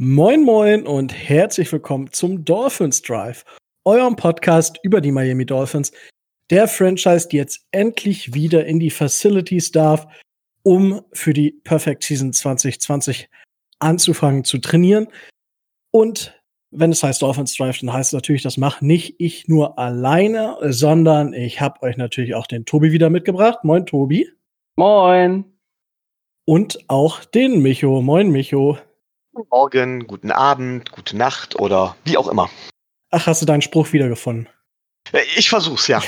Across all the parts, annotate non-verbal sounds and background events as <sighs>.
Moin Moin und herzlich willkommen zum Dolphins Drive, eurem Podcast über die Miami Dolphins, der Franchise, die jetzt endlich wieder in die Facilities darf, um für die Perfect Season 2020 anzufangen zu trainieren. Und wenn es heißt Dolphins Drive, dann heißt es natürlich, das mache nicht ich nur alleine, sondern ich habe euch natürlich auch den Tobi wieder mitgebracht. Moin Tobi. Moin. Und auch den Micho. Moin Micho. Guten Morgen, guten Abend, gute Nacht oder wie auch immer. Ach, hast du deinen Spruch wiedergefunden? Äh, ich versuch's, ja.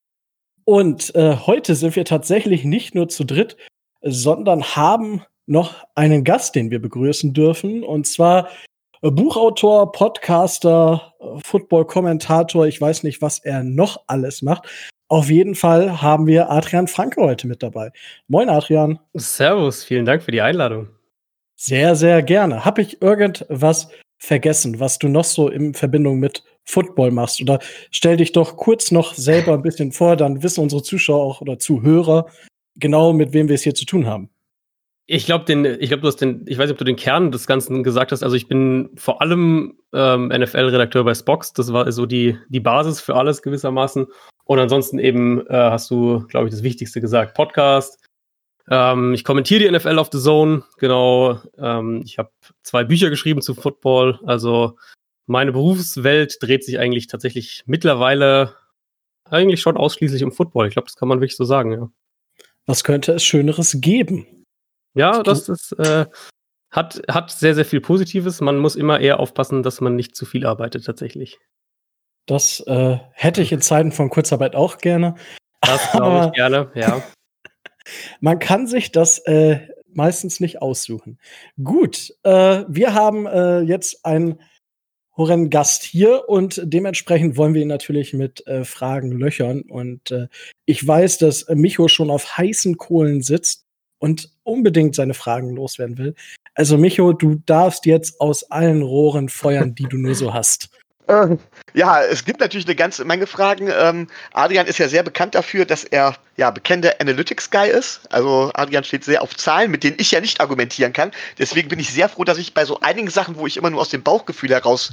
<laughs> Und äh, heute sind wir tatsächlich nicht nur zu dritt, sondern haben noch einen Gast, den wir begrüßen dürfen. Und zwar äh, Buchautor, Podcaster, äh, Football-Kommentator. Ich weiß nicht, was er noch alles macht. Auf jeden Fall haben wir Adrian Franke heute mit dabei. Moin, Adrian. Servus, vielen Dank für die Einladung. Sehr, sehr gerne. Habe ich irgendwas vergessen, was du noch so in Verbindung mit Football machst? Oder stell dich doch kurz noch selber ein bisschen vor, dann wissen unsere Zuschauer auch oder Zuhörer genau, mit wem wir es hier zu tun haben. Ich glaube, den, ich glaube, du hast den, ich weiß nicht, ob du den Kern des Ganzen gesagt hast. Also ich bin vor allem ähm, NFL-Redakteur bei Spox. Das war so die, die Basis für alles gewissermaßen. Und ansonsten eben äh, hast du, glaube ich, das Wichtigste gesagt. Podcast, ähm, ich kommentiere die NFL auf The Zone, genau. Ähm, ich habe zwei Bücher geschrieben zu Football. Also meine Berufswelt dreht sich eigentlich tatsächlich mittlerweile eigentlich schon ausschließlich um Football. Ich glaube, das kann man wirklich so sagen, ja. Was könnte es Schöneres geben? Ja, das ist, äh, hat, hat sehr, sehr viel Positives. Man muss immer eher aufpassen, dass man nicht zu viel arbeitet, tatsächlich. Das äh, hätte ich in Zeiten von Kurzarbeit auch gerne. Das glaube ich gerne, ja. Man kann sich das äh, meistens nicht aussuchen. Gut, äh, wir haben äh, jetzt einen horrenden Gast hier und dementsprechend wollen wir ihn natürlich mit äh, Fragen löchern. Und äh, ich weiß, dass Micho schon auf heißen Kohlen sitzt und unbedingt seine Fragen loswerden will. Also Micho, du darfst jetzt aus allen Rohren feuern, die du nur so <laughs> hast. Ja, es gibt natürlich eine ganze Menge Fragen. Ähm, Adrian ist ja sehr bekannt dafür, dass er ja bekannter Analytics-Guy ist. Also Adrian steht sehr auf Zahlen, mit denen ich ja nicht argumentieren kann. Deswegen bin ich sehr froh, dass ich bei so einigen Sachen, wo ich immer nur aus dem Bauchgefühl heraus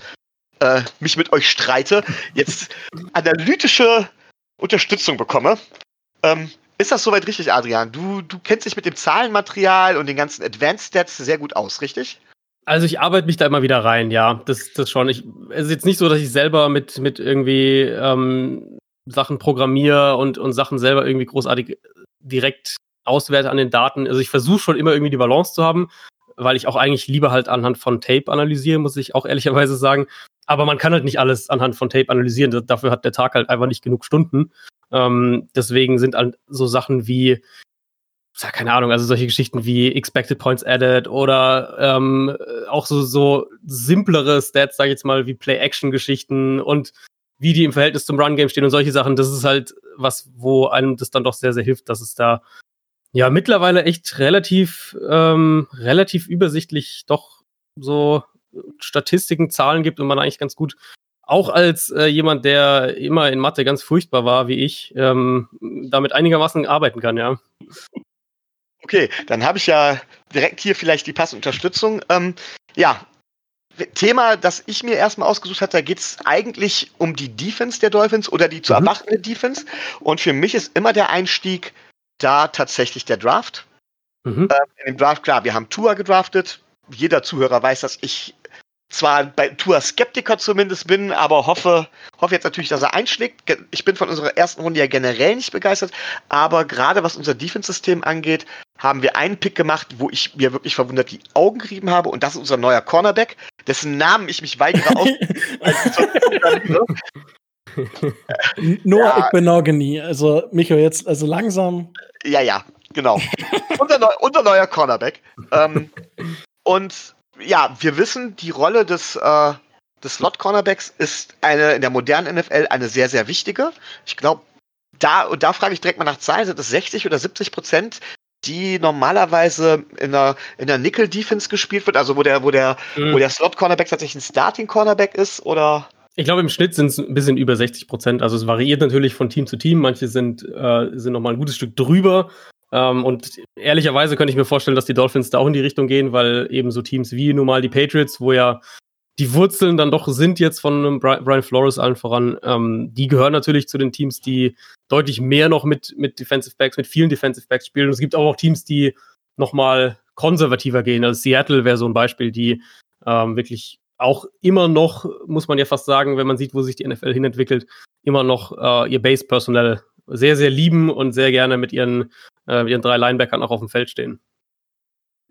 äh, mich mit euch streite, jetzt analytische Unterstützung bekomme. Ähm, ist das soweit richtig, Adrian? Du, du kennst dich mit dem Zahlenmaterial und den ganzen Advanced Stats sehr gut aus, richtig? Also ich arbeite mich da immer wieder rein, ja. Das, das schon. Ich, es ist jetzt nicht so, dass ich selber mit, mit irgendwie ähm, Sachen programmiere und, und Sachen selber irgendwie großartig direkt auswerte an den Daten. Also ich versuche schon immer irgendwie die Balance zu haben, weil ich auch eigentlich lieber halt anhand von Tape analysiere, muss ich auch ehrlicherweise sagen. Aber man kann halt nicht alles anhand von Tape analysieren. Dafür hat der Tag halt einfach nicht genug Stunden. Ähm, deswegen sind so Sachen wie ja, keine Ahnung, also solche Geschichten wie Expected Points Added oder ähm, auch so, so simplere Stats, sag ich jetzt mal, wie Play-Action-Geschichten und wie die im Verhältnis zum Run-Game stehen und solche Sachen, das ist halt was, wo einem das dann doch sehr, sehr hilft, dass es da ja mittlerweile echt relativ, ähm, relativ übersichtlich doch so Statistiken, Zahlen gibt und man eigentlich ganz gut, auch als äh, jemand, der immer in Mathe ganz furchtbar war, wie ich, ähm, damit einigermaßen arbeiten kann, ja. Okay, dann habe ich ja direkt hier vielleicht die passende Unterstützung. Ähm, ja, Thema, das ich mir erstmal ausgesucht hatte, da geht es eigentlich um die Defense der Dolphins oder die zu mhm. erwartende Defense. Und für mich ist immer der Einstieg da tatsächlich der Draft. Mhm. Ähm, in dem Draft, klar, wir haben Tua gedraftet. Jeder Zuhörer weiß, dass ich zwar bei Tour Skeptiker zumindest bin, aber hoffe, hoffe jetzt natürlich, dass er einschlägt. Ich bin von unserer ersten Runde ja generell nicht begeistert, aber gerade was unser Defense-System angeht, haben wir einen Pick gemacht, wo ich mir wirklich verwundert die Augen gerieben habe und das ist unser neuer Cornerback, dessen Namen ich mich weigere aus. <laughs> Noah ja. Igbenogany, also Micho, jetzt also langsam. Ja, ja, genau. unser, neu, unser neuer Cornerback. Ähm, und ja, wir wissen, die Rolle des, äh, des Slot-Cornerbacks ist eine in der modernen NFL eine sehr, sehr wichtige. Ich glaube, da, und da frage ich direkt mal nach Zahlen, sind es 60 oder 70 Prozent, die normalerweise in der, in der Nickel-Defense gespielt wird, also wo der, wo der, mhm. wo der Slot-Cornerback tatsächlich ein Starting-Cornerback ist, oder? Ich glaube, im Schnitt sind es ein bisschen über 60 Prozent. Also es variiert natürlich von Team zu Team. Manche sind, äh, sind noch mal ein gutes Stück drüber. Ähm, und ehrlicherweise könnte ich mir vorstellen, dass die Dolphins da auch in die Richtung gehen, weil eben so Teams wie nun mal die Patriots, wo ja die Wurzeln dann doch sind jetzt von Brian Flores allen voran, ähm, die gehören natürlich zu den Teams, die deutlich mehr noch mit, mit Defensive Backs, mit vielen Defensive Backs spielen. Und es gibt auch noch Teams, die noch mal konservativer gehen. Also Seattle wäre so ein Beispiel, die ähm, wirklich auch immer noch, muss man ja fast sagen, wenn man sieht, wo sich die NFL hinentwickelt, immer noch äh, ihr Base-Personal sehr, sehr lieben und sehr gerne mit ihren, äh, ihren drei Linebackern auch auf dem Feld stehen.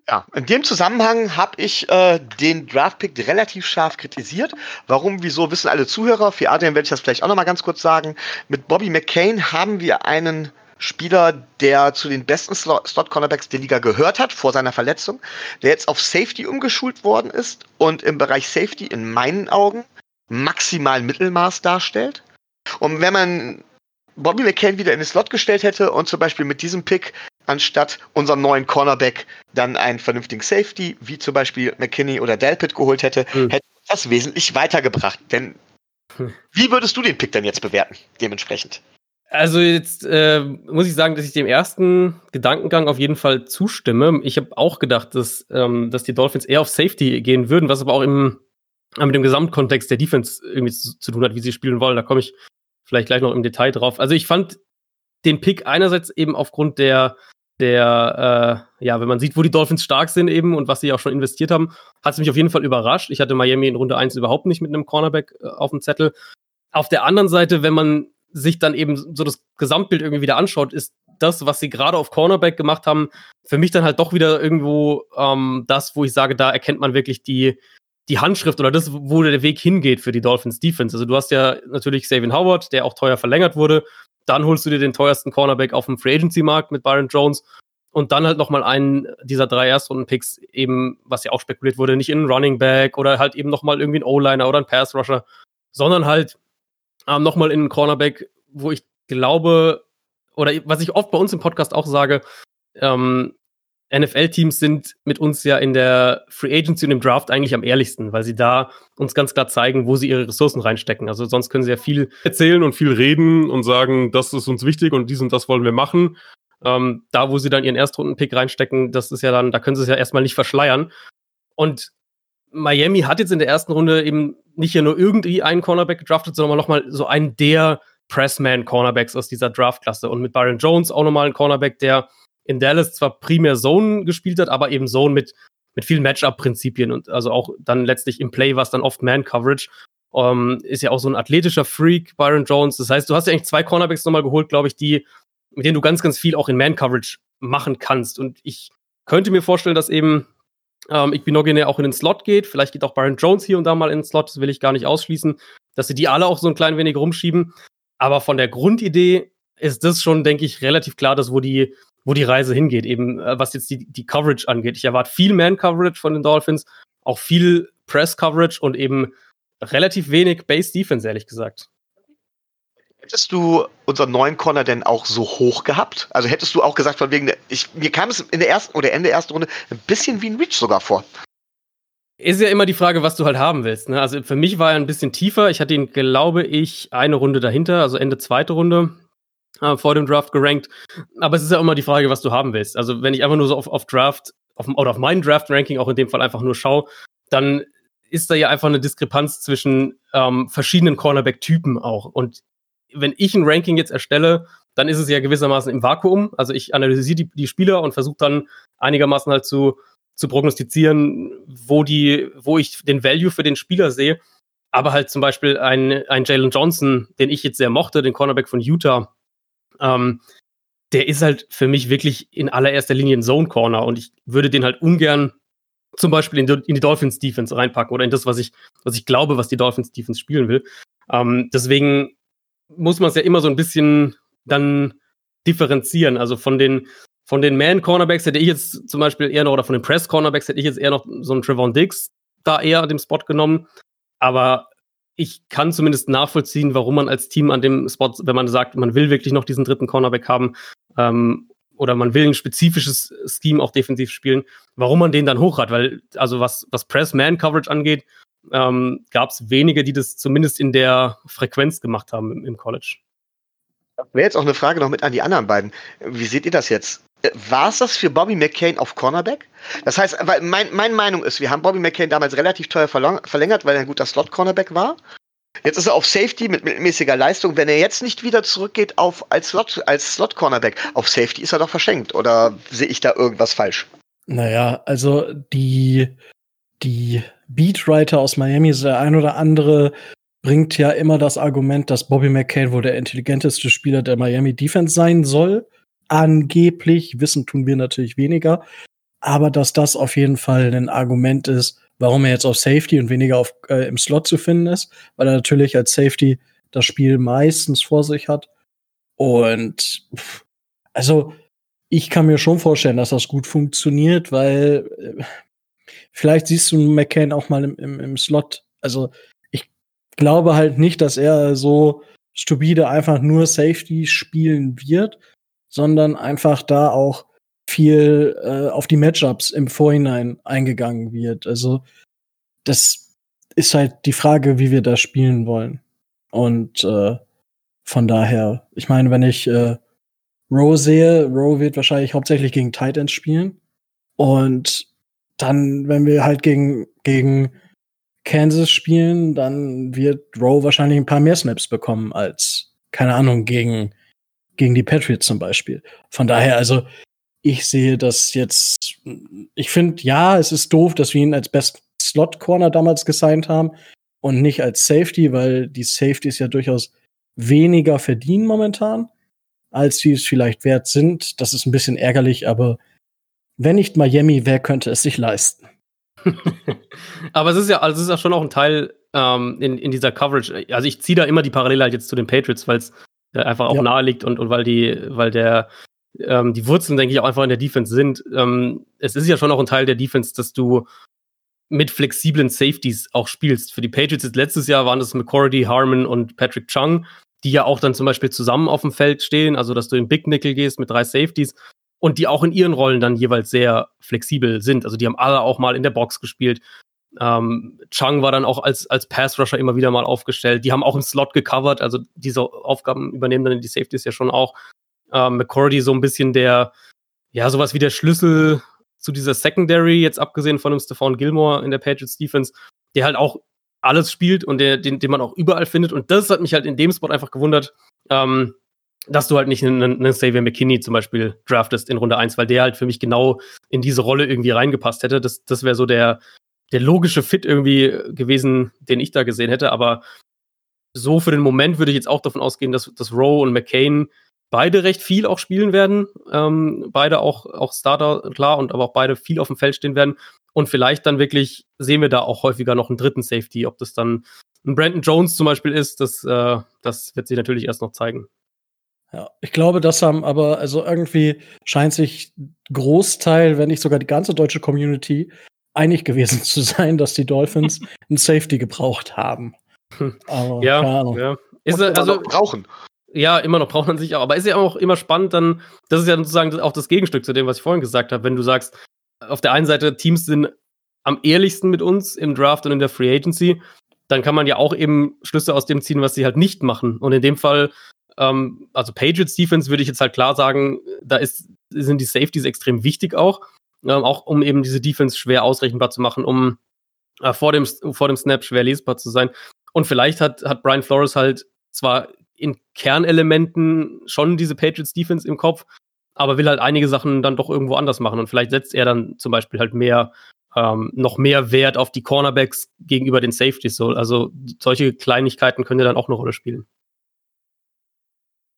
Ja, in dem Zusammenhang habe ich äh, den Draftpick relativ scharf kritisiert. Warum, wieso, wissen alle Zuhörer. Für Adrian werde ich das vielleicht auch nochmal ganz kurz sagen. Mit Bobby McCain haben wir einen Spieler, der zu den besten Slot-Cornerbacks der Liga gehört hat vor seiner Verletzung, der jetzt auf Safety umgeschult worden ist und im Bereich Safety in meinen Augen maximal Mittelmaß darstellt. Und wenn man Bobby McCain wieder in den Slot gestellt hätte und zum Beispiel mit diesem Pick anstatt unserem neuen Cornerback dann einen vernünftigen Safety, wie zum Beispiel McKinney oder Delpit geholt hätte, hm. hätte das wesentlich weitergebracht. Denn hm. wie würdest du den Pick dann jetzt bewerten, dementsprechend? Also jetzt äh, muss ich sagen, dass ich dem ersten Gedankengang auf jeden Fall zustimme. Ich habe auch gedacht, dass, ähm, dass die Dolphins eher auf Safety gehen würden, was aber auch im, mit dem Gesamtkontext der Defense irgendwie zu, zu tun hat, wie sie spielen wollen. Da komme ich vielleicht gleich noch im Detail drauf. Also ich fand den Pick einerseits eben aufgrund der, der, äh, ja, wenn man sieht, wo die Dolphins stark sind eben und was sie auch schon investiert haben, hat es mich auf jeden Fall überrascht. Ich hatte Miami in Runde 1 überhaupt nicht mit einem Cornerback äh, auf dem Zettel. Auf der anderen Seite, wenn man sich dann eben so das Gesamtbild irgendwie wieder anschaut, ist das, was sie gerade auf Cornerback gemacht haben, für mich dann halt doch wieder irgendwo ähm, das, wo ich sage, da erkennt man wirklich die, die Handschrift oder das, wo der Weg hingeht für die Dolphins Defense. Also du hast ja natürlich Savin Howard, der auch teuer verlängert wurde. Dann holst du dir den teuersten Cornerback auf dem Free Agency Markt mit Byron Jones und dann halt nochmal einen dieser drei Erstrunden-Picks eben, was ja auch spekuliert wurde, nicht in einen Running Back oder halt eben nochmal irgendwie einen O-Liner oder einen Pass Rusher, sondern halt ähm, nochmal in einen Cornerback, wo ich glaube, oder was ich oft bei uns im Podcast auch sage, ähm, NFL-Teams sind mit uns ja in der Free Agency und im Draft eigentlich am ehrlichsten, weil sie da uns ganz klar zeigen, wo sie ihre Ressourcen reinstecken. Also sonst können sie ja viel erzählen und viel reden und sagen, das ist uns wichtig und dies und das wollen wir machen. Ähm, da, wo sie dann ihren Erstrunden-Pick reinstecken, das ist ja dann, da können sie es ja erstmal nicht verschleiern. Und Miami hat jetzt in der ersten Runde eben nicht hier nur irgendwie einen Cornerback gedraftet, sondern nochmal so einen der Pressman-Cornerbacks aus dieser Draftklasse. Und mit Byron Jones auch nochmal einen Cornerback, der in Dallas zwar primär Zone gespielt hat, aber eben Zone mit, mit vielen Matchup-Prinzipien und also auch dann letztlich im Play war es dann oft Man-Coverage. Ähm, ist ja auch so ein athletischer Freak, Byron Jones. Das heißt, du hast ja eigentlich zwei Cornerbacks nochmal geholt, glaube ich, die, mit denen du ganz, ganz viel auch in Man-Coverage machen kannst. Und ich könnte mir vorstellen, dass eben ähm, Igbinogene auch in den Slot geht. Vielleicht geht auch Byron Jones hier und da mal in den Slot, das will ich gar nicht ausschließen, dass sie die alle auch so ein klein wenig rumschieben. Aber von der Grundidee ist das schon, denke ich, relativ klar, dass wo die, wo die Reise hingeht, eben äh, was jetzt die, die Coverage angeht. Ich erwarte viel Man-Coverage von den Dolphins, auch viel Press-Coverage und eben relativ wenig Base-Defense, ehrlich gesagt. Hättest du unseren neuen Corner denn auch so hoch gehabt? Also hättest du auch gesagt, von wegen, ich, mir kam es in der ersten oder Ende der ersten Runde ein bisschen wie ein Reach sogar vor. Ist ja immer die Frage, was du halt haben willst. Ne? Also für mich war er ein bisschen tiefer. Ich hatte ihn, glaube ich, eine Runde dahinter, also Ende zweite Runde äh, vor dem Draft gerankt. Aber es ist ja immer die Frage, was du haben willst. Also wenn ich einfach nur so auf, auf Draft auf, oder auf mein Draft-Ranking auch in dem Fall einfach nur schaue, dann ist da ja einfach eine Diskrepanz zwischen ähm, verschiedenen Cornerback-Typen auch. Und wenn ich ein Ranking jetzt erstelle, dann ist es ja gewissermaßen im Vakuum. Also ich analysiere die, die Spieler und versuche dann einigermaßen halt zu, zu prognostizieren, wo die, wo ich den Value für den Spieler sehe. Aber halt zum Beispiel ein, ein Jalen Johnson, den ich jetzt sehr mochte, den Cornerback von Utah, ähm, der ist halt für mich wirklich in allererster Linie ein Zone Corner und ich würde den halt ungern zum Beispiel in die, in die Dolphins Defense reinpacken oder in das, was ich, was ich glaube, was die Dolphins Defense spielen will. Ähm, deswegen muss man es ja immer so ein bisschen dann differenzieren. Also von den, von den Man-Cornerbacks hätte ich jetzt zum Beispiel eher noch, oder von den Press-Cornerbacks hätte ich jetzt eher noch so einen Trevon Diggs da eher an dem Spot genommen. Aber ich kann zumindest nachvollziehen, warum man als Team an dem Spot, wenn man sagt, man will wirklich noch diesen dritten Cornerback haben, ähm, oder man will ein spezifisches Scheme auch defensiv spielen, warum man den dann hoch hat. Weil, also was, was Press-Man-Coverage angeht, ähm, gab es wenige, die das zumindest in der Frequenz gemacht haben im, im College. Wäre jetzt auch eine Frage noch mit an die anderen beiden. Wie seht ihr das jetzt? War es das für Bobby McCain auf Cornerback? Das heißt, weil mein, meine Meinung ist, wir haben Bobby McCain damals relativ teuer verlängert, weil er ein guter Slot-Cornerback war. Jetzt ist er auf Safety mit mittelmäßiger Leistung. Wenn er jetzt nicht wieder zurückgeht auf als Slot, als Slot Cornerback, auf Safety ist er doch verschenkt. Oder sehe ich da irgendwas falsch? Naja, also die, die Beatwriter aus Miami, der ein oder andere bringt ja immer das Argument, dass Bobby McCain wohl der intelligenteste Spieler der Miami Defense sein soll. Angeblich, wissen tun wir natürlich weniger. Aber dass das auf jeden Fall ein Argument ist, warum er jetzt auf Safety und weniger auf, äh, im Slot zu finden ist, weil er natürlich als Safety das Spiel meistens vor sich hat. Und also ich kann mir schon vorstellen, dass das gut funktioniert, weil äh, vielleicht siehst du McCain auch mal im, im, im Slot. Also ich glaube halt nicht, dass er so stupide einfach nur Safety spielen wird, sondern einfach da auch viel äh, auf die Matchups im Vorhinein eingegangen wird. Also das ist halt die Frage, wie wir da spielen wollen. Und äh, von daher, ich meine, wenn ich äh, Rowe sehe, Rowe wird wahrscheinlich hauptsächlich gegen Titans spielen. Und dann, wenn wir halt gegen, gegen Kansas spielen, dann wird Rowe wahrscheinlich ein paar mehr Snaps bekommen als, keine Ahnung, gegen, gegen die Patriots zum Beispiel. Von daher, also, ich sehe das jetzt, ich finde, ja, es ist doof, dass wir ihn als Best Slot Corner damals gesigned haben und nicht als Safety, weil die Safeties ja durchaus weniger verdienen momentan, als sie es vielleicht wert sind. Das ist ein bisschen ärgerlich, aber wenn nicht Miami, wer könnte es sich leisten? <laughs> aber es ist ja, also es ist ja schon auch ein Teil ähm, in, in dieser Coverage. Also ich ziehe da immer die Parallele halt jetzt zu den Patriots, weil es einfach auch ja. nahe liegt und, und weil die, weil der ähm, die Wurzeln, denke ich, auch einfach in der Defense sind. Ähm, es ist ja schon auch ein Teil der Defense, dass du mit flexiblen Safeties auch spielst. Für die Patriots letztes Jahr waren das McCordy, Harmon und Patrick Chung, die ja auch dann zum Beispiel zusammen auf dem Feld stehen, also dass du in Big Nickel gehst mit drei Safeties und die auch in ihren Rollen dann jeweils sehr flexibel sind. Also die haben alle auch mal in der Box gespielt. Ähm, Chung war dann auch als, als Pass-Rusher immer wieder mal aufgestellt. Die haben auch im Slot gecovert, also diese Aufgaben übernehmen dann die Safeties ja schon auch ähm, McCordy so ein bisschen der, ja, sowas wie der Schlüssel zu dieser Secondary, jetzt abgesehen von dem Stephon Gilmore in der Patriots Defense, der halt auch alles spielt und der, den, den man auch überall findet. Und das hat mich halt in dem Spot einfach gewundert, ähm, dass du halt nicht einen, einen Xavier McKinney zum Beispiel draftest in Runde 1, weil der halt für mich genau in diese Rolle irgendwie reingepasst hätte. Das, das wäre so der, der logische Fit irgendwie gewesen, den ich da gesehen hätte. Aber so für den Moment würde ich jetzt auch davon ausgehen, dass, dass Rowe und McCain beide recht viel auch spielen werden. Ähm, beide auch, auch Starter, klar, und aber auch beide viel auf dem Feld stehen werden. Und vielleicht dann wirklich sehen wir da auch häufiger noch einen dritten Safety. Ob das dann ein Brandon Jones zum Beispiel ist, das, äh, das wird sich natürlich erst noch zeigen. Ja, ich glaube, das haben aber, also irgendwie scheint sich Großteil, wenn nicht sogar die ganze deutsche Community einig gewesen zu sein, dass die Dolphins <laughs> ein Safety gebraucht haben. Aber, ja, ja. Ist, also, brauchen ja, immer noch braucht man sich auch. Aber ist ja auch immer spannend, dann, das ist ja sozusagen auch das Gegenstück zu dem, was ich vorhin gesagt habe. Wenn du sagst, auf der einen Seite, Teams sind am ehrlichsten mit uns im Draft und in der Free Agency, dann kann man ja auch eben Schlüsse aus dem ziehen, was sie halt nicht machen. Und in dem Fall, ähm, also Patriots Defense würde ich jetzt halt klar sagen, da ist, sind die Safeties extrem wichtig auch. Ähm, auch um eben diese Defense schwer ausrechenbar zu machen, um äh, vor, dem, vor dem Snap schwer lesbar zu sein. Und vielleicht hat, hat Brian Flores halt zwar in Kernelementen schon diese Patriots Defense im Kopf, aber will halt einige Sachen dann doch irgendwo anders machen. Und vielleicht setzt er dann zum Beispiel halt mehr, ähm, noch mehr Wert auf die Cornerbacks gegenüber den Safeties. So. Also solche Kleinigkeiten können ja dann auch eine Rolle spielen.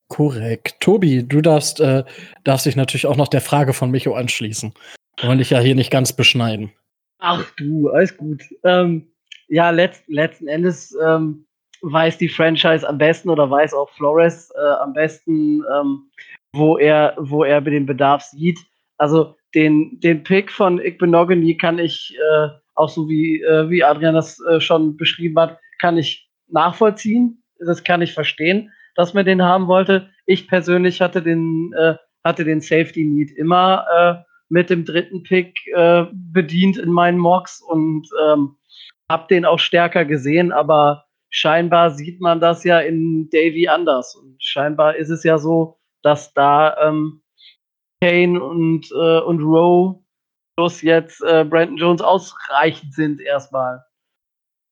Korrekt. Tobi, du darfst, äh, darfst dich natürlich auch noch der Frage von Micho anschließen. Wollen dich ja hier nicht ganz beschneiden. Ach du, alles gut. Ähm, ja, letzt, letzten Endes ähm, weiß die Franchise am besten oder weiß auch Flores äh, am besten, ähm, wo er, wo er den Bedarf sieht. Also den, den Pick von Igbenogany kann ich, äh, auch so wie, äh, wie Adrian das äh, schon beschrieben hat, kann ich nachvollziehen. Das kann ich verstehen, dass man den haben wollte. Ich persönlich hatte den, äh, hatte den Safety Need immer äh, mit dem dritten Pick äh, bedient in meinen Mocks und ähm, habe den auch stärker gesehen, aber scheinbar sieht man das ja in Davy anders. Und scheinbar ist es ja so, dass da ähm, Kane und, äh, und Rowe plus jetzt äh, Brandon Jones ausreichend sind erstmal.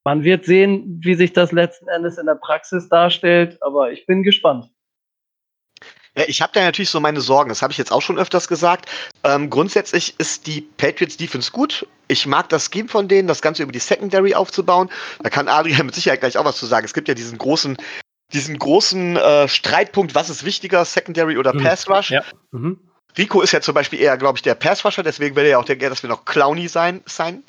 Man wird sehen, wie sich das letzten Endes in der Praxis darstellt, aber ich bin gespannt. Ja, ich habe da natürlich so meine Sorgen, das habe ich jetzt auch schon öfters gesagt. Ähm, grundsätzlich ist die Patriots Defense gut. Ich mag das Scheme von denen, das Ganze über die Secondary aufzubauen. Da kann Adrian <laughs> mit Sicherheit gleich auch was zu sagen. Es gibt ja diesen großen, diesen großen äh, Streitpunkt, was ist wichtiger, Secondary oder mhm. Pass Rush. Ja. Mhm. Rico ist ja zum Beispiel eher, glaube ich, der Pass Rusher, deswegen will er ja auch der, dass wir noch Clowny sein. sein.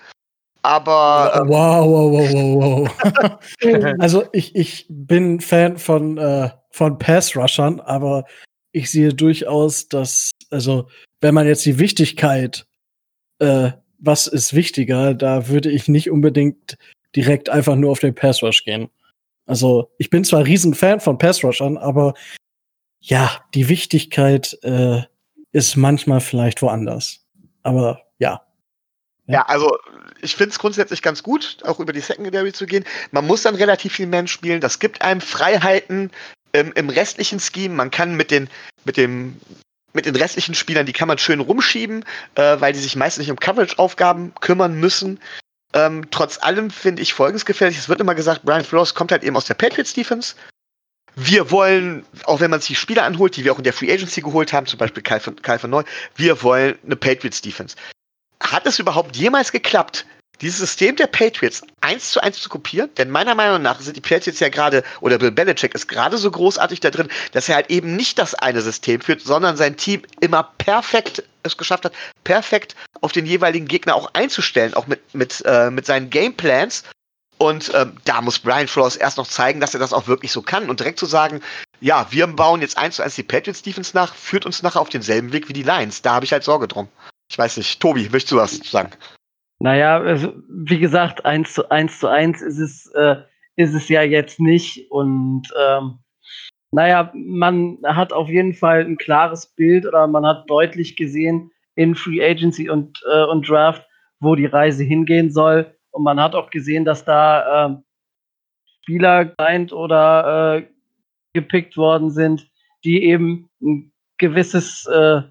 Aber. Ähm, wow, wow, wow, wow, wow. also ich, ich bin Fan von, äh, von Pass-Rushern, aber ich sehe durchaus, dass, also, wenn man jetzt die Wichtigkeit, äh, was ist wichtiger, da würde ich nicht unbedingt direkt einfach nur auf den Pass Rush gehen. Also, ich bin zwar riesen Fan von Pass Rushern, aber ja, die Wichtigkeit äh, ist manchmal vielleicht woanders. Aber ja. Ja, also ich finde es grundsätzlich ganz gut, auch über die Secondary zu gehen. Man muss dann relativ viel Man spielen. Das gibt einem Freiheiten, ähm, im restlichen Scheme, man kann mit den, mit dem, mit den restlichen Spielern, die kann man schön rumschieben, äh, weil die sich meistens nicht um Coverage-Aufgaben kümmern müssen. Ähm, trotz allem finde ich folgendes gefährlich. Es wird immer gesagt, Brian Flores kommt halt eben aus der Patriots Defense. Wir wollen, auch wenn man sich Spieler anholt, die wir auch in der Free Agency geholt haben, zum Beispiel Kyle von, Kyle von Neu, wir wollen eine Patriots Defense. Hat es überhaupt jemals geklappt, dieses System der Patriots eins zu eins zu kopieren, denn meiner Meinung nach sind die Patriots ja gerade, oder Bill Belichick ist gerade so großartig da drin, dass er halt eben nicht das eine System führt, sondern sein Team immer perfekt es geschafft hat, perfekt auf den jeweiligen Gegner auch einzustellen, auch mit, mit, äh, mit seinen Gameplans. Und ähm, da muss Brian Flores erst noch zeigen, dass er das auch wirklich so kann. Und direkt zu sagen, ja, wir bauen jetzt eins zu eins die Patriots Defense nach, führt uns nachher auf denselben Weg wie die Lions. Da habe ich halt Sorge drum. Ich weiß nicht, Tobi, möchtest du was sagen? Naja, also, wie gesagt, eins zu eins zu eins ist es, äh, ist es ja jetzt nicht. Und ähm, naja, man hat auf jeden Fall ein klares Bild oder man hat deutlich gesehen in Free Agency und, äh, und Draft, wo die Reise hingehen soll. Und man hat auch gesehen, dass da äh, Spieler gesigned oder äh, gepickt worden sind, die eben ein gewisses äh,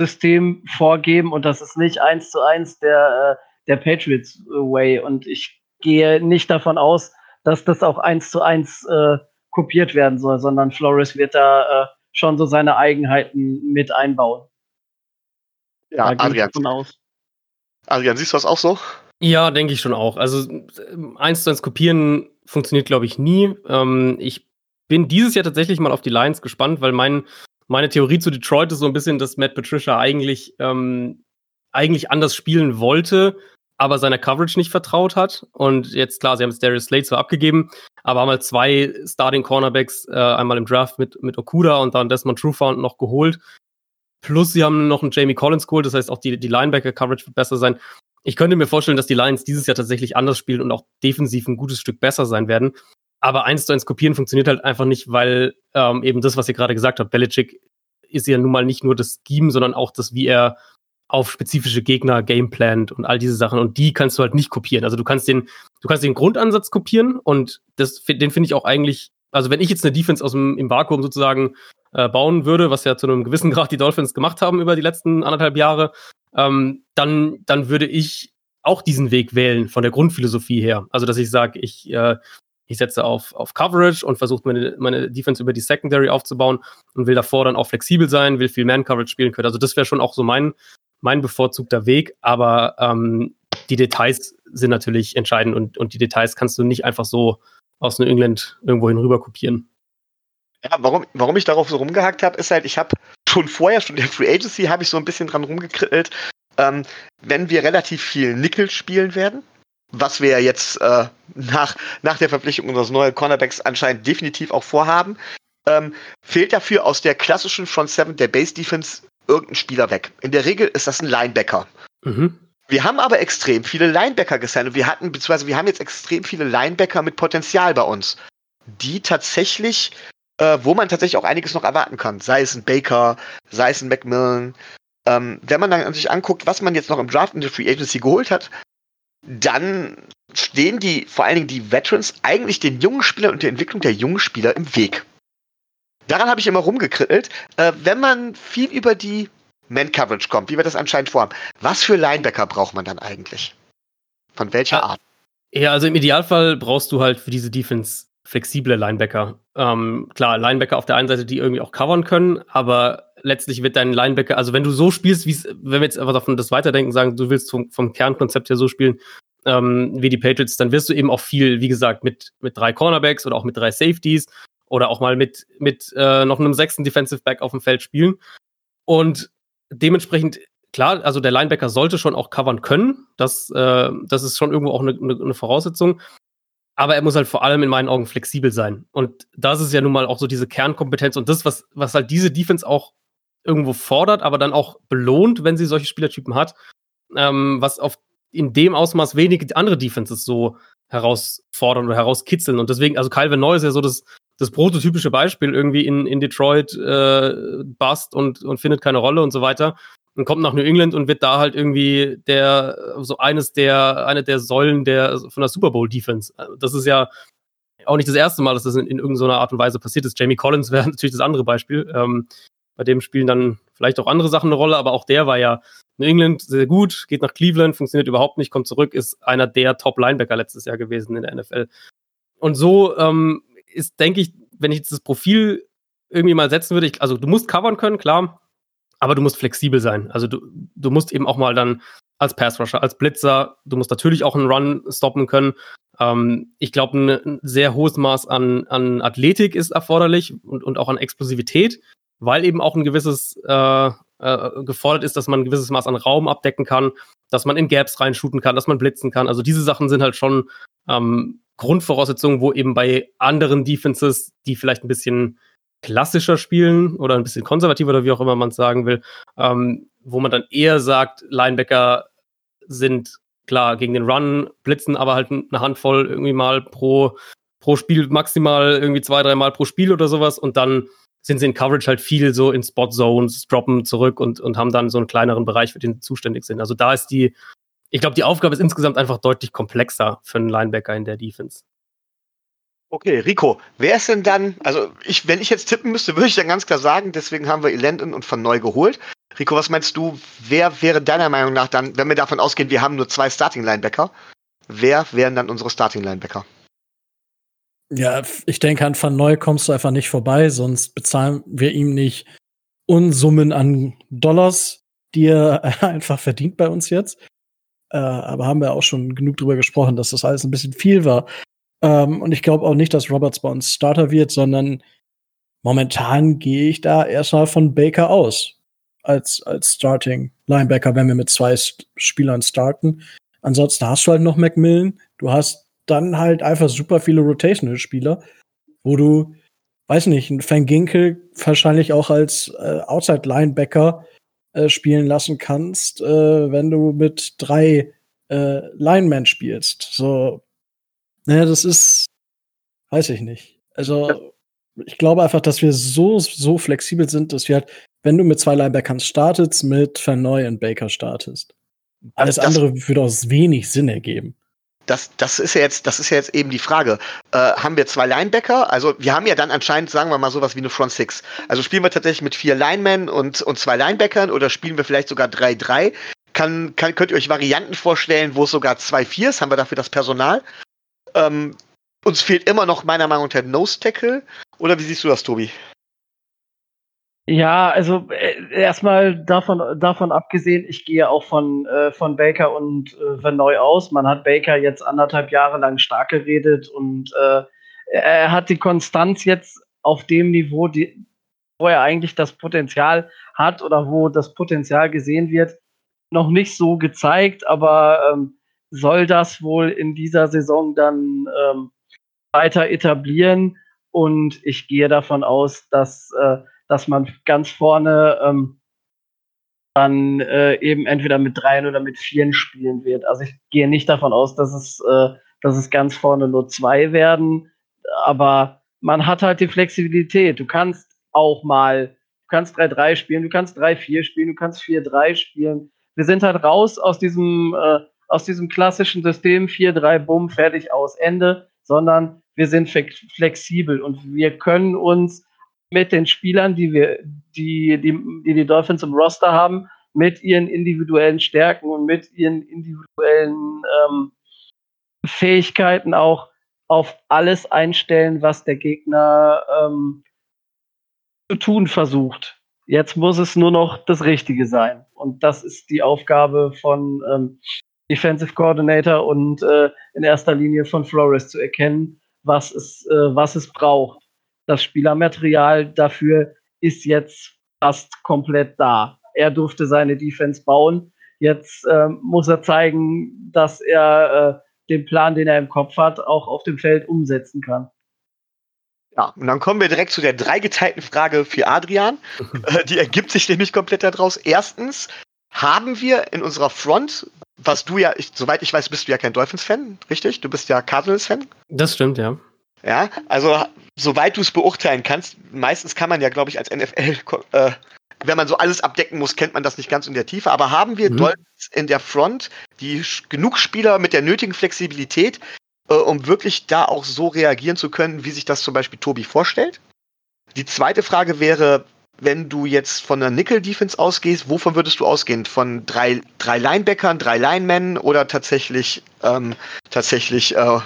System vorgeben und das ist nicht eins zu eins der äh, der Patriots Way. Und ich gehe nicht davon aus, dass das auch eins zu eins äh, kopiert werden soll, sondern Flores wird da äh, schon so seine Eigenheiten mit einbauen. Ja, Adrian. Adrian, siehst du das auch so? Ja, denke ich schon auch. Also eins zu eins kopieren funktioniert, glaube ich, nie. Ähm, ich bin dieses Jahr tatsächlich mal auf die Lions gespannt, weil mein, meine Theorie zu Detroit ist so ein bisschen, dass Matt Patricia eigentlich, ähm, eigentlich anders spielen wollte, aber seiner Coverage nicht vertraut hat. Und jetzt, klar, sie haben jetzt Darius Slade zwar abgegeben, aber haben halt zwei Starting Cornerbacks, äh, einmal im Draft mit, mit Okuda und dann Desmond Truefound noch geholt. Plus sie haben noch einen Jamie Collins geholt, das heißt auch die, die Linebacker-Coverage wird besser sein. Ich könnte mir vorstellen, dass die Lions dieses Jahr tatsächlich anders spielen und auch defensiv ein gutes Stück besser sein werden. Aber eins zu eins kopieren funktioniert halt einfach nicht, weil ähm, eben das, was ihr gerade gesagt habt, Belichick ist ja nun mal nicht nur das Scheme, sondern auch das, wie er auf spezifische Gegner gameplant und all diese Sachen. Und die kannst du halt nicht kopieren. Also du kannst den, du kannst den Grundansatz kopieren und das, den finde ich auch eigentlich, also wenn ich jetzt eine Defense aus dem im Vakuum sozusagen äh, bauen würde, was ja zu einem gewissen Grad die Dolphins gemacht haben über die letzten anderthalb Jahre, ähm, dann, dann würde ich auch diesen Weg wählen von der Grundphilosophie her. Also dass ich sage, ich, äh, ich setze auf, auf Coverage und versuche meine, meine Defense über die Secondary aufzubauen und will davor dann auch flexibel sein, will viel Man-Coverage spielen können. Also das wäre schon auch so mein, mein bevorzugter Weg, aber ähm, die Details sind natürlich entscheidend und, und die Details kannst du nicht einfach so aus New England irgendwo hinüber kopieren. Ja, warum, warum ich darauf so rumgehackt habe, ist halt, ich habe schon vorher, schon in der Free Agency, habe ich so ein bisschen dran rumgekrittelt, ähm, wenn wir relativ viel Nickel spielen werden, was wir ja jetzt äh, nach, nach der Verpflichtung unseres neuen Cornerbacks anscheinend definitiv auch vorhaben, ähm, fehlt dafür aus der klassischen Front 7 der Base Defense irgendein Spieler weg. In der Regel ist das ein Linebacker. Mhm. Wir haben aber extrem viele Linebacker und wir hatten, beziehungsweise wir haben jetzt extrem viele Linebacker mit Potenzial bei uns, die tatsächlich, äh, wo man tatsächlich auch einiges noch erwarten kann. Sei es ein Baker, sei es ein Macmillan. Ähm, wenn man dann sich anguckt, was man jetzt noch im Draft in der Free Agency geholt hat, dann stehen die, vor allen Dingen die Veterans, eigentlich den jungen Spielern und der Entwicklung der jungen Spieler im Weg daran habe ich immer rumgekrittelt. Äh, wenn man viel über die Man-Coverage kommt, wie wir das anscheinend vorhaben, was für Linebacker braucht man dann eigentlich? Von welcher ja. Art? Ja, also im Idealfall brauchst du halt für diese Defense flexible Linebacker. Ähm, klar, Linebacker auf der einen Seite, die irgendwie auch covern können, aber letztlich wird dein Linebacker, also wenn du so spielst, wie wenn wir jetzt einfach davon das weiterdenken, sagen, du willst vom, vom Kernkonzept her so spielen, ähm, wie die Patriots, dann wirst du eben auch viel, wie gesagt, mit, mit drei Cornerbacks oder auch mit drei Safeties oder auch mal mit, mit äh, noch einem sechsten Defensive Back auf dem Feld spielen. Und dementsprechend, klar, also der Linebacker sollte schon auch covern können. Das, äh, das ist schon irgendwo auch eine, eine Voraussetzung. Aber er muss halt vor allem in meinen Augen flexibel sein. Und das ist ja nun mal auch so diese Kernkompetenz und das, was, was halt diese Defense auch irgendwo fordert, aber dann auch belohnt, wenn sie solche Spielertypen hat, ähm, was auf in dem Ausmaß wenige andere Defenses so herausfordern oder herauskitzeln. Und deswegen, also Calvin Neu ist ja so das, das prototypische Beispiel irgendwie in, in Detroit äh, bust und, und findet keine Rolle und so weiter. Und kommt nach New England und wird da halt irgendwie der, so eines der, eine der Säulen der, von der Super Bowl Defense. Das ist ja auch nicht das erste Mal, dass das in, in irgendeiner Art und Weise passiert ist. Jamie Collins wäre <laughs> natürlich das andere Beispiel. Ähm, bei dem spielen dann vielleicht auch andere Sachen eine Rolle, aber auch der war ja New England sehr gut, geht nach Cleveland, funktioniert überhaupt nicht, kommt zurück, ist einer der Top-Linebacker letztes Jahr gewesen in der NFL. Und so ähm, ist, denke ich, wenn ich jetzt das Profil irgendwie mal setzen würde, ich, also du musst covern können, klar, aber du musst flexibel sein. Also du, du musst eben auch mal dann als Pass-Rusher, als Blitzer, du musst natürlich auch einen Run stoppen können. Ähm, ich glaube, ein, sehr hohes Maß an, an Athletik ist erforderlich und, und auch an Explosivität, weil eben auch ein gewisses äh, äh, gefordert ist, dass man ein gewisses Maß an Raum abdecken kann, dass man in Gaps reinshooten kann, dass man blitzen kann. Also diese Sachen sind halt schon ähm, Grundvoraussetzungen, wo eben bei anderen Defenses, die vielleicht ein bisschen klassischer spielen oder ein bisschen konservativer oder wie auch immer man es sagen will, ähm, wo man dann eher sagt, Linebacker sind klar gegen den Run, blitzen aber halt eine Handvoll irgendwie mal pro, pro Spiel, maximal irgendwie zwei, dreimal pro Spiel oder sowas und dann sind sie in Coverage halt viel so in Spot Zones, droppen zurück und, und haben dann so einen kleineren Bereich, für den sie zuständig sind. Also da ist die, ich glaube, die Aufgabe ist insgesamt einfach deutlich komplexer für einen Linebacker in der Defense. Okay, Rico, wer ist denn dann, also ich, wenn ich jetzt tippen müsste, würde ich dann ganz klar sagen, deswegen haben wir Elendon und von neu geholt. Rico, was meinst du, wer wäre deiner Meinung nach dann, wenn wir davon ausgehen, wir haben nur zwei Starting-Linebacker, wer wären dann unsere Starting-Linebacker? Ja, ich denke, an Van Neu kommst du einfach nicht vorbei, sonst bezahlen wir ihm nicht Unsummen an Dollars, die er <laughs> einfach verdient bei uns jetzt. Äh, aber haben wir auch schon genug drüber gesprochen, dass das alles ein bisschen viel war. Ähm, und ich glaube auch nicht, dass Roberts bei uns Starter wird, sondern momentan gehe ich da erstmal von Baker aus. Als, als Starting Linebacker, wenn wir mit zwei St Spielern starten. Ansonsten hast du halt noch Macmillan. Du hast dann halt einfach super viele Rotational-Spieler, wo du, weiß nicht, ein Van Ginkel wahrscheinlich auch als äh, Outside-Linebacker äh, spielen lassen kannst, äh, wenn du mit drei äh, Linemen spielst. So, naja, das ist, weiß ich nicht. Also, ich glaube einfach, dass wir so, so flexibel sind, dass wir halt, wenn du mit zwei Linebackern startest, mit Van Neu und Baker startest. Alles das, andere würde aus wenig Sinn ergeben das, das ist ja jetzt, das ist ja jetzt eben die Frage. Äh, haben wir zwei Linebacker? Also wir haben ja dann anscheinend, sagen wir mal, sowas wie eine Front Six. Also spielen wir tatsächlich mit vier Linemen und, und zwei Linebackern oder spielen wir vielleicht sogar 3-3? Kann, kann, könnt ihr euch Varianten vorstellen, wo es sogar 2-4 ist? Haben wir dafür das Personal? Ähm, uns fehlt immer noch meiner Meinung nach Nose Tackle. Oder wie siehst du das, Tobi? Ja, also äh, erstmal davon, davon abgesehen, ich gehe auch von, äh, von Baker und äh, Van Neu aus. Man hat Baker jetzt anderthalb Jahre lang stark geredet und äh, er hat die Konstanz jetzt auf dem Niveau, die, wo er eigentlich das Potenzial hat oder wo das Potenzial gesehen wird, noch nicht so gezeigt, aber ähm, soll das wohl in dieser Saison dann ähm, weiter etablieren. Und ich gehe davon aus, dass äh, dass man ganz vorne ähm, dann äh, eben entweder mit dreien oder mit vieren spielen wird. Also ich gehe nicht davon aus, dass es, äh, dass es ganz vorne nur zwei werden, aber man hat halt die Flexibilität. Du kannst auch mal, du kannst 3-3 spielen, du kannst 3-4 spielen, du kannst 4-3 spielen. Wir sind halt raus aus diesem, äh, aus diesem klassischen System 4-3, bumm, fertig aus, Ende, sondern wir sind flexibel und wir können uns mit den Spielern, die wir, die, die, die, die Dolphins im Roster haben, mit ihren individuellen Stärken und mit ihren individuellen ähm, Fähigkeiten auch auf alles einstellen, was der Gegner ähm, zu tun versucht. Jetzt muss es nur noch das Richtige sein. Und das ist die Aufgabe von ähm, Defensive Coordinator und äh, in erster Linie von Flores zu erkennen, was es, äh, was es braucht. Das Spielermaterial dafür ist jetzt fast komplett da. Er durfte seine Defense bauen. Jetzt äh, muss er zeigen, dass er äh, den Plan, den er im Kopf hat, auch auf dem Feld umsetzen kann. Ja, und dann kommen wir direkt zu der dreigeteilten Frage für Adrian. <laughs> Äh, die ergibt sich nämlich komplett daraus. Erstens, haben wir in unserer Front, was du ja, ich, soweit ich weiß, bist du ja kein Dolphins-Fan, richtig? Du bist ja Cardinals-Fan? Das stimmt, ja. Ja, also soweit du es beurteilen kannst, meistens kann man ja, glaube ich, als NFL, äh, wenn man so alles abdecken muss, kennt man das nicht ganz in der Tiefe. Aber haben wir mhm. Dolphins in der Front, die genug Spieler mit der nötigen Flexibilität, äh, um wirklich da auch so reagieren zu können, wie sich das zum Beispiel Tobi vorstellt? Die zweite Frage wäre, wenn du jetzt von der Nickel-Defense ausgehst, wovon würdest du ausgehen? Von drei, drei Linebackern, drei Linemen oder tatsächlich, ähm, tatsächlich äh,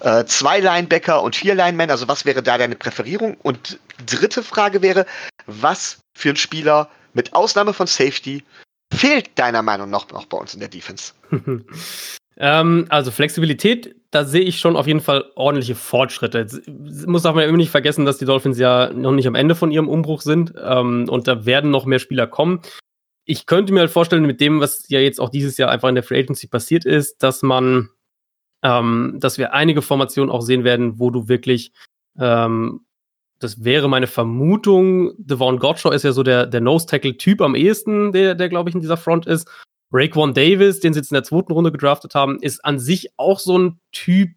äh, zwei Linebacker und vier Linemen? Also was wäre da deine Präferierung? Und dritte Frage wäre, was für ein Spieler mit Ausnahme von Safety fehlt deiner Meinung nach noch bei uns in der Defense? <laughs> ähm, also Flexibilität, da sehe ich schon auf jeden Fall ordentliche Fortschritte. Jetzt muss man immer nicht vergessen, dass die Dolphins ja noch nicht am Ende von ihrem Umbruch sind ähm, und da werden noch mehr Spieler kommen. Ich könnte mir halt vorstellen, mit dem, was ja jetzt auch dieses Jahr einfach in der Free Agency passiert ist, dass man, ähm, dass wir einige Formationen auch sehen werden, wo du wirklich ähm, das wäre meine Vermutung. Devon Gottschall ist ja so der, der Nose-Tackle-Typ am ehesten, der, der glaube ich, in dieser Front ist. Raekwon Davis, den sie jetzt in der zweiten Runde gedraftet haben, ist an sich auch so ein Typ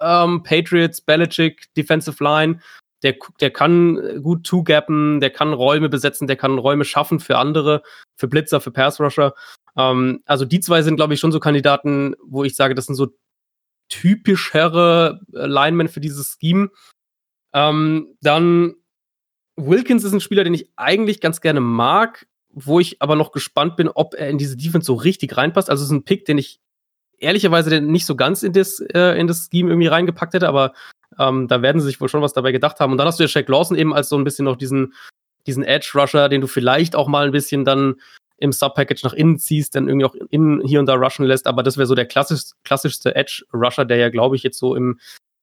ähm, Patriots, Belichick, Defensive Line. Der, der kann gut two-gappen, der kann Räume besetzen, der kann Räume schaffen für andere, für Blitzer, für Pass-Rusher. Ähm, also die zwei sind, glaube ich, schon so Kandidaten, wo ich sage, das sind so typischere äh, Linemen für dieses Scheme. Ähm, dann Wilkins ist ein Spieler, den ich eigentlich ganz gerne mag, wo ich aber noch gespannt bin, ob er in diese Defense so richtig reinpasst. Also es ist ein Pick, den ich ehrlicherweise nicht so ganz in das, äh, in das Scheme irgendwie reingepackt hätte, aber ähm, da werden sie sich wohl schon was dabei gedacht haben. Und dann hast du ja Shaq Lawson eben als so ein bisschen noch diesen, diesen Edge-Rusher, den du vielleicht auch mal ein bisschen dann im Sub-Package nach innen ziehst, dann irgendwie auch innen hier und da rushen lässt. Aber das wäre so der klassisch, klassischste Edge-Rusher, der ja, glaube ich, jetzt so im,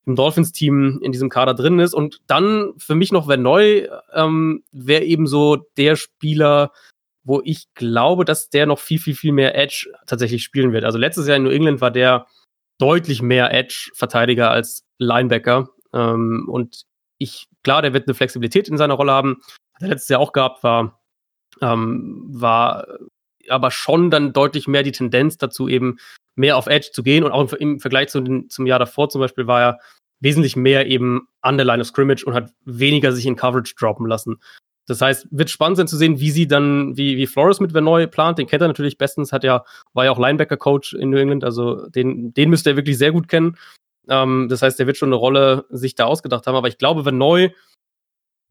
im Dolphins-Team in diesem Kader drin ist. Und dann für mich noch, wer neu, ähm, wäre eben so der Spieler, wo ich glaube, dass der noch viel, viel, viel mehr Edge tatsächlich spielen wird. Also letztes Jahr in New England war der deutlich mehr Edge-Verteidiger als Linebacker. Ähm, und ich, klar, der wird eine Flexibilität in seiner Rolle haben. Hat er letztes Jahr auch gehabt, war, ähm, war aber schon dann deutlich mehr die Tendenz dazu, eben mehr auf Edge zu gehen. Und auch im, Vergleich zu den, zum Jahr davor zum Beispiel war er wesentlich mehr eben an der Line of Scrimmage und hat weniger sich in Coverage droppen lassen. Das heißt, wird spannend sein zu sehen, wie sie dann, wie, wie Flores mit Verneu plant. Den kennt er natürlich bestens, hat ja, war ja auch Linebacker-Coach in New England, also den, den müsste er wirklich sehr gut kennen. Ähm, das heißt, der wird schon eine Rolle sich da ausgedacht haben. Aber ich glaube, Verneu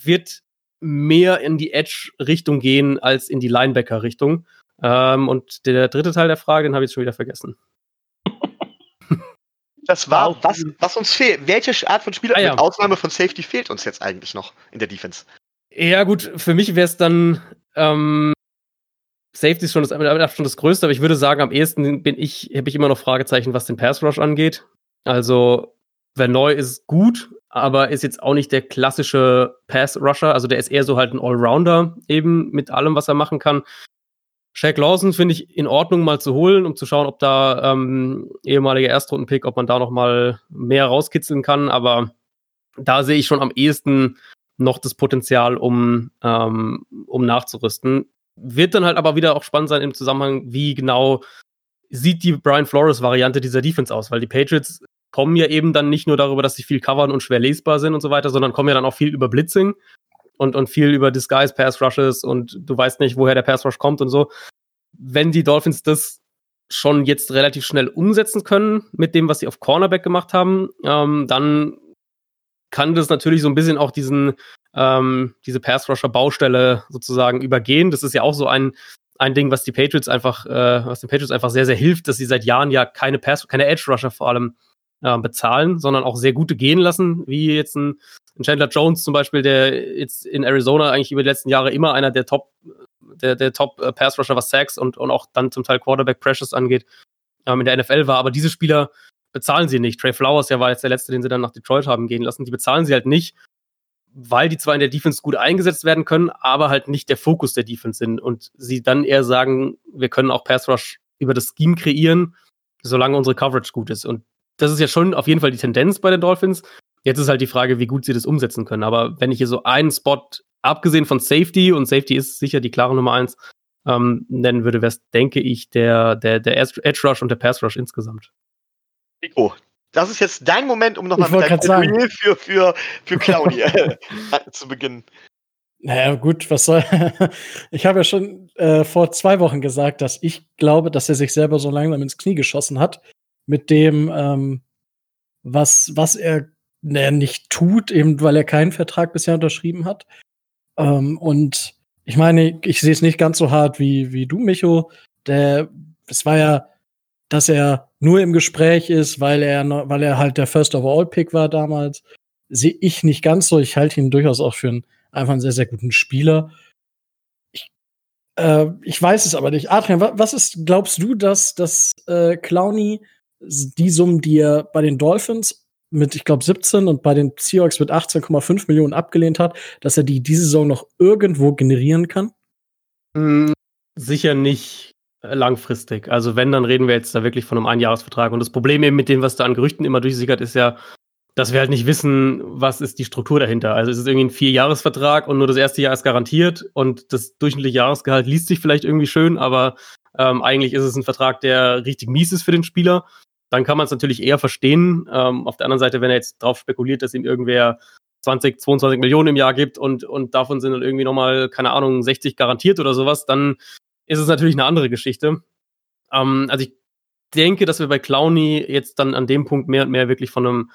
wird mehr in die Edge-Richtung gehen als in die Linebacker-Richtung. Ähm, und der dritte Teil der Frage, den habe ich jetzt schon wieder vergessen. <laughs> Das war, was, was uns fehlt. Welche Art von Spieler, ah, ja. mit Ausnahme von Safety, fehlt uns jetzt eigentlich noch in der Defense? Ja, gut, für mich wäre es dann ähm, Safety ist schon das, schon das Größte, aber ich würde sagen, am ehesten bin ich, habe ich immer noch Fragezeichen, was den Pass Rush angeht. Also, wer neu ist gut, aber ist jetzt auch nicht der klassische Pass Rusher. Also, der ist eher so halt ein Allrounder eben mit allem, was er machen kann. Shaq Lawson finde ich in Ordnung mal zu holen, um zu schauen, ob da ähm, ehemaliger Erstrundenpick, ob man da noch mal mehr rauskitzeln kann. Aber da sehe ich schon am ehesten noch das Potenzial, um, ähm, um nachzurüsten. Wird dann halt aber wieder auch spannend sein im Zusammenhang, wie genau sieht die Brian Flores-Variante dieser Defense aus, weil die Patriots kommen ja eben dann nicht nur darüber, dass sie viel covern und schwer lesbar sind und so weiter, sondern kommen ja dann auch viel über Blitzing und, und viel über Disguise Pass Rushes und du weißt nicht, woher der Pass Rush kommt und so. Wenn die Dolphins das schon jetzt relativ schnell umsetzen können mit dem, was sie auf Cornerback gemacht haben, ähm, dann kann das natürlich so ein bisschen auch diesen, ähm, diese Pass-Rusher-Baustelle sozusagen übergehen. Das ist ja auch so ein, ein Ding, was die Patriots einfach, äh, was den Patriots einfach sehr, sehr hilft, dass sie seit Jahren ja keine Pass, keine Edge-Rusher vor allem äh, bezahlen, sondern auch sehr gute gehen lassen, wie jetzt ein, ein Chandler Jones zum Beispiel, der jetzt in Arizona eigentlich über die letzten Jahre immer einer der Top, der, der Top äh, Pass Rusher, was Sacks und, und auch dann zum Teil Quarterback Pressures angeht, ähm, in der NFL war. Aber diese Spieler bezahlen sie nicht. Trey Flowers, ja, war jetzt der letzte, den sie dann nach Detroit haben gehen lassen. Die bezahlen sie halt nicht, weil die zwar in der Defense gut eingesetzt werden können, aber halt nicht der Fokus der Defense sind und sie dann eher sagen, wir können auch Pass Rush über das Scheme kreieren, solange unsere Coverage gut ist. Und das ist ja schon auf jeden Fall die Tendenz bei den Dolphins. Jetzt ist halt die Frage, wie gut sie das umsetzen können. Aber wenn ich hier so einen Spot, abgesehen von Safety, und Safety ist sicher die klare Nummer eins, ähm, nennen würde, wäre es, denke ich, der, der, der Edge Rush und der Pass Rush insgesamt. Nico, das ist jetzt dein Moment, um nochmal mit deinem Reel für, für, für <laughs> Claudia zu beginnen. Naja, gut, was soll. <laughs> ich habe ja schon äh, vor zwei Wochen gesagt, dass ich glaube, dass er sich selber so langsam ins Knie geschossen hat, mit dem, ähm, was, was er ne, nicht tut, eben weil er keinen Vertrag bisher unterschrieben hat. Ähm, und ich meine, ich sehe es nicht ganz so hart wie, wie du, Micho. Der, es war ja, dass er nur im Gespräch ist, weil er, weil er halt der First Overall Pick war damals. Sehe ich nicht ganz so. Ich halte ihn durchaus auch für einen, einfach einen sehr, sehr guten Spieler. Ich, äh, ich weiß es aber nicht. Adrian, was ist, glaubst du, dass, dass äh, Clowny die Summen, die er bei den Dolphins mit, ich glaube, 17 und bei den Seahawks mit 18,5 Millionen abgelehnt hat, dass er die diese Saison noch irgendwo generieren kann? Hm, sicher nicht langfristig. Also wenn, dann reden wir jetzt da wirklich von einem Einjahresvertrag. Und das Problem eben mit dem, was da an Gerüchten immer durchsickert, ist ja, dass wir halt nicht wissen, was ist die Struktur dahinter. Also es ist irgendwie ein Vierjahresvertrag und nur das erste Jahr ist garantiert und das durchschnittliche Jahresgehalt liest sich vielleicht irgendwie schön, aber ähm, eigentlich ist es ein Vertrag, der richtig mies ist für den Spieler dann kann man es natürlich eher verstehen. Ähm, auf der anderen Seite, wenn er jetzt drauf spekuliert, dass ihm irgendwer 20, 22 Millionen im Jahr gibt und, und davon sind dann irgendwie nochmal, keine Ahnung, 60 garantiert oder sowas, dann ist es natürlich eine andere Geschichte. Ähm, also ich denke, dass wir bei Clowny jetzt dann an dem Punkt mehr und mehr wirklich von einem,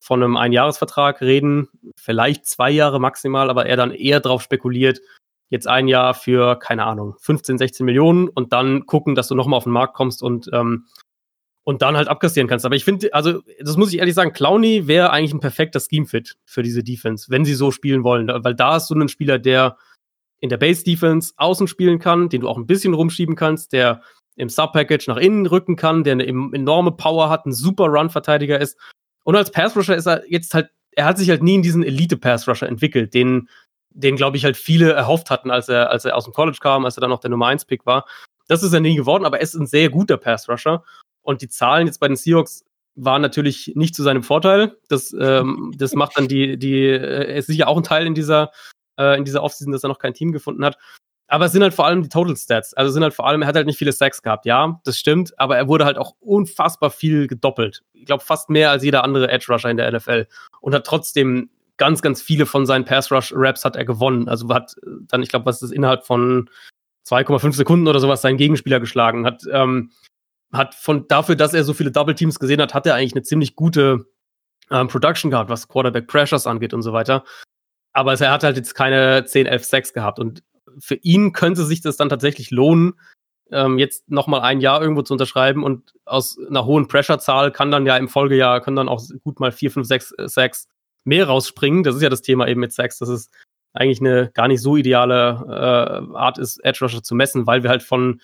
von einem Einjahresvertrag reden, vielleicht zwei Jahre maximal, aber er dann eher drauf spekuliert, jetzt ein Jahr für, keine Ahnung, 15, 16 Millionen und dann gucken, dass du nochmal auf den Markt kommst und ähm, und dann halt abkassieren kannst. Aber ich finde, also, das muss ich ehrlich sagen, Clowny wäre eigentlich ein perfekter Scheme-Fit für diese Defense, wenn sie so spielen wollen. Weil da ist so ein Spieler, der in der Base-Defense außen spielen kann, den du auch ein bisschen rumschieben kannst, der im Sub-Package nach innen rücken kann, der eine enorme Power hat, ein super Run-Verteidiger ist. Und als Pass-Rusher ist er jetzt halt, er hat sich halt nie in diesen Elite-Pass-Rusher entwickelt, den, den glaube ich halt viele erhofft hatten, als er, als er aus dem College kam, als er dann noch der Nummer 1-Pick war. Das ist er nie geworden, aber er ist ein sehr guter Pass-Rusher. Und die Zahlen jetzt bei den Seahawks waren natürlich nicht zu seinem Vorteil. Das, ähm, das macht dann die, die, äh, ist sicher auch ein Teil in dieser, äh, in dieser Offseason, dass er noch kein Team gefunden hat. Aber es sind halt vor allem die Total Stats. Also sind halt vor allem, er hat halt nicht viele Sacks gehabt, ja, das stimmt, aber er wurde halt auch unfassbar viel gedoppelt. Ich glaube, fast mehr als jeder andere Edge Rusher in der NFL. Und hat trotzdem ganz, ganz viele von seinen Pass Rush Raps hat er gewonnen. Also hat dann, ich glaube, was ist das innerhalb von 2,5 Sekunden oder sowas seinen Gegenspieler geschlagen. Hat ähm, hat von dafür, dass er so viele Double Teams gesehen hat, hat er eigentlich eine ziemlich gute ähm, Production gehabt, was Quarterback Pressures angeht und so weiter. Aber er hat halt jetzt keine 10, 11 Sacks gehabt und für ihn könnte sich das dann tatsächlich lohnen, ähm, jetzt noch mal ein Jahr irgendwo zu unterschreiben und aus einer hohen Pressure-Zahl kann dann ja im Folgejahr können dann auch gut mal 4, 5, 6 Sacks mehr rausspringen. Das ist ja das Thema eben mit Sacks, dass es eigentlich eine gar nicht so ideale äh, Art ist, Edge Rusher zu messen, weil wir halt von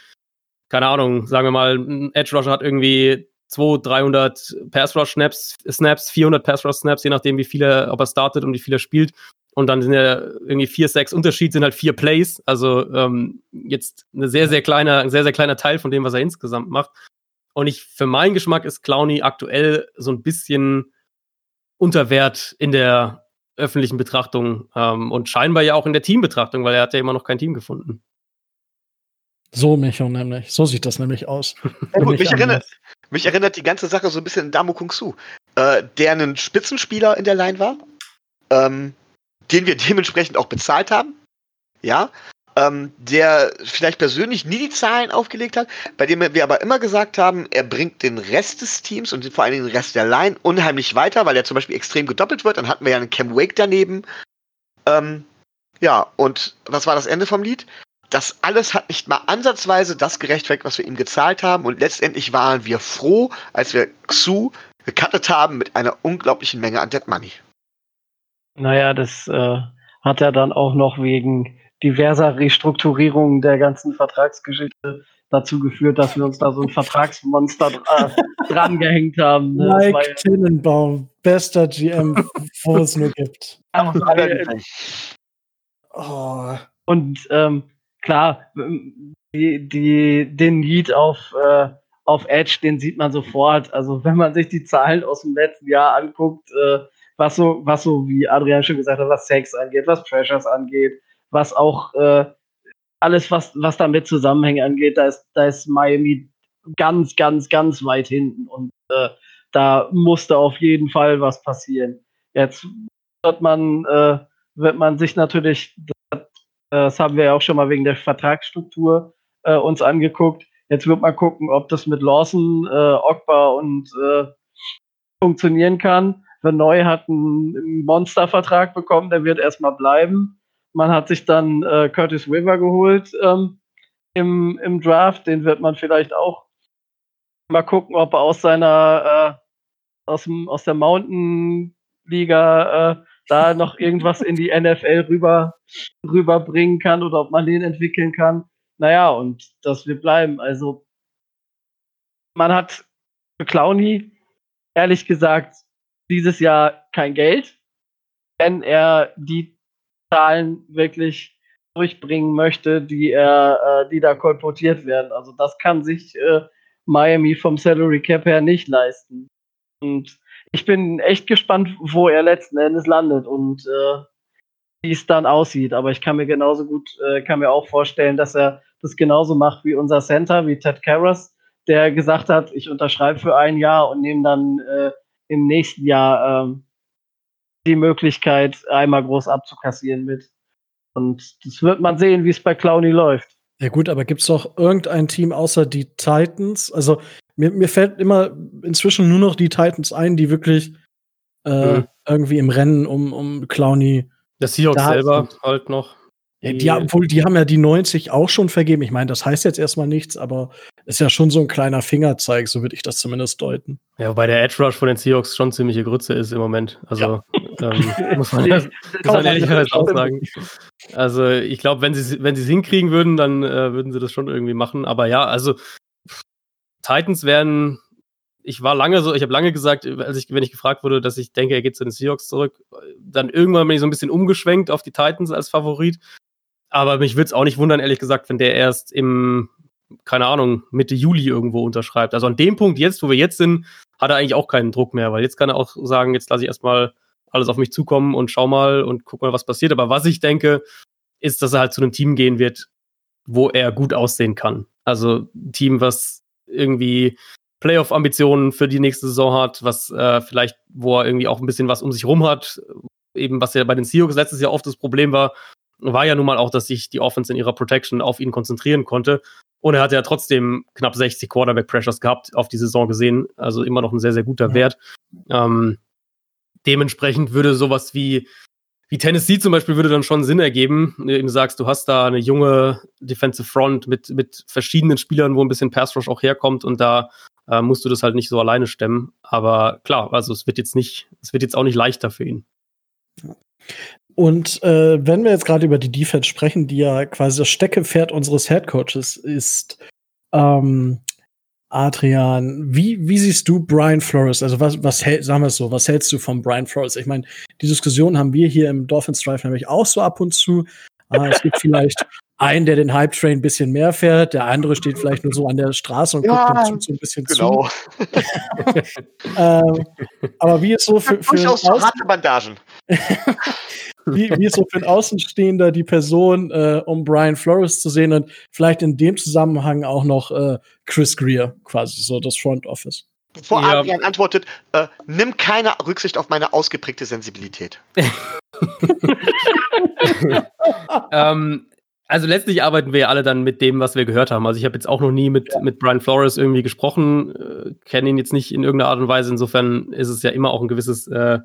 keine Ahnung, sagen wir mal, ein Edge Rusher hat irgendwie 200, 300 Pass Rush Snaps, Snaps, 400 Pass Rush Snaps, je nachdem, wie viele, ob er startet und wie viele er spielt. Und dann sind ja irgendwie vier, sechs Unterschied, sind halt vier Plays. Also ähm, jetzt eine sehr, sehr kleiner, ein sehr, sehr kleiner Teil von dem, was er insgesamt macht. Und ich, für meinen Geschmack ist Clowny aktuell so ein bisschen unter Wert in der öffentlichen Betrachtung ähm, und scheinbar ja auch in der Teambetrachtung, weil er hat ja immer noch kein Team gefunden. So, Micho, nämlich. So sieht das nämlich aus. <laughs> Gut, mich, erinnert, mich, erinnert, die ganze Sache so ein bisschen an Damo Kung Su, äh, der ein Spitzenspieler in der Line war, ähm, den wir dementsprechend auch bezahlt haben. Ja. Ähm, der vielleicht persönlich nie die Zahlen aufgelegt hat, bei dem wir aber immer gesagt haben, er bringt den Rest des Teams und vor Dingen den Rest der Line unheimlich weiter, weil er zum Beispiel extrem gedoppelt wird. Dann hatten wir ja einen Cam Wake daneben. Ähm, ja, und was war das Ende vom Lied? Das alles hat nicht mal ansatzweise das gerechtfertigt, was wir ihm gezahlt haben. Und letztendlich waren wir froh, als wir Xu gecuttet haben mit einer unglaublichen Menge an Dead Money. Naja, das äh, hat er dann auch noch wegen diverser Restrukturierungen der ganzen Vertragsgeschichte dazu geführt, dass wir uns da so ein Vertragsmonster <laughs> dran gehängt haben. Ne? Mike ja Tinnenbaum, bester GM, wo es nur gibt. oh. Und ähm, klar, die, die, den Need auf, äh, auf Edge, den sieht man sofort. Also wenn man sich die Zahlen aus dem letzten Jahr anguckt, äh, was so, was so, wie Adrian schon gesagt hat, was Sex angeht, was Pressures angeht, was auch äh, alles, was, was damit Zusammenhänge angeht, da ist, da ist Miami ganz, ganz, ganz weit hinten und äh, da musste auf jeden Fall was passieren. Jetzt wird man, äh, wird man sich natürlich, das, haben wir ja auch schon mal wegen der Vertragsstruktur äh, uns angeguckt. Jetzt wird man gucken, ob das mit Lawson, äh, Ogba und äh, funktionieren kann. Wenn Neu hat einen Monstervertrag bekommen, der wird erstmal bleiben. Man hat sich dann äh, Curtis River geholt ähm, im, im Draft. Den wird man vielleicht auch mal gucken, ob er aus seiner äh, aus, dem, aus der Mountain Liga äh, da <laughs> noch irgendwas in die NFL rüber rüberbringen kann oder ob man den entwickeln kann. Naja, und das wird bleiben. Also man hat für Clowny ehrlich gesagt dieses Jahr kein Geld, wenn er die Zahlen wirklich durchbringen möchte, die er, äh, die da kolportiert werden. Also das kann sich äh, Miami vom Salary Cap her nicht leisten. Und ich bin echt gespannt, wo er letzten Endes landet und äh, wie es dann aussieht. Aber ich kann mir genauso gut, äh, kann mir auch vorstellen, dass er das genauso macht wie unser Center, wie Ted Karras, der gesagt hat, ich unterschreibe für ein Jahr und nehme dann äh, im nächsten Jahr ähm, die Möglichkeit, einmal groß abzukassieren mit. Und das wird man sehen, wie es bei Clowny läuft. Ja gut, aber gibt es doch irgendein Team außer die Titans? Also mir, mir fällt immer inzwischen nur noch die Titans ein, die wirklich äh, mhm. irgendwie im Rennen um, um Clowny. Der Seahawks selber sind. halt noch. Ja, die, obwohl, die haben ja die 90 auch schon vergeben. Ich meine, das heißt jetzt erstmal nichts, aber ist ja schon so ein kleiner Fingerzeig, so würde ich das zumindest deuten. Ja, wobei der Edge Rush von den Seahawks schon ziemliche Grütze ist im Moment. Also ja. Ähm, <laughs> muss man, muss man ehrlicherweise auch sagen. Also ich glaube, wenn sie wenn es hinkriegen würden, dann äh, würden sie das schon irgendwie machen. Aber ja, also Titans werden ich war lange so, ich habe lange gesagt, als ich, wenn ich gefragt wurde, dass ich denke, er geht zu den Seahawks zurück, dann irgendwann bin ich so ein bisschen umgeschwenkt auf die Titans als Favorit. Aber mich würde es auch nicht wundern, ehrlich gesagt, wenn der erst im, keine Ahnung, Mitte Juli irgendwo unterschreibt. Also an dem Punkt jetzt, wo wir jetzt sind, hat er eigentlich auch keinen Druck mehr, weil jetzt kann er auch sagen, jetzt lasse ich erstmal alles auf mich zukommen und schau mal und guck mal, was passiert. Aber was ich denke, ist, dass er halt zu einem Team gehen wird, wo er gut aussehen kann. Also ein Team, was irgendwie Playoff-Ambitionen für die nächste Saison hat, was äh, vielleicht, wo er irgendwie auch ein bisschen was um sich rum hat. Eben, was ja bei den Seahawks letztes Jahr oft das Problem war, war ja nun mal auch, dass sich die Offense in ihrer Protection auf ihn konzentrieren konnte. Und er hat ja trotzdem knapp 60 Quarterback-Pressures gehabt auf die Saison gesehen. Also immer noch ein sehr, sehr guter ja. Wert. Ähm, dementsprechend würde sowas wie, wie Tennessee zum Beispiel würde dann schon Sinn ergeben. Du eben sagst, du hast da eine junge Defensive Front mit, mit verschiedenen Spielern, wo ein bisschen Pass Rush auch herkommt und da äh, musst du das halt nicht so alleine stemmen. Aber klar, also es wird jetzt nicht, es wird jetzt auch nicht leichter für ihn. Und äh, wenn wir jetzt gerade über die Defense sprechen, die ja quasi das Steckepferd unseres Headcoaches ist, ähm, Adrian, wie, wie siehst du Brian Flores? Also was, was hält, sagen wir es so, was hältst du von Brian Flores? Ich meine, die Diskussion haben wir hier im Dolphins Drive nämlich auch so ab und zu. Äh, es gibt vielleicht einen, der den Hype Train ein bisschen mehr fährt, der andere steht vielleicht nur so an der Straße und ja, guckt dem so ein bisschen genau. zu. <laughs> ähm, aber wie ist so für, für durchaus harte Bandagen. <laughs> wie, wie ist so für ein Außenstehender die Person, äh, um Brian Flores zu sehen und vielleicht in dem Zusammenhang auch noch äh, Chris Greer, quasi so das Front Office. Bevor ja. Adrian antwortet, äh, nimm keine Rücksicht auf meine ausgeprägte Sensibilität. <laughs> ähm, Also letztlich arbeiten wir ja alle dann mit dem, was wir gehört haben. Also ich habe jetzt auch noch nie mit, ja. mit Brian Flores irgendwie gesprochen, äh, kenne ihn jetzt nicht in irgendeiner Art und Weise. Insofern ist es ja immer auch ein gewisses, äh,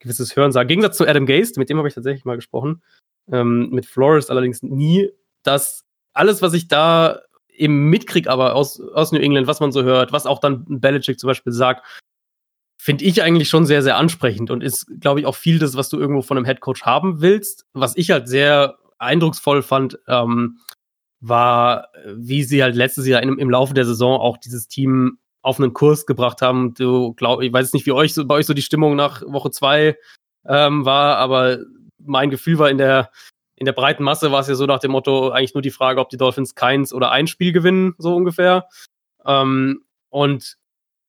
gewisses Hörensagen. Im Gegensatz zu Adam Gaze, mit dem habe ich tatsächlich mal gesprochen. Ähm, mit Flores allerdings nie. Dass alles, was ich da eben mitkriege, aber aus, aus New England, was man so hört, was auch dann Belichick zum Beispiel sagt, finde ich eigentlich schon sehr, sehr ansprechend und ist, glaube ich, auch viel das, was du irgendwo von einem Headcoach haben willst. Was ich halt sehr eindrucksvoll fand, ähm, war, wie sie halt letztes Jahr im, im Laufe der Saison auch dieses Team auf einen Kurs gebracht haben. Du glaub, ich weiß nicht, wie euch so, bei euch so die Stimmung nach Woche zwei ähm, war, aber mein Gefühl war in der in der breiten Masse war es ja so nach dem Motto eigentlich nur die Frage, ob die Dolphins keins oder ein Spiel gewinnen, so ungefähr. Ähm, und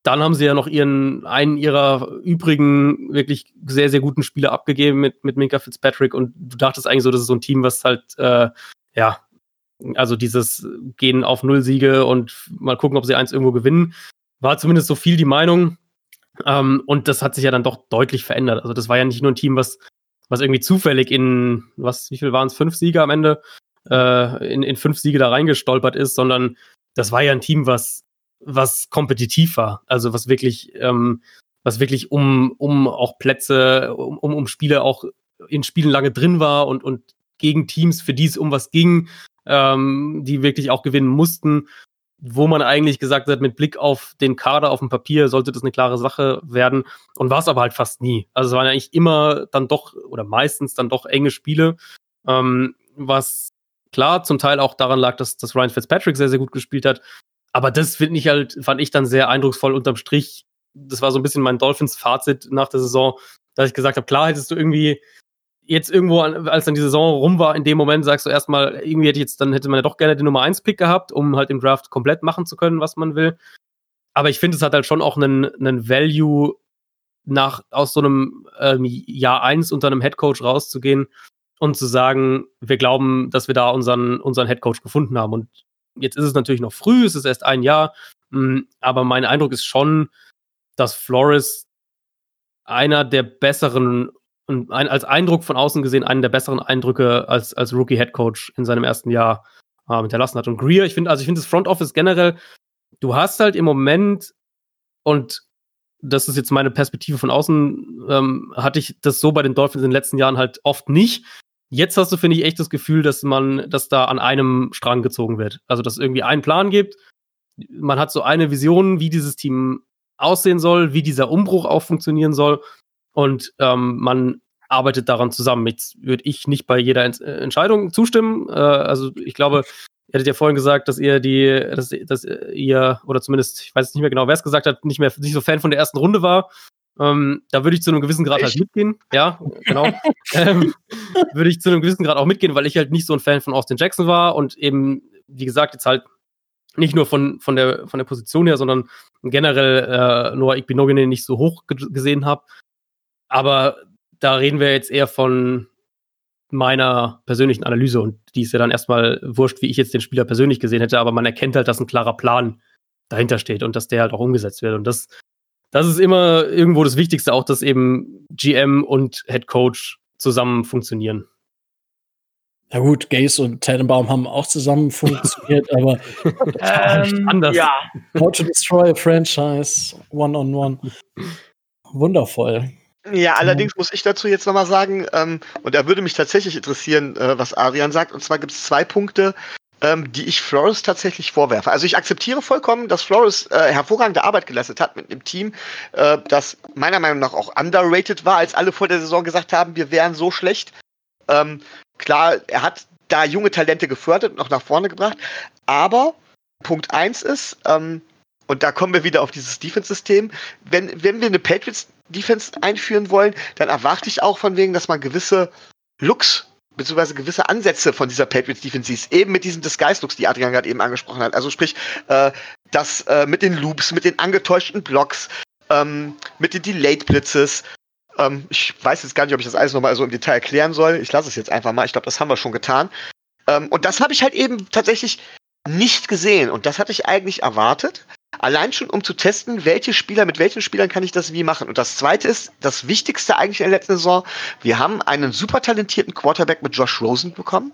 dann haben sie ja noch ihren, einen ihrer übrigen wirklich sehr, sehr guten Spieler abgegeben mit, mit Minka Fitzpatrick und du dachtest eigentlich so, das ist so ein Team, was halt, äh, ja, also dieses Gehen auf Null Siege und mal gucken, ob sie eins irgendwo gewinnen, war zumindest so viel die Meinung. Ähm, und das hat sich ja dann doch deutlich verändert. Also das war ja nicht nur ein Team, was, was irgendwie zufällig in, was, wie viel waren es, fünf Siege am Ende, äh, in, in fünf Siege da reingestolpert ist, sondern das war ja ein Team, was was kompetitiv war. Also was wirklich, ähm, was wirklich um, um auch Plätze, um, um Spiele auch in Spielen lange drin war und, und gegen Teams, für die es um was ging, ähm, die wirklich auch gewinnen mussten, wo man eigentlich gesagt hat, mit Blick auf den Kader auf dem Papier sollte das eine klare Sache werden und war es aber halt fast nie. Also es waren eigentlich immer dann doch oder meistens dann doch enge Spiele, ähm, was klar zum Teil auch daran lag, dass, dass Ryan Fitzpatrick sehr, sehr gut gespielt hat, aber das finde ich halt, fand ich dann sehr eindrucksvoll unterm Strich. Das war so ein bisschen mein Dolphins-Fazit nach der Saison, dass ich gesagt habe, klar hättest du irgendwie jetzt irgendwo, als dann die Saison rum war, in dem Moment sagst du erstmal, irgendwie hätte jetzt, dann hätte man ja doch gerne den Nummer 1 Pick gehabt, um halt im Draft komplett machen zu können, was man will. Aber ich finde, es hat halt schon auch einen, einen Value, nach, aus so einem ähm, Jahr 1 unter einem Headcoach rauszugehen und zu sagen, wir glauben, dass wir da unseren, unseren Headcoach gefunden haben. Und Jetzt ist es natürlich noch früh, es ist erst ein Jahr, hm, aber mein Eindruck ist schon, dass Flores einer der besseren ein, als Eindruck von außen gesehen einen der besseren Eindrücke als, als Rookie Head Coach in seinem ersten Jahr äh, hinterlassen hat. Und Greer, ich finde, also ich finde das Front Office generell, du hast halt im Moment und das ist jetzt meine Perspektive von außen, ähm, hatte ich das so bei den Dolphins in den letzten Jahren halt oft nicht, Jetzt hast du, finde ich, echt das Gefühl, dass man, dass da an einem Strang gezogen wird. Also, dass es irgendwie einen Plan gibt. Man hat so eine Vision, wie dieses Team aussehen soll, wie dieser Umbruch auch funktionieren soll. Und ähm, man arbeitet daran zusammen. Jetzt würde ich nicht bei jeder Ent äh, Entscheidung zustimmen. Äh, also, ich glaube, ihr hattet ja vorhin gesagt, dass ihr die, dass, dass ihr, oder zumindest, ich weiß nicht mehr genau, wer es gesagt hat, nicht mehr nicht so Fan von der ersten Runde war. Ähm, da würde ich zu einem gewissen Grad halt mitgehen. Ja, genau. <laughs> ähm, würde ich zu einem gewissen Grad auch mitgehen, weil ich halt nicht so ein Fan von Austin Jackson war und eben, wie gesagt, jetzt halt nicht nur von, von, der, von der Position her, sondern generell äh, Noah Igbinogene nicht so hoch gesehen habe. Aber da reden wir jetzt eher von meiner persönlichen Analyse und die ist ja dann erstmal wurscht, wie ich jetzt den Spieler persönlich gesehen hätte, aber man erkennt halt, dass ein klarer Plan dahinter steht und dass der halt auch umgesetzt wird. Und das das ist immer irgendwo das Wichtigste, auch dass eben GM und Head Coach zusammen funktionieren. Ja gut, Gaze und Tannenbaum haben auch zusammen <laughs> funktioniert, aber ähm, anders. Ja. How to destroy a franchise, one on one. Wundervoll. Ja, allerdings muss ich dazu jetzt nochmal sagen, ähm, und da würde mich tatsächlich interessieren, äh, was Adrian sagt, und zwar gibt es zwei Punkte, ähm, die ich Flores tatsächlich vorwerfe. Also ich akzeptiere vollkommen, dass Flores äh, hervorragende Arbeit geleistet hat mit einem Team, äh, das meiner Meinung nach auch underrated war, als alle vor der Saison gesagt haben, wir wären so schlecht. Ähm, klar, er hat da junge Talente gefördert und noch nach vorne gebracht, aber Punkt eins ist, ähm, und da kommen wir wieder auf dieses Defense-System. Wenn, wenn wir eine Patriots-Defense einführen wollen, dann erwarte ich auch von wegen, dass man gewisse Looks beziehungsweise gewisse Ansätze von dieser Patriots Defense siehst, eben mit diesen Disguise-Looks, die Adrian gerade eben angesprochen hat. Also sprich, äh, das äh, mit den Loops, mit den angetäuschten Blocks, ähm, mit den Delayed Blitzes. Ähm, ich weiß jetzt gar nicht, ob ich das alles nochmal so im Detail erklären soll. Ich lasse es jetzt einfach mal. Ich glaube, das haben wir schon getan. Ähm, und das habe ich halt eben tatsächlich nicht gesehen. Und das hatte ich eigentlich erwartet. Allein schon, um zu testen, welche Spieler, mit welchen Spielern kann ich das wie machen. Und das zweite ist, das Wichtigste eigentlich in der letzten Saison, wir haben einen super talentierten Quarterback mit Josh Rosen bekommen.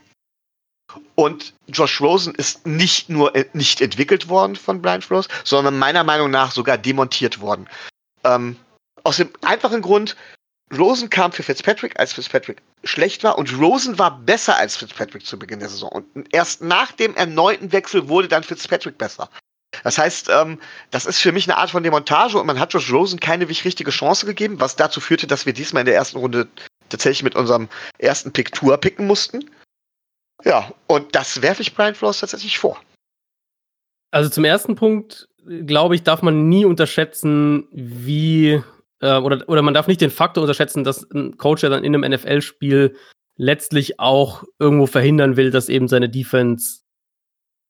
Und Josh Rosen ist nicht nur äh, nicht entwickelt worden von Brian Flores, sondern meiner Meinung nach sogar demontiert worden. Ähm, aus dem einfachen Grund, Rosen kam für Fitzpatrick, als Fitzpatrick schlecht war, und Rosen war besser als Fitzpatrick zu Beginn der Saison. Und erst nach dem erneuten Wechsel wurde dann Fitzpatrick besser. Das heißt, ähm, das ist für mich eine Art von Demontage und man hat Josh Rosen keine wichtige Chance gegeben, was dazu führte, dass wir diesmal in der ersten Runde tatsächlich mit unserem ersten Pick Tour picken mussten. Ja, und das werfe ich Brian Flores tatsächlich vor. Also zum ersten Punkt, glaube ich, darf man nie unterschätzen, wie äh, oder, oder man darf nicht den Faktor unterschätzen, dass ein Coach ja dann in einem NFL-Spiel letztlich auch irgendwo verhindern will, dass eben seine Defense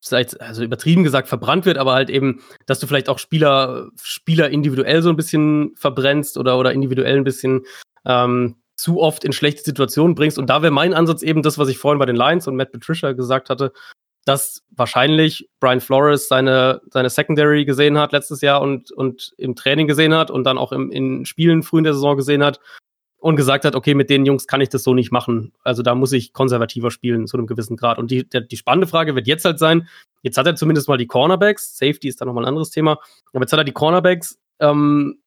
vielleicht, also übertrieben gesagt, verbrannt wird, aber halt eben, dass du vielleicht auch Spieler, Spieler individuell so ein bisschen verbrennst oder, oder individuell ein bisschen ähm, zu oft in schlechte Situationen bringst. Und da wäre mein Ansatz eben das, was ich vorhin bei den Lions und Matt Patricia gesagt hatte, dass wahrscheinlich Brian Flores seine, seine Secondary gesehen hat letztes Jahr und, und im Training gesehen hat und dann auch im, in Spielen früh in der Saison gesehen hat und gesagt hat, okay, mit den Jungs kann ich das so nicht machen. Also da muss ich konservativer spielen zu einem gewissen Grad. Und die, der, die spannende Frage wird jetzt halt sein, jetzt hat er zumindest mal die Cornerbacks, Safety ist da nochmal ein anderes Thema, aber jetzt hat er die Cornerbacks, ähm,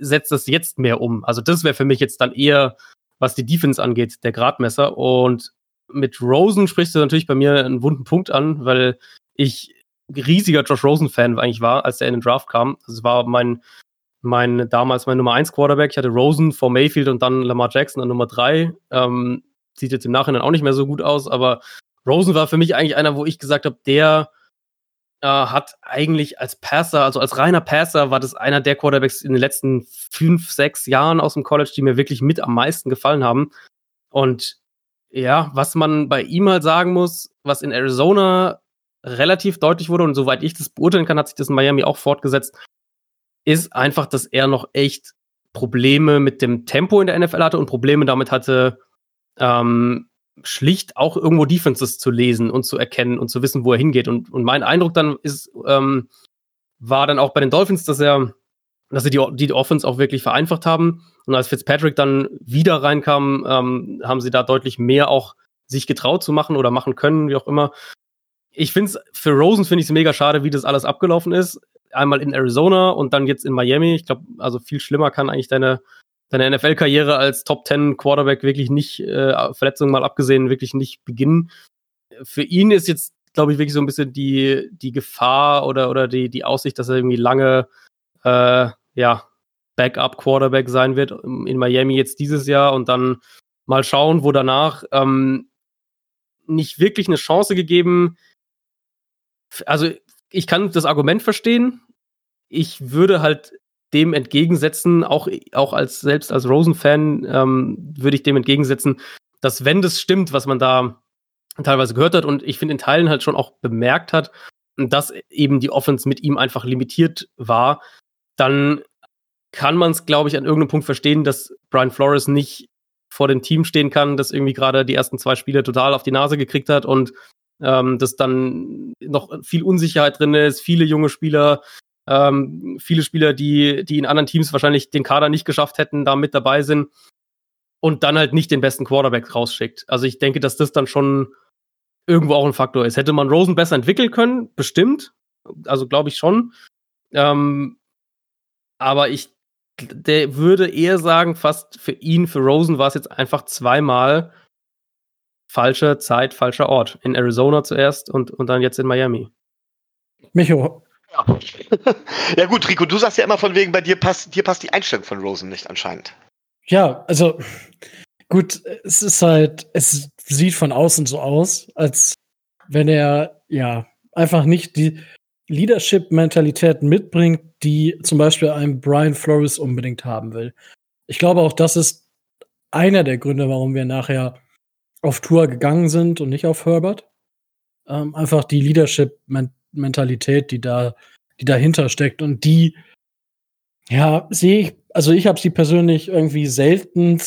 setzt das jetzt mehr um. Also das wäre für mich jetzt dann eher, was die Defense angeht, der Gradmesser. Und mit Rosen sprichst du natürlich bei mir einen wunden Punkt an, weil ich riesiger Josh Rosen-Fan eigentlich war, als er in den Draft kam. Das war mein, mein damals mein Nummer 1 Quarterback. Ich hatte Rosen vor Mayfield und dann Lamar Jackson an Nummer 3. Ähm, sieht jetzt im Nachhinein auch nicht mehr so gut aus, aber Rosen war für mich eigentlich einer, wo ich gesagt habe, der äh, hat eigentlich als Passer, also als reiner Passer, war das einer der Quarterbacks in den letzten fünf, sechs Jahren aus dem College, die mir wirklich mit am meisten gefallen haben. Und ja, was man bei ihm halt sagen muss, was in Arizona relativ deutlich wurde und soweit ich das beurteilen kann, hat sich das in Miami auch fortgesetzt, ist einfach, dass er noch echt Probleme mit dem Tempo in der NFL hatte und Probleme damit hatte, ähm, schlicht auch irgendwo Defenses zu lesen und zu erkennen und zu wissen, wo er hingeht. Und, und mein Eindruck dann ist, ähm, war dann auch bei den Dolphins, dass er dass sie die, die Offense auch wirklich vereinfacht haben. Und als Fitzpatrick dann wieder reinkam, ähm, haben sie da deutlich mehr auch sich getraut zu machen oder machen können, wie auch immer. Ich finde es, für Rosen finde ich es mega schade, wie das alles abgelaufen ist. Einmal in Arizona und dann jetzt in Miami. Ich glaube, also viel schlimmer kann eigentlich deine, deine NFL-Karriere als Top 10 Quarterback wirklich nicht, äh, Verletzungen mal abgesehen, wirklich nicht beginnen. Für ihn ist jetzt, glaube ich, wirklich so ein bisschen die, die Gefahr oder, oder die, die Aussicht, dass er irgendwie lange äh, ja, Backup-Quarterback sein wird in Miami jetzt dieses Jahr und dann mal schauen, wo danach ähm, nicht wirklich eine Chance gegeben. Also ich kann das Argument verstehen. Ich würde halt dem entgegensetzen, auch, auch als selbst als Rosen-Fan ähm, würde ich dem entgegensetzen, dass wenn das stimmt, was man da teilweise gehört hat und ich finde in Teilen halt schon auch bemerkt hat, dass eben die Offense mit ihm einfach limitiert war, dann kann man es, glaube ich, an irgendeinem Punkt verstehen, dass Brian Flores nicht vor dem Team stehen kann, das irgendwie gerade die ersten zwei Spiele total auf die Nase gekriegt hat und ähm, dass dann noch viel Unsicherheit drin ist, viele junge Spieler, ähm, viele Spieler, die, die in anderen Teams wahrscheinlich den Kader nicht geschafft hätten, da mit dabei sind und dann halt nicht den besten Quarterback rausschickt. Also ich denke, dass das dann schon irgendwo auch ein Faktor ist. Hätte man Rosen besser entwickeln können, bestimmt. Also glaube ich schon. Ähm, aber ich der würde eher sagen, fast für ihn, für Rosen war es jetzt einfach zweimal falsche Zeit, falscher Ort. In Arizona zuerst und, und dann jetzt in Miami. Micho. Ja. <laughs> ja gut, Rico, du sagst ja immer von wegen, bei dir passt, dir passt die Einstellung von Rosen nicht anscheinend. Ja, also gut, es ist halt, es sieht von außen so aus, als wenn er ja einfach nicht die Leadership-Mentalität mitbringt, die zum Beispiel ein Brian Flores unbedingt haben will. Ich glaube auch, das ist einer der Gründe, warum wir nachher auf Tour gegangen sind und nicht auf Herbert. Ähm, einfach die Leadership-Mentalität, die da, die dahinter steckt und die, ja, sehe ich, also ich habe sie persönlich irgendwie selten,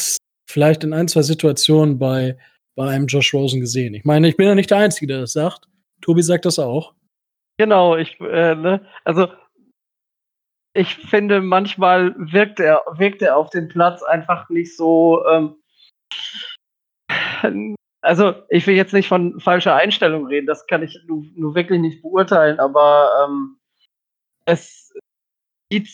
vielleicht in ein, zwei Situationen bei, bei einem Josh Rosen gesehen. Ich meine, ich bin ja nicht der Einzige, der das sagt. Tobi sagt das auch. Genau, ich, äh, ne, also ich finde, manchmal wirkt er, wirkt er auf dem Platz einfach nicht so, ähm, also ich will jetzt nicht von falscher Einstellung reden, das kann ich nur, nur wirklich nicht beurteilen, aber ähm, es sieht,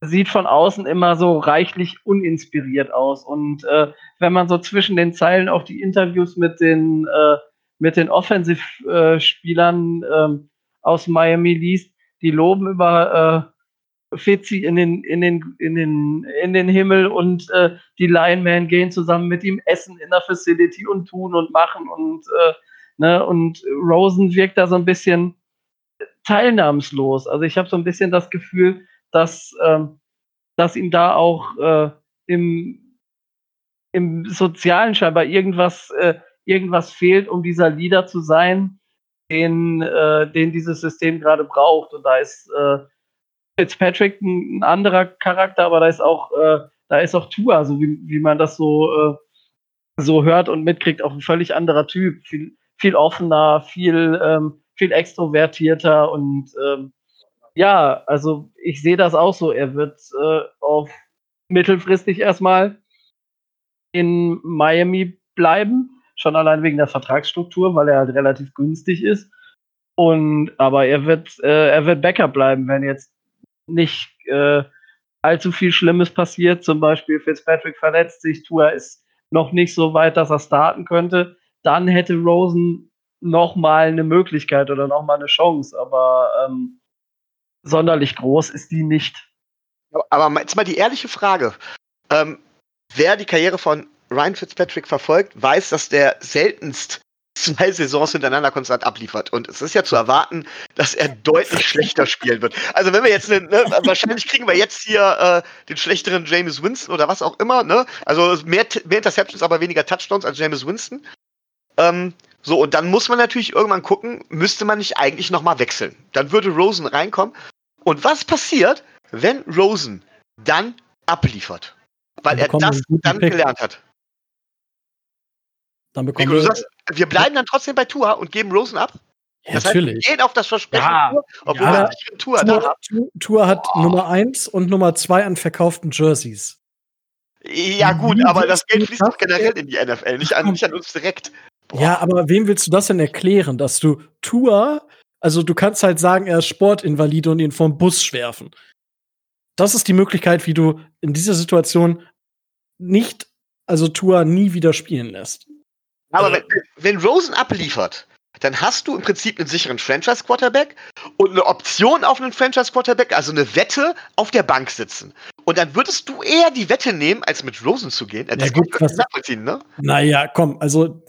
sieht von außen immer so reichlich uninspiriert aus. Und äh, wenn man so zwischen den Zeilen auch die Interviews mit den, äh, mit den Offensive-Spielern äh, aus Miami liest, die loben über Fitzi in den, in den, in den, in den Himmel und äh, die Linemen gehen zusammen mit ihm essen in der Facility und tun und machen und, äh, ne, und Rosen wirkt da so ein bisschen teilnahmslos. Also ich habe so ein bisschen das Gefühl, dass, ähm, dass ihm da auch äh, im, im Sozialen scheinbar irgendwas, äh, irgendwas fehlt, um dieser Leader zu sein, den, äh, den dieses System gerade braucht. Und da ist äh, Fitzpatrick ein, ein anderer Charakter, aber da ist auch, äh, da ist auch Tua, so wie, wie man das so, äh, so hört und mitkriegt, auch ein völlig anderer Typ, viel, viel offener, viel, ähm, viel extrovertierter und ähm, ja, also ich sehe das auch so. Er wird äh, auf mittelfristig erstmal in Miami bleiben, schon allein wegen der Vertragsstruktur, weil er halt relativ günstig ist. Und aber er wird, äh, er wird Backup bleiben, wenn jetzt nicht äh, allzu viel Schlimmes passiert. Zum Beispiel Fitzpatrick verletzt sich, Tua ist noch nicht so weit, dass er starten könnte. Dann hätte Rosen noch mal eine Möglichkeit oder noch mal eine Chance, aber ähm, sonderlich groß ist die nicht. Aber jetzt mal die ehrliche Frage. Ähm, wer die Karriere von Ryan Fitzpatrick verfolgt, weiß, dass der seltenst zwei Saisons hintereinander konstant abliefert. Und es ist ja zu erwarten, dass er deutlich schlechter spielen wird. Also wenn wir jetzt, ne, wahrscheinlich kriegen wir jetzt hier äh, den schlechteren James Winston oder was auch immer, ne? Also mehr, mehr Interceptions, aber weniger Touchdowns als James Winston. Ähm, so, und dann muss man natürlich irgendwann gucken, müsste man nicht eigentlich nochmal wechseln. Dann würde Rosen reinkommen. Und was passiert, wenn Rosen dann abliefert? Weil er das dann Pick. gelernt hat. Dann bekommen wir. Sagst, wir bleiben dann trotzdem bei Tour und geben Rosen ab? Ja, das natürlich. Heißt, wir gehen auf das Versprechen ja, Tour, obwohl ja, wir Tour, Tour, Tour, Tour hat oh. Nummer 1 und Nummer 2 an verkauften Jerseys. Ja, gut, aber das Geld fließt doch generell in die NFL, nicht an, nicht an uns direkt. Boah. Ja, aber wem willst du das denn erklären, dass du Tour, also du kannst halt sagen, er ist Sportinvalide und ihn vom Bus schwerfen. Das ist die Möglichkeit, wie du in dieser Situation nicht, also Tour nie wieder spielen lässt. Aber wenn, wenn Rosen abliefert, dann hast du im Prinzip einen sicheren Franchise-Quarterback und eine Option auf einen Franchise-Quarterback, also eine Wette auf der Bank sitzen. Und dann würdest du eher die Wette nehmen, als mit Rosen zu gehen. Das ja, gut, was, nachvollziehen, ne? Naja, komm, also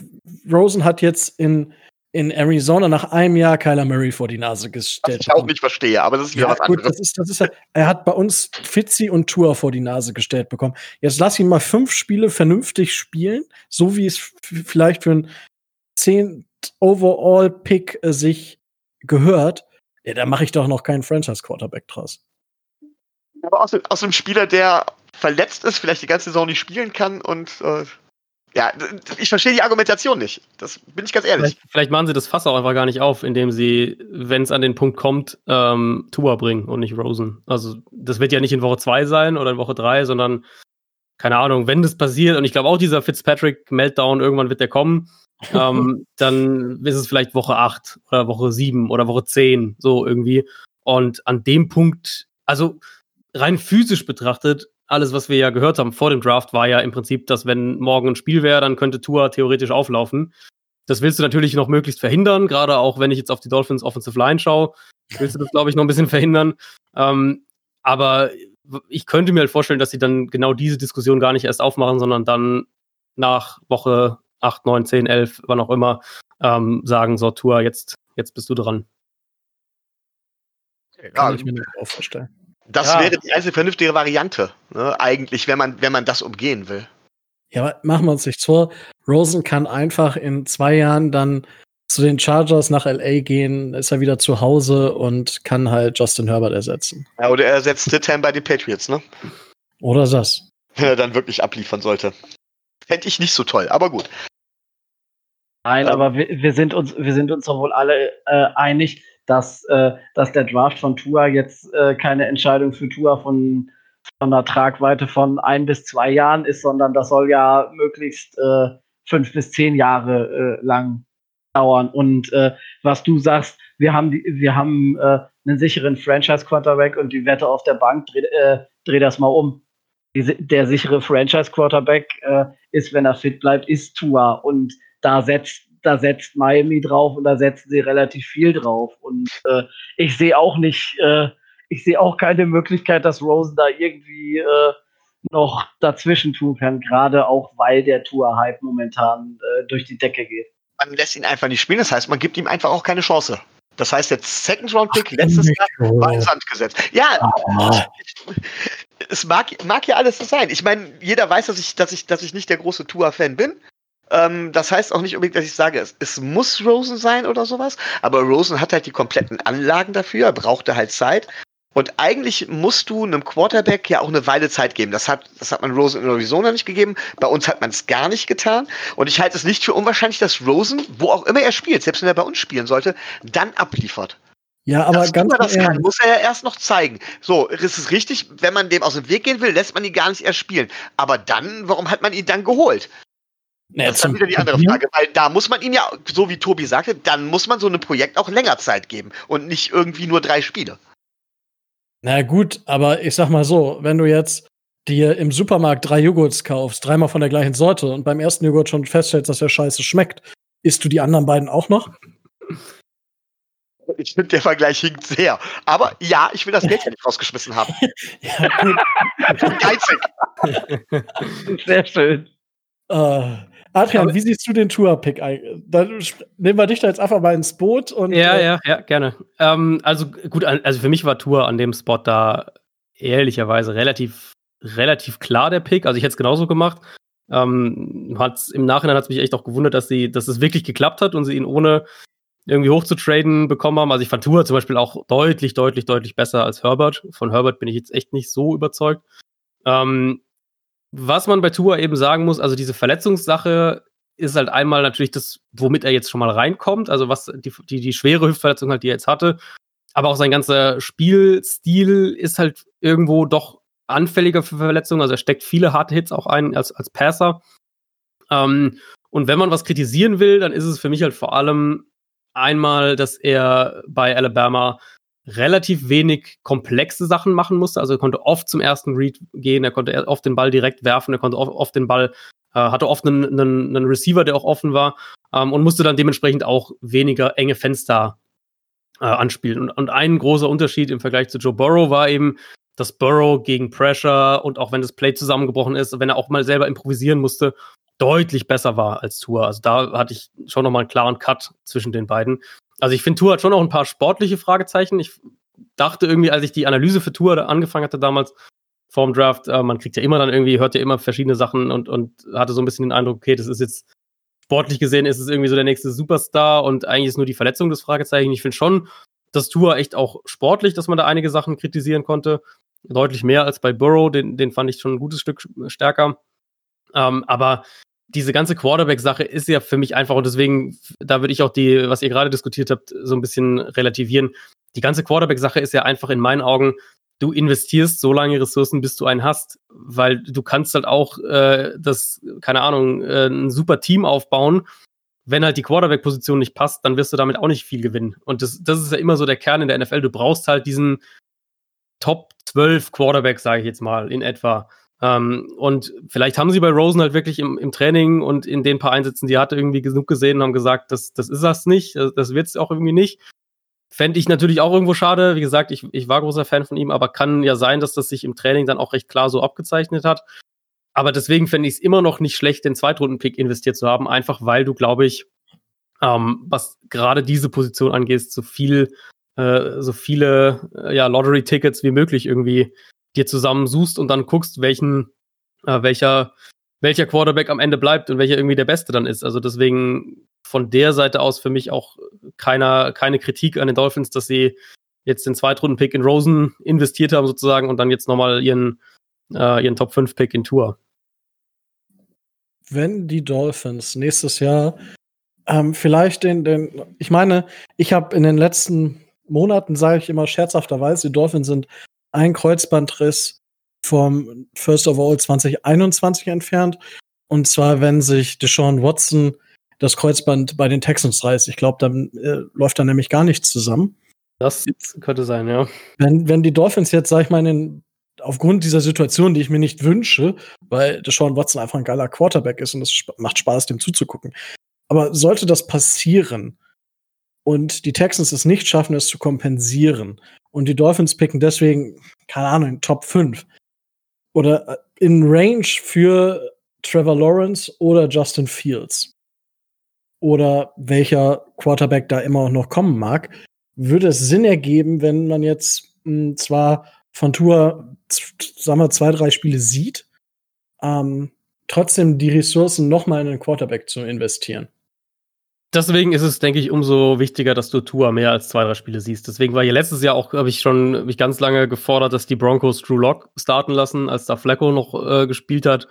Rosen hat jetzt in in Arizona nach einem Jahr Kyler Murray vor die Nase gestellt. Was ich auch nicht verstehe, aber das ist wieder ja, was gut, anderes. Das ist, das ist, er hat bei uns Fitzi und Tour vor die Nase gestellt bekommen. Jetzt lass ihn mal fünf Spiele vernünftig spielen, so wie es vielleicht für einen 10 Overall-Pick äh, sich gehört. Ja, da mache ich doch noch keinen Franchise-Quarterback draus. Aber aus, aus einem Spieler, der verletzt ist, vielleicht die ganze Saison nicht spielen kann und äh ja, ich verstehe die Argumentation nicht. Das bin ich ganz ehrlich. Vielleicht, vielleicht, machen sie das Fass auch einfach gar nicht auf, indem sie, wenn es an den Punkt kommt, ähm, Tua bringen und nicht Rosen. Also, das wird ja nicht in Woche 2 sein oder in Woche 3, sondern, keine Ahnung, wenn das passiert, und ich glaube auch dieser Fitzpatrick-Meltdown, irgendwann wird der kommen, ähm, dann ist es vielleicht Woche 8 oder Woche 7 oder Woche 10, so irgendwie. Und an dem Punkt, also rein physisch betrachtet, alles, was wir ja gehört haben vor dem Draft, war ja im Prinzip, dass wenn morgen ein Spiel wäre, dann könnte Tua theoretisch auflaufen. Das willst du natürlich noch möglichst verhindern, gerade auch wenn ich jetzt auf die Dolphins Offensive Line schaue, willst du das, glaube ich, noch ein bisschen verhindern. Ähm, aber ich könnte mir halt vorstellen, dass sie dann genau diese Diskussion gar nicht erst aufmachen, sondern dann nach Woche 8, 9, 10, 11, wann auch immer, ähm, sagen, so, Tua, jetzt, jetzt bist du dran. Ja, Kann ich mir nicht auch vorstellen. Das ja. wäre die einzige vernünftige Variante, ne? eigentlich, wenn man, wenn man das umgehen will. Ja, aber machen wir uns nicht vor. Rosen kann einfach in zwei Jahren dann zu den Chargers nach LA gehen, ist er wieder zu Hause und kann halt Justin Herbert ersetzen. Ja, oder er ersetzt Stidham bei den Patriots, ne? Oder das. <laughs> Wenn er dann wirklich abliefern sollte. Fände ich nicht so toll, aber gut. Nein, ähm, aber wir, wir, sind uns, wir sind uns doch wohl alle äh, einig, dass, äh, dass der Draft von Tua jetzt äh, keine Entscheidung für Tua von, von einer Tragweite von ein bis zwei Jahren ist, sondern das soll ja möglichst, äh, fünf bis zehn Jahre äh, lang dauern. Und äh, was du sagst, wir haben, die, wir haben einen sicheren Franchise-Quarterback und die Wette auf der Bank, dreh, dreh das mal um. Die, der sichere Franchise-Quarterback ist, wenn er fit bleibt, ist Tua. Und da setzt, da setzt Miami drauf und da setzen sie relativ viel drauf. Und äh, ich sehe auch nicht, äh, ich sehe auch keine Möglichkeit, dass Rosen da irgendwie äh, noch dazwischen tun kann, gerade auch weil der Tour-Hype momentan äh, durch die Decke geht. Man lässt ihn einfach nicht spielen, das heißt, man gibt ihm einfach auch keine Chance. Das heißt, der Second-Round-Pick letztes Jahr war in Sand gesetzt. Ja, ah. es mag, mag ja alles so sein. Ich meine, jeder weiß, dass ich, dass ich, dass ich nicht der große Tour-Fan bin. Ähm, das heißt auch nicht unbedingt, dass ich sage, es, es, muss Rosen sein oder sowas. Aber Rosen hat halt die kompletten Anlagen dafür, er brauchte halt Zeit. Und eigentlich musst du einem Quarterback ja auch eine Weile Zeit geben. Das hat, das hat man Rosen in Arizona nicht gegeben. Bei uns hat man es gar nicht getan. Und ich halte es nicht für unwahrscheinlich, dass Rosen, wo auch immer er spielt, selbst wenn er bei uns spielen sollte, dann abliefert. Ja, aber das ganz das kann, muss er ja erst noch zeigen. So, ist es richtig, wenn man dem aus dem Weg gehen will, lässt man ihn gar nicht erst spielen. Aber dann, warum hat man ihn dann geholt? Naja, das ist dann wieder die andere Frage, weil da muss man ihn ja, so wie Tobi sagte, dann muss man so einem Projekt auch länger Zeit geben und nicht irgendwie nur drei Spiele. Na gut, aber ich sag mal so, wenn du jetzt dir im Supermarkt drei Joghurts kaufst, dreimal von der gleichen Sorte und beim ersten Joghurt schon feststellst, dass der scheiße schmeckt, isst du die anderen beiden auch noch? Ich finde, der Vergleich hinkt sehr. Aber ja, ich will das Geld ja nicht rausgeschmissen haben. <laughs> ja. Geizig. Sehr schön. Uh, Adrian, wie siehst du den Tour-Pick Dann nehmen wir dich da jetzt einfach mal ins Boot. Und, ja, äh, ja, ja, gerne. Ähm, also gut, also für mich war Tour an dem Spot da ehrlicherweise relativ, relativ klar der Pick. Also ich hätte es genauso gemacht. Ähm, hat's, Im Nachhinein hat es mich echt auch gewundert, dass sie, dass es wirklich geklappt hat und sie ihn ohne irgendwie hochzutraden bekommen haben. Also ich fand Tour zum Beispiel auch deutlich, deutlich, deutlich besser als Herbert. Von Herbert bin ich jetzt echt nicht so überzeugt. Ähm, was man bei Tua eben sagen muss, also diese Verletzungssache ist halt einmal natürlich das, womit er jetzt schon mal reinkommt, also was die, die, die schwere Hüftverletzung halt, die er jetzt hatte. Aber auch sein ganzer Spielstil ist halt irgendwo doch anfälliger für Verletzungen. Also er steckt viele harte Hits auch ein als, als Passer. Ähm, und wenn man was kritisieren will, dann ist es für mich halt vor allem einmal, dass er bei Alabama relativ wenig komplexe Sachen machen musste. Also er konnte oft zum ersten Read gehen, er konnte oft den Ball direkt werfen, er konnte oft, den Ball, äh, hatte oft einen, einen, einen, Receiver, der auch offen war ähm, und musste dann dementsprechend auch weniger enge Fenster äh, anspielen. Und, und ein großer Unterschied im Vergleich zu Joe Burrow war eben, dass Burrow gegen Pressure und auch wenn das Play zusammengebrochen ist, wenn er auch mal selber improvisieren musste, deutlich besser war als Tour. Also da hatte ich schon nochmal einen klaren Cut zwischen den beiden. Also ich finde, Tour hat schon auch ein paar sportliche Fragezeichen. Ich dachte irgendwie, als ich die Analyse für Tour angefangen hatte damals vorm Draft, äh, man kriegt ja immer dann irgendwie, hört ja immer verschiedene Sachen und, und hatte so ein bisschen den Eindruck, okay, das ist jetzt sportlich gesehen, ist es irgendwie so der nächste Superstar und eigentlich ist nur die Verletzung des Fragezeichen. Ich finde schon, dass Tour echt auch sportlich, dass man da einige Sachen kritisieren konnte. Deutlich mehr als bei Burrow, den, den fand ich schon ein gutes Stück stärker. Ähm, aber diese ganze Quarterback-Sache ist ja für mich einfach und deswegen, da würde ich auch die, was ihr gerade diskutiert habt, so ein bisschen relativieren. Die ganze Quarterback-Sache ist ja einfach in meinen Augen, du investierst so lange Ressourcen, bis du einen hast, weil du kannst halt auch äh, das, keine Ahnung, äh, ein super Team aufbauen. Wenn halt die Quarterback-Position nicht passt, dann wirst du damit auch nicht viel gewinnen. Und das, das ist ja immer so der Kern in der NFL. Du brauchst halt diesen Top 12 Quarterback, sage ich jetzt mal, in etwa. Ähm, und vielleicht haben sie bei Rosen halt wirklich im, im, Training und in den paar Einsätzen, die er hatte, irgendwie genug gesehen und haben gesagt, das, das ist das nicht, das, das wird es auch irgendwie nicht. Fände ich natürlich auch irgendwo schade. Wie gesagt, ich, ich war großer Fan von ihm, aber kann ja sein, dass das sich im Training dann auch recht klar so abgezeichnet hat. Aber deswegen fände ich es immer noch nicht schlecht, den Zweitrunden-Pick investiert zu haben, einfach weil du, glaube ich, ähm, was gerade diese Position angeht, so viel, äh, so viele äh, ja, Lottery-Tickets wie möglich irgendwie dir zusammensuchst und dann guckst, welchen, äh, welcher, welcher Quarterback am Ende bleibt und welcher irgendwie der Beste dann ist. Also deswegen von der Seite aus für mich auch keiner, keine Kritik an den Dolphins, dass sie jetzt den Zweitrunden-Pick in Rosen investiert haben sozusagen und dann jetzt nochmal ihren, äh, ihren Top-5-Pick in Tour. Wenn die Dolphins nächstes Jahr ähm, vielleicht den, den, ich meine, ich habe in den letzten Monaten, sage ich immer scherzhafterweise, die Dolphins sind ein Kreuzbandriss vom First of All 2021 entfernt. Und zwar, wenn sich Deshaun Watson das Kreuzband bei den Texans reißt. Ich glaube, dann äh, läuft da nämlich gar nichts zusammen. Das könnte sein, ja. Wenn, wenn die Dolphins jetzt, sag ich mal, in, aufgrund dieser Situation, die ich mir nicht wünsche, weil Deshaun Watson einfach ein geiler Quarterback ist und es sp macht Spaß, dem zuzugucken. Aber sollte das passieren und die Texans es nicht schaffen, es zu kompensieren und die Dolphins picken deswegen, keine Ahnung, Top 5 oder äh, in Range für Trevor Lawrence oder Justin Fields oder welcher Quarterback da immer noch kommen mag, würde es Sinn ergeben, wenn man jetzt mh, hm, zwar von Tour, sagen wir, zwei, drei Spiele sieht, ähm, trotzdem die Ressourcen nochmal in den Quarterback zu investieren. Deswegen ist es, denke ich, umso wichtiger, dass du Tour mehr als zwei, drei Spiele siehst. Deswegen war hier letztes Jahr auch, habe ich schon hab ich ganz lange gefordert, dass die Broncos Drew Lock starten lassen, als da Flacco noch äh, gespielt hat.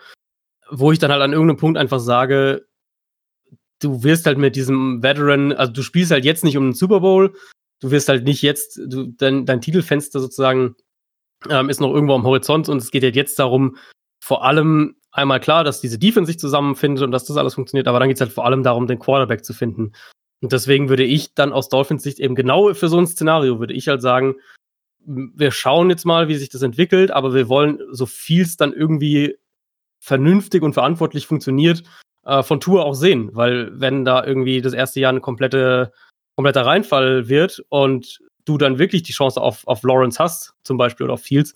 Wo ich dann halt an irgendeinem Punkt einfach sage, du wirst halt mit diesem Veteran, also du spielst halt jetzt nicht um den Super Bowl, du wirst halt nicht jetzt, du, dein, dein Titelfenster sozusagen ähm, ist noch irgendwo am Horizont und es geht halt jetzt darum, vor allem einmal klar, dass diese Defense sich zusammenfindet und dass das alles funktioniert, aber dann geht es halt vor allem darum, den Quarterback zu finden. Und deswegen würde ich dann aus Dolphins Sicht eben genau für so ein Szenario, würde ich halt sagen, wir schauen jetzt mal, wie sich das entwickelt, aber wir wollen, so viel es dann irgendwie vernünftig und verantwortlich funktioniert, äh, von Tour auch sehen. Weil wenn da irgendwie das erste Jahr ein komplette, kompletter Reinfall wird und du dann wirklich die Chance auf, auf Lawrence hast, zum Beispiel, oder auf Fields,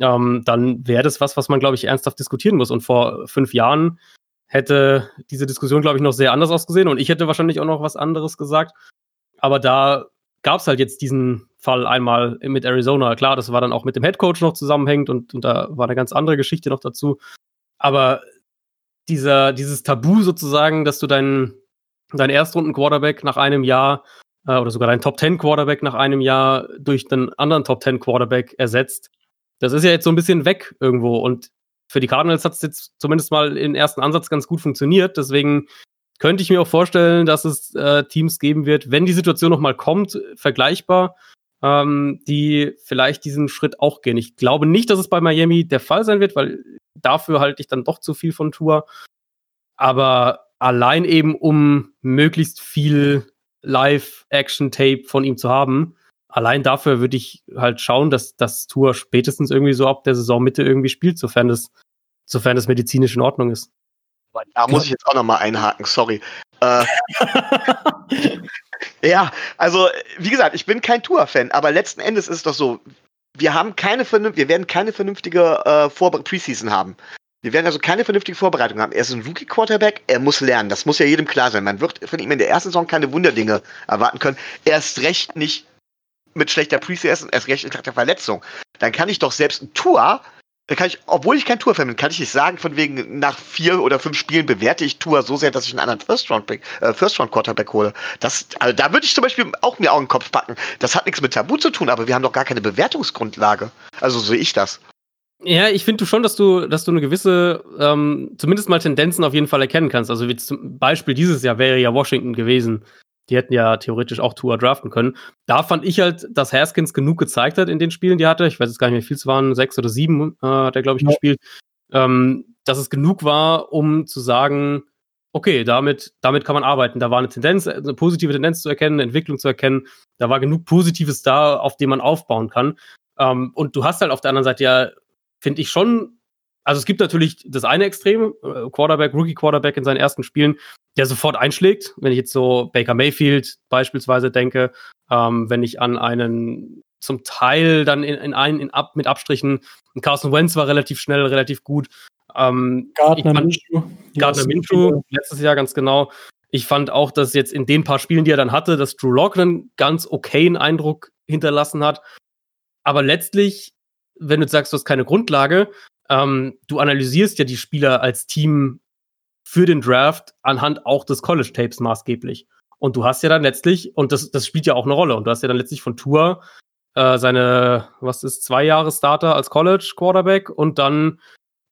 ähm, dann wäre das was, was man, glaube ich, ernsthaft diskutieren muss. Und vor fünf Jahren hätte diese Diskussion, glaube ich, noch sehr anders ausgesehen und ich hätte wahrscheinlich auch noch was anderes gesagt. Aber da gab es halt jetzt diesen Fall einmal mit Arizona. Klar, das war dann auch mit dem Headcoach noch zusammenhängend und, und da war eine ganz andere Geschichte noch dazu. Aber dieser, dieses Tabu sozusagen, dass du deinen, deinen Erstrunden-Quarterback nach einem Jahr äh, oder sogar deinen Top-10-Quarterback nach einem Jahr durch einen anderen Top-10-Quarterback ersetzt, das ist ja jetzt so ein bisschen weg irgendwo. Und für die Cardinals hat es jetzt zumindest mal im ersten Ansatz ganz gut funktioniert. Deswegen könnte ich mir auch vorstellen, dass es äh, Teams geben wird, wenn die Situation noch mal kommt, vergleichbar, ähm, die vielleicht diesen Schritt auch gehen. Ich glaube nicht, dass es bei Miami der Fall sein wird, weil dafür halte ich dann doch zu viel von Tour. Aber allein eben, um möglichst viel Live-Action-Tape von ihm zu haben, allein dafür würde ich halt schauen, dass das Tour spätestens irgendwie so ab der Saisonmitte irgendwie spielt, sofern es, sofern es medizinisch in Ordnung ist. Da muss ich jetzt auch noch mal einhaken, sorry. Äh, <laughs> ja, also wie gesagt, ich bin kein Tour-Fan, aber letzten Endes ist es doch so, wir haben keine wir werden keine vernünftige äh, Preseason haben. Wir werden also keine vernünftige Vorbereitung haben. Er ist ein Rookie-Quarterback, er muss lernen. Das muss ja jedem klar sein. Man wird von ihm in der ersten Saison keine Wunderdinge erwarten können. Erst recht nicht mit schlechter Preseason, erst recht nach der Verletzung. Dann kann ich doch selbst ein Tour kann ich, obwohl ich kein Tour-Fan bin, kann ich nicht sagen, von wegen nach vier oder fünf Spielen bewerte ich Tour so sehr, dass ich einen anderen First-Round-Quarterback äh, First hole. Das, also da würde ich zum Beispiel auch mir auch einen Kopf packen. Das hat nichts mit Tabu zu tun, aber wir haben doch gar keine Bewertungsgrundlage. Also so sehe ich das. Ja, ich finde schon, dass du, dass du eine gewisse, ähm, zumindest mal Tendenzen auf jeden Fall erkennen kannst. Also wie zum Beispiel dieses Jahr wäre ja Washington gewesen. Die hätten ja theoretisch auch Tour draften können. Da fand ich halt, dass Haskins genug gezeigt hat in den Spielen, die er hatte. Ich weiß jetzt gar nicht, wie viel es waren, sechs oder sieben äh, hat er, glaube ich, ja. gespielt. Ähm, dass es genug war, um zu sagen, okay, damit, damit kann man arbeiten. Da war eine Tendenz, eine positive Tendenz zu erkennen, eine Entwicklung zu erkennen. Da war genug Positives da, auf dem man aufbauen kann. Ähm, und du hast halt auf der anderen Seite ja, finde ich schon, also es gibt natürlich das eine Extrem, äh, Quarterback, Rookie Quarterback in seinen ersten Spielen, der sofort einschlägt. Wenn ich jetzt so Baker Mayfield beispielsweise denke, ähm, wenn ich an einen zum Teil dann in, in einen in ab, mit Abstrichen, Carson Wentz war relativ schnell, relativ gut. Ähm, Gardner Minshew. Gardner Minshew, letztes Jahr ganz genau. Ich fand auch, dass jetzt in den paar Spielen, die er dann hatte, dass Drew Lock einen ganz okayen Eindruck hinterlassen hat. Aber letztlich, wenn du sagst, du hast keine Grundlage, ähm, du analysierst ja die Spieler als Team für den Draft anhand auch des College-Tapes maßgeblich. Und du hast ja dann letztlich, und das, das spielt ja auch eine Rolle, und du hast ja dann letztlich von Tour äh, seine, was ist, zwei Jahre Starter als College-Quarterback und dann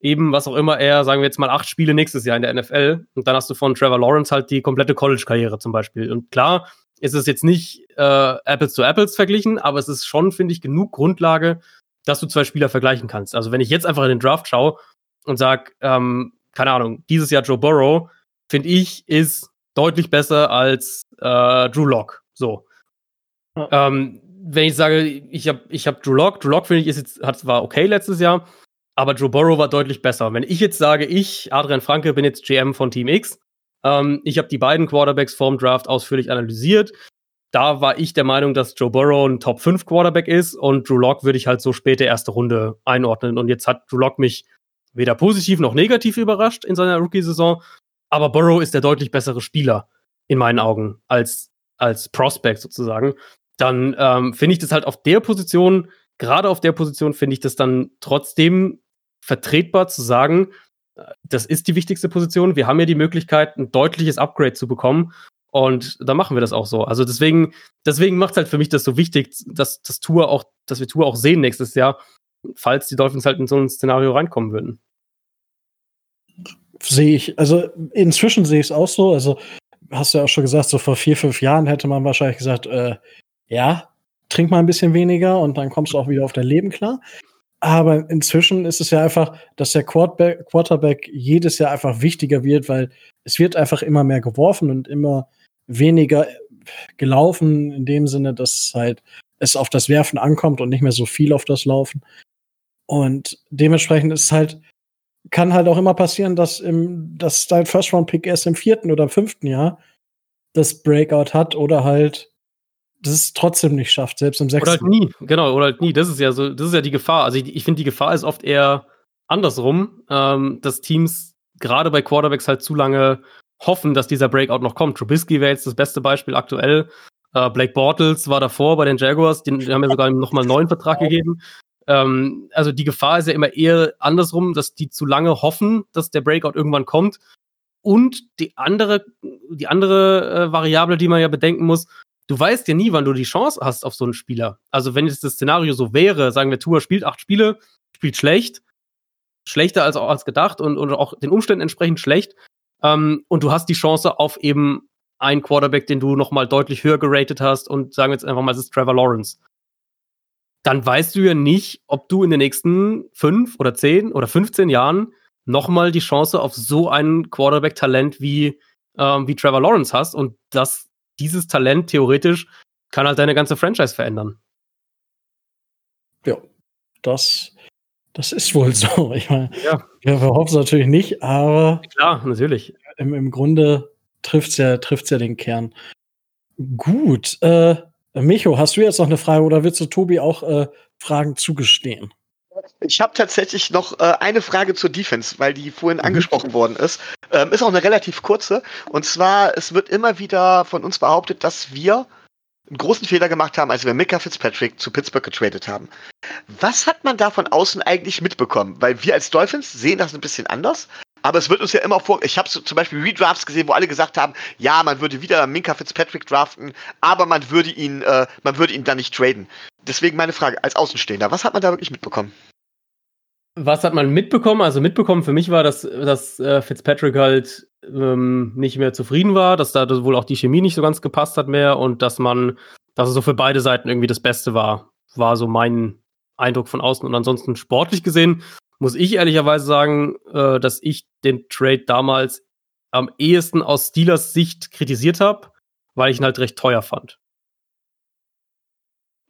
eben, was auch immer er, sagen wir jetzt mal, acht Spiele nächstes Jahr in der NFL. Und dann hast du von Trevor Lawrence halt die komplette College-Karriere zum Beispiel. Und klar, ist es jetzt nicht äh, Apples to Apples verglichen, aber es ist schon, finde ich, genug Grundlage, dass du zwei Spieler vergleichen kannst. Also wenn ich jetzt einfach in den Draft schaue und sag, ähm, keine Ahnung, dieses Jahr Joe Burrow, finde ich, ist deutlich besser als äh, Drew Lock. So. Ja. Ähm, wenn ich sage, ich habe ich hab Drew Lock, Drew Lock finde ich ist jetzt, hat, war okay letztes Jahr, aber Joe Burrow war deutlich besser. Wenn ich jetzt sage, ich, Adrian Franke, bin jetzt GM von Team X, ähm, ich habe die beiden Quarterbacks vorm Draft ausführlich analysiert. Da war ich der Meinung, dass Joe Burrow ein Top 5 Quarterback ist und Drew Lock würde ich halt so späte erste Runde einordnen. Und jetzt hat Drew Lock mich weder positiv noch negativ überrascht in seiner Rookie-Saison, aber Burrow ist der deutlich bessere Spieler in meinen Augen als, als Prospect sozusagen. Dann ähm, finde ich das halt auf der Position, gerade auf der Position finde ich das dann trotzdem vertretbar zu sagen, äh, das ist die wichtigste Position. Wir haben ja die Möglichkeit, ein deutliches Upgrade zu bekommen. Und da machen wir das auch so. Also deswegen, deswegen macht es halt für mich das so wichtig, dass das Tour auch, dass wir Tour auch sehen nächstes Jahr, falls die Dolphins halt in so ein Szenario reinkommen würden. Sehe ich. Also inzwischen sehe ich es auch so. Also hast du ja auch schon gesagt, so vor vier, fünf Jahren hätte man wahrscheinlich gesagt, äh, ja, trink mal ein bisschen weniger und dann kommst du auch wieder auf dein Leben klar. Aber inzwischen ist es ja einfach, dass der Quarterback, Quarterback jedes Jahr einfach wichtiger wird, weil es wird einfach immer mehr geworfen und immer weniger gelaufen, in dem Sinne, dass halt es auf das Werfen ankommt und nicht mehr so viel auf das Laufen. Und dementsprechend ist halt, kann halt auch immer passieren, dass im, dass dein First Round Pick erst im vierten oder fünften Jahr das Breakout hat oder halt das es trotzdem nicht schafft, selbst im sechsten. Oder halt nie, genau, oder halt nie. Das ist ja so, das ist ja die Gefahr. Also ich, ich finde, die Gefahr ist oft eher andersrum, ähm, dass Teams gerade bei Quarterbacks halt zu lange hoffen, dass dieser Breakout noch kommt. Trubisky wäre jetzt das beste Beispiel aktuell. Äh, Blake Bortles war davor bei den Jaguars, die, die haben ja sogar nochmal einen neuen Vertrag gegeben. Ähm, also die Gefahr ist ja immer eher andersrum, dass die zu lange hoffen, dass der Breakout irgendwann kommt. Und die andere, die andere äh, Variable, die man ja bedenken muss, du weißt ja nie, wann du die Chance hast auf so einen Spieler. Also wenn jetzt das Szenario so wäre, sagen wir, Tour spielt acht Spiele, spielt schlecht, schlechter als auch als gedacht und, und auch den Umständen entsprechend schlecht, ähm, und du hast die Chance auf eben einen Quarterback, den du noch mal deutlich höher geratet hast und sagen wir jetzt einfach mal, es ist Trevor Lawrence. Dann weißt du ja nicht, ob du in den nächsten fünf oder zehn oder 15 Jahren noch mal die Chance auf so ein Quarterback-Talent wie, ähm, wie Trevor Lawrence hast und das dieses Talent theoretisch kann halt deine ganze Franchise verändern. Ja, das, das ist wohl so. <laughs> Ich meine, ja. wir hoffen es natürlich nicht, aber. Klar, natürlich. Im, im Grunde trifft es ja, trifft's ja den Kern. Gut. Äh, Micho, hast du jetzt noch eine Frage oder willst du Tobi auch äh, Fragen zugestehen? Ich habe tatsächlich noch äh, eine Frage zur Defense, weil die vorhin mhm. angesprochen worden ist. Ähm, ist auch eine relativ kurze. Und zwar, es wird immer wieder von uns behauptet, dass wir einen großen Fehler gemacht haben, als wir Micah Fitzpatrick zu Pittsburgh getradet haben. Was hat man da von außen eigentlich mitbekommen? Weil wir als Dolphins sehen das ein bisschen anders. Aber es wird uns ja immer vor. Ich habe so zum Beispiel Redrafts gesehen, wo alle gesagt haben, ja, man würde wieder Minka Fitzpatrick draften, aber man würde ihn, äh, man würde ihn dann nicht traden. Deswegen meine Frage als Außenstehender: Was hat man da wirklich mitbekommen? Was hat man mitbekommen? Also mitbekommen für mich war, dass, dass äh, Fitzpatrick halt ähm, nicht mehr zufrieden war, dass da wohl auch die Chemie nicht so ganz gepasst hat mehr und dass man, dass es so für beide Seiten irgendwie das Beste war, war so mein Eindruck von außen. Und ansonsten sportlich gesehen muss ich ehrlicherweise sagen, äh, dass ich den Trade damals am ehesten aus Steelers Sicht kritisiert habe, weil ich ihn halt recht teuer fand.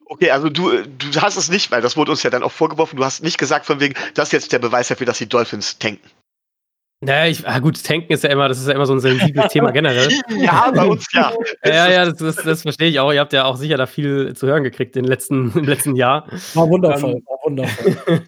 Okay, also du, du hast es nicht, weil das wurde uns ja dann auch vorgeworfen, du hast nicht gesagt von wegen, das ist jetzt der Beweis dafür, dass die Dolphins tanken. Naja, ich, ah gut, tanken ist ja immer, das ist ja immer so ein sensibles Thema generell. <laughs> ja, bei uns ja. <laughs> ja, ja, das, das, das, verstehe ich auch. Ihr habt ja auch sicher da viel zu hören gekriegt im letzten, <laughs> im letzten Jahr. War wundervoll, war wundervoll.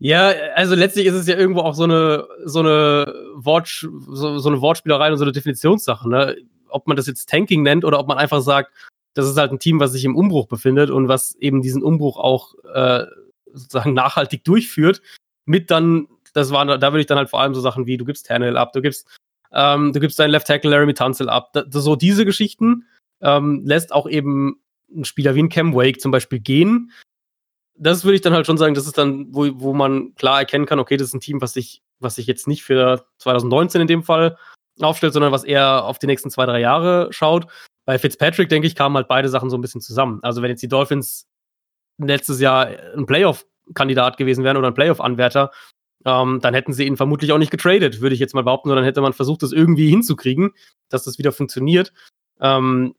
ja, also letztlich ist es ja irgendwo auch so eine, so eine, Wort, so, so eine Wortspielerei und so eine Definitionssache, ne? Ob man das jetzt Tanking nennt oder ob man einfach sagt, das ist halt ein Team, was sich im Umbruch befindet und was eben diesen Umbruch auch äh, sozusagen nachhaltig durchführt, mit dann, das waren, da würde ich dann halt vor allem so Sachen wie, du gibst Tannehill ab, du gibst, ähm, du gibst deinen Left Tackle Laramie Tunzel ab. Da, so diese Geschichten ähm, lässt auch eben ein Spieler wie ein Cam Wake zum Beispiel gehen. Das würde ich dann halt schon sagen, das ist dann, wo, wo man klar erkennen kann, okay, das ist ein Team, was sich, was sich jetzt nicht für 2019 in dem Fall aufstellt, sondern was eher auf die nächsten zwei, drei Jahre schaut bei Fitzpatrick, denke ich, kamen halt beide Sachen so ein bisschen zusammen. Also wenn jetzt die Dolphins letztes Jahr ein Playoff-Kandidat gewesen wären oder ein Playoff-Anwärter, ähm, dann hätten sie ihn vermutlich auch nicht getradet, würde ich jetzt mal behaupten, sondern hätte man versucht, das irgendwie hinzukriegen, dass das wieder funktioniert. Ähm,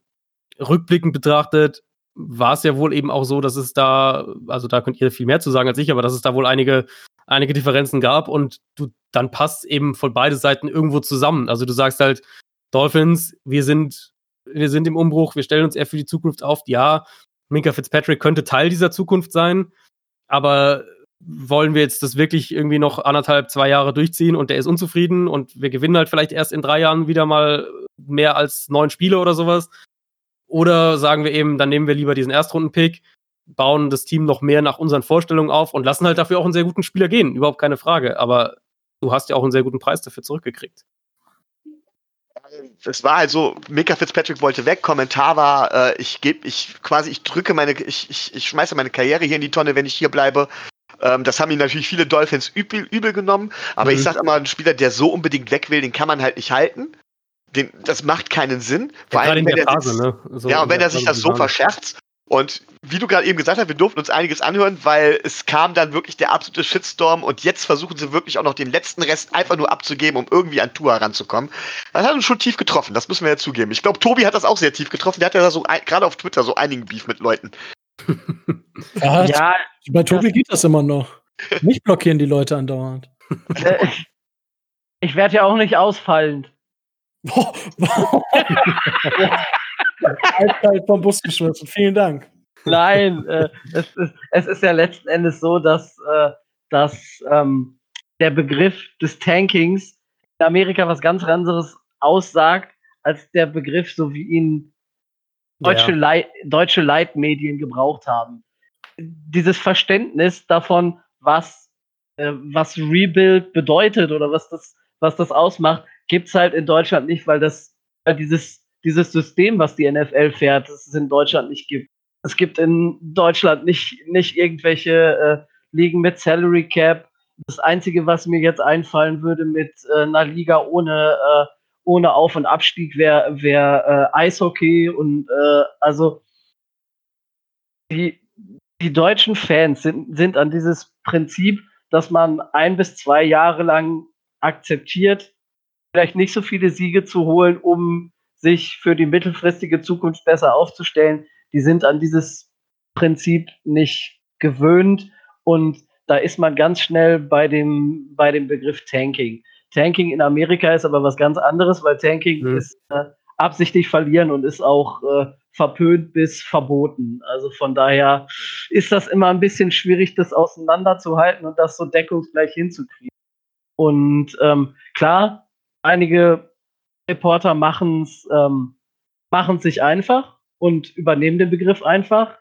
rückblickend betrachtet war es ja wohl eben auch so, dass es da, also da könnt ihr viel mehr zu sagen als ich, aber dass es da wohl einige, einige Differenzen gab und du dann passt eben von beide Seiten irgendwo zusammen. Also du sagst halt, Dolphins, wir sind, wir sind im Umbruch, wir stellen uns eher für die Zukunft auf. Ja, Minka Fitzpatrick könnte Teil dieser Zukunft sein, aber wollen wir jetzt das wirklich irgendwie noch anderthalb, zwei Jahre durchziehen und der ist unzufrieden und wir gewinnen halt vielleicht erst in drei Jahren wieder mal mehr als neun Spiele oder sowas. Oder sagen wir eben, dann nehmen wir lieber diesen Erstrunden-Pick, bauen das Team noch mehr nach unseren Vorstellungen auf und lassen halt dafür auch einen sehr guten Spieler gehen. Überhaupt keine Frage. Aber du hast ja auch einen sehr guten Preis dafür zurückgekriegt. Es war halt so, Mika Fitzpatrick wollte weg, Kommentar war, äh, ich gebe, ich quasi, ich drücke meine, ich, ich, ich schmeiße meine Karriere hier in die Tonne, wenn ich hier bleibe. Ähm, das haben ihn natürlich viele Dolphins übel, übel genommen, aber mhm. ich sag immer, ein Spieler, der so unbedingt weg will, den kann man halt nicht halten. Den, das macht keinen Sinn. Ja, allem, wenn Phase, sich, ne? so ja, und wenn er sich das so verscherzt. Und wie du gerade eben gesagt hast, wir durften uns einiges anhören, weil es kam dann wirklich der absolute Shitstorm und jetzt versuchen sie wirklich auch noch den letzten Rest einfach nur abzugeben, um irgendwie an Tour ranzukommen. Das hat uns schon tief getroffen, das müssen wir ja zugeben. Ich glaube, Tobi hat das auch sehr tief getroffen. Der hat ja so gerade auf Twitter so einigen Beef mit Leuten. <laughs> ja, ja, bei Tobi geht das immer noch. <laughs> Mich blockieren die Leute andauernd. ich werde ja auch nicht ausfallend. <laughs> Eiskalt vom Bus geschmissen. Vielen Dank. Nein, äh, es, ist, es ist ja letzten Endes so, dass, äh, dass ähm, der Begriff des Tankings in Amerika was ganz anderes aussagt, als der Begriff, so wie ihn deutsche, ja. Leit, deutsche Leitmedien gebraucht haben. Dieses Verständnis davon, was, äh, was Rebuild bedeutet oder was das, was das ausmacht, gibt's halt in Deutschland nicht, weil das weil dieses, dieses System, was die NFL fährt, das es in Deutschland nicht gibt. Es gibt in Deutschland nicht, nicht irgendwelche äh, Ligen mit Salary Cap. Das Einzige, was mir jetzt einfallen würde mit äh, einer Liga ohne, äh, ohne Auf- und Abstieg, wäre wär, äh, Eishockey. Und äh, also die, die deutschen Fans sind, sind an dieses Prinzip, dass man ein bis zwei Jahre lang akzeptiert, vielleicht nicht so viele Siege zu holen, um sich für die mittelfristige Zukunft besser aufzustellen. Die sind an dieses Prinzip nicht gewöhnt und da ist man ganz schnell bei dem, bei dem Begriff Tanking. Tanking in Amerika ist aber was ganz anderes, weil Tanking mhm. ist äh, absichtlich verlieren und ist auch äh, verpönt bis verboten. Also von daher ist das immer ein bisschen schwierig, das auseinanderzuhalten und das so deckungsgleich hinzukriegen. Und ähm, klar, einige Reporter machen es ähm, sich einfach und übernehmen den Begriff einfach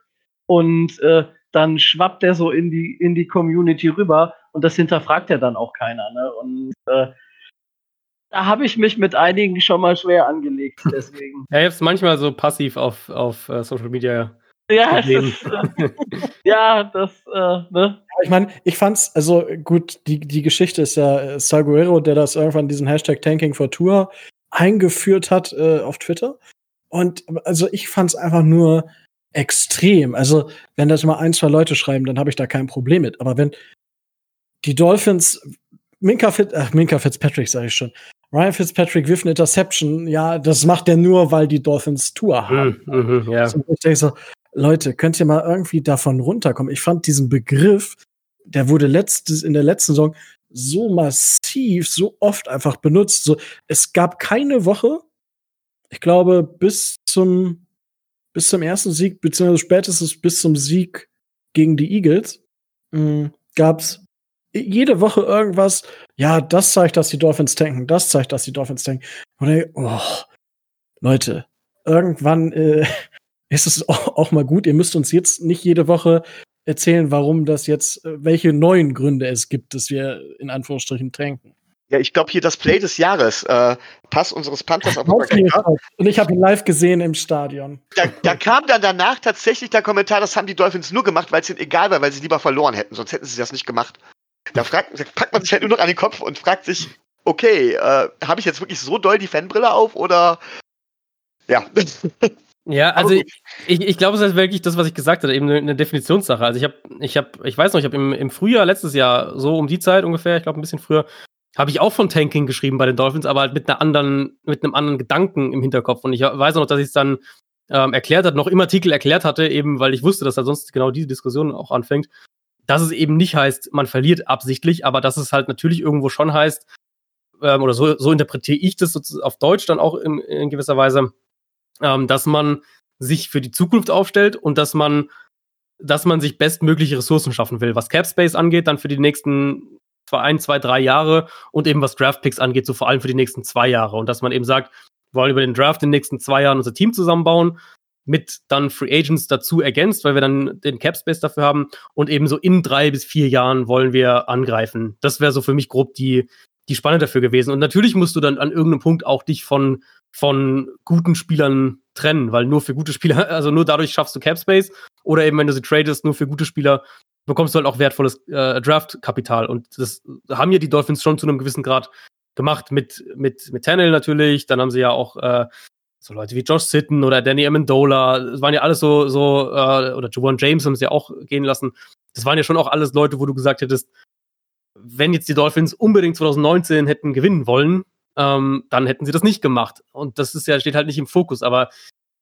und äh, dann schwappt er so in die in die Community rüber und das hinterfragt ja dann auch keiner. Ne? Und äh, da habe ich mich mit einigen schon mal schwer angelegt. <laughs> Deswegen. ja, jetzt manchmal so passiv auf, auf uh, Social Media. Ja, ist, äh, <laughs> ja, das, äh, ne? Ich meine, ich fand's, also gut, die, die Geschichte ist ja äh, Salguero, der das irgendwann diesen Hashtag Tanking for Tour eingeführt hat äh, auf Twitter. Und also ich fand's einfach nur extrem. Also, wenn das mal ein, zwei Leute schreiben, dann habe ich da kein Problem mit. Aber wenn die Dolphins, Minka, Fitz, ach, Minka Fitzpatrick, sage ich schon, Ryan Fitzpatrick wirft eine Interception, ja, das macht er nur, weil die Dolphins Tour haben. Mm, mm, also ich denke so, Leute, könnt ihr mal irgendwie davon runterkommen? Ich fand diesen Begriff, der wurde letztes, in der letzten Saison so massiv, so oft einfach benutzt. So, es gab keine Woche, ich glaube, bis zum, bis zum ersten Sieg, beziehungsweise spätestens bis zum Sieg gegen die Eagles, hm, gab es jede Woche irgendwas, ja, das zeigt, dass die Dolphins tanken, das zeigt, dass die Dolphins tanken. Und oh, Leute, irgendwann, äh, <laughs> ist es auch mal gut. Ihr müsst uns jetzt nicht jede Woche erzählen, warum das jetzt, äh, welche neuen Gründe es gibt, dass wir in Anführungsstrichen tränken. Ja, ich glaube hier das Play des Jahres, äh, Pass unseres Panthers auf Und ich habe ihn live gesehen im Stadion. Da, da, kam dann danach tatsächlich der Kommentar, das haben die Dolphins nur gemacht, weil es ihnen egal war, weil sie lieber verloren hätten, sonst hätten sie das nicht gemacht. Da, fragt, da packt man sich halt nur noch an den Kopf und fragt sich, okay, äh, habe ich jetzt wirklich so doll die Fanbrille auf oder ja. <laughs> Ja, also ich, ich, ich glaube, es ist wirklich das, was ich gesagt habe, eben eine Definitionssache. Also ich habe, ich habe, ich weiß noch, ich habe im, im Frühjahr letztes Jahr, so um die Zeit ungefähr, ich glaube ein bisschen früher, habe ich auch von Tanking geschrieben bei den Dolphins, aber halt mit einer anderen, mit einem anderen Gedanken im Hinterkopf. Und ich weiß auch noch, dass ich es dann ähm, erklärt hat, noch im Artikel erklärt hatte, eben weil ich wusste, dass da sonst genau diese Diskussion auch anfängt, dass es eben nicht heißt, man verliert absichtlich, aber dass es halt natürlich irgendwo schon heißt, ähm, oder so, so interpretiere ich das auf Deutsch dann auch in, in gewisser Weise, ähm, dass man sich für die Zukunft aufstellt und dass man, dass man sich bestmögliche Ressourcen schaffen will. Was Cap Space angeht, dann für die nächsten ein, zwei, drei Jahre und eben was Draft Picks angeht, so vor allem für die nächsten zwei Jahre. Und dass man eben sagt, wir wollen über den Draft in den nächsten zwei Jahren unser Team zusammenbauen, mit dann Free Agents dazu ergänzt, weil wir dann den Cap Space dafür haben und eben so in drei bis vier Jahren wollen wir angreifen. Das wäre so für mich grob die, die Spanne dafür gewesen. Und natürlich musst du dann an irgendeinem Punkt auch dich von von guten Spielern trennen, weil nur für gute Spieler, <laughs> also nur dadurch schaffst du Cap Space oder eben wenn du sie tradest, nur für gute Spieler bekommst du halt auch wertvolles äh, Draft-Kapital. Und das haben ja die Dolphins schon zu einem gewissen Grad gemacht mit, mit, mit Tannehill natürlich. Dann haben sie ja auch äh, so Leute wie Josh Sitten oder Danny Amendola. Das waren ja alles so, so äh, oder Juwan James haben sie ja auch gehen lassen. Das waren ja schon auch alles Leute, wo du gesagt hättest, wenn jetzt die Dolphins unbedingt 2019 hätten gewinnen wollen, ähm, dann hätten sie das nicht gemacht. Und das ist ja, steht halt nicht im Fokus. Aber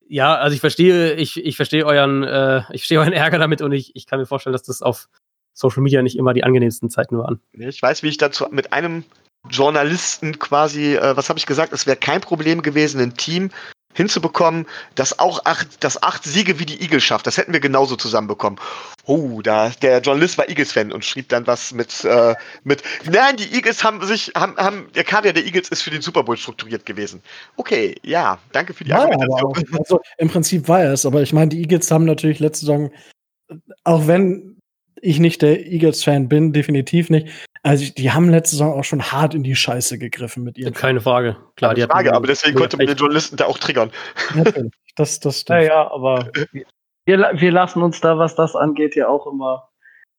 ja, also ich verstehe, ich, ich verstehe euren, äh, ich verstehe euren Ärger damit und ich, ich kann mir vorstellen, dass das auf Social Media nicht immer die angenehmsten Zeiten waren. Ich weiß, wie ich dazu mit einem Journalisten quasi, äh, was habe ich gesagt, es wäre kein Problem gewesen, ein Team hinzubekommen, das auch acht, das acht Siege wie die Eagles schafft. Das hätten wir genauso zusammenbekommen. Oh, da der Journalist war Eagles-Fan und schrieb dann was mit äh, mit. Nein, die Eagles haben sich haben, haben der Kader der Eagles ist für den Super Bowl strukturiert gewesen. Okay, ja, danke für die war Argumentation. Auch, also im Prinzip war es, aber ich meine, die Eagles haben natürlich letzte Saison, auch wenn ich nicht der Eagles-Fan bin, definitiv nicht, also die haben letzte Saison auch schon hart in die Scheiße gegriffen mit ihren. Keine Frage. Klar, die Frage, aber deswegen konnte man den Journalisten da auch triggern. Natürlich. Das, das stimmt. Ja, ja, aber wir, wir lassen uns da, was das angeht, ja auch immer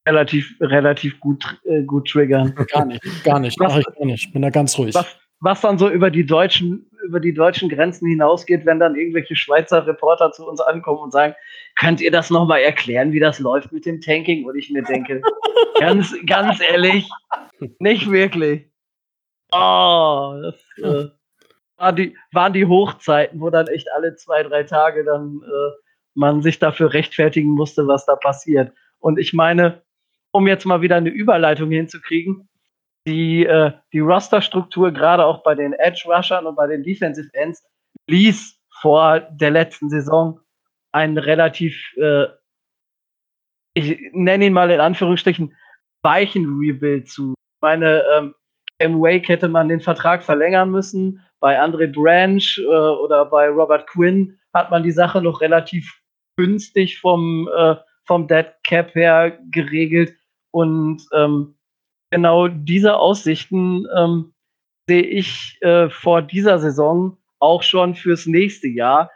relativ, relativ gut, äh, gut triggern. Gar nicht, gar nicht. Mach ich gar nicht. Bin da ganz ruhig. Was, was dann so über die deutschen, über die deutschen Grenzen hinausgeht, wenn dann irgendwelche Schweizer Reporter zu uns ankommen und sagen, könnt ihr das nochmal erklären, wie das läuft mit dem Tanking? Und ich mir denke, <laughs> ganz, ganz ehrlich, nicht wirklich. Oh, das äh, waren, die, waren die Hochzeiten, wo dann echt alle zwei, drei Tage dann äh, man sich dafür rechtfertigen musste, was da passiert. Und ich meine, um jetzt mal wieder eine Überleitung hinzukriegen, die, äh, die Rosterstruktur, gerade auch bei den Edge-Rushern und bei den Defensive Ends, ließ vor der letzten Saison einen relativ, äh, ich nenne ihn mal in Anführungsstrichen, weichen Rebuild zu. Ich meine, ähm, im Wake hätte man den Vertrag verlängern müssen. Bei Andre Branch äh, oder bei Robert Quinn hat man die Sache noch relativ günstig vom, äh, vom Dead Cap her geregelt. Und ähm, genau diese Aussichten ähm, sehe ich äh, vor dieser Saison auch schon fürs nächste Jahr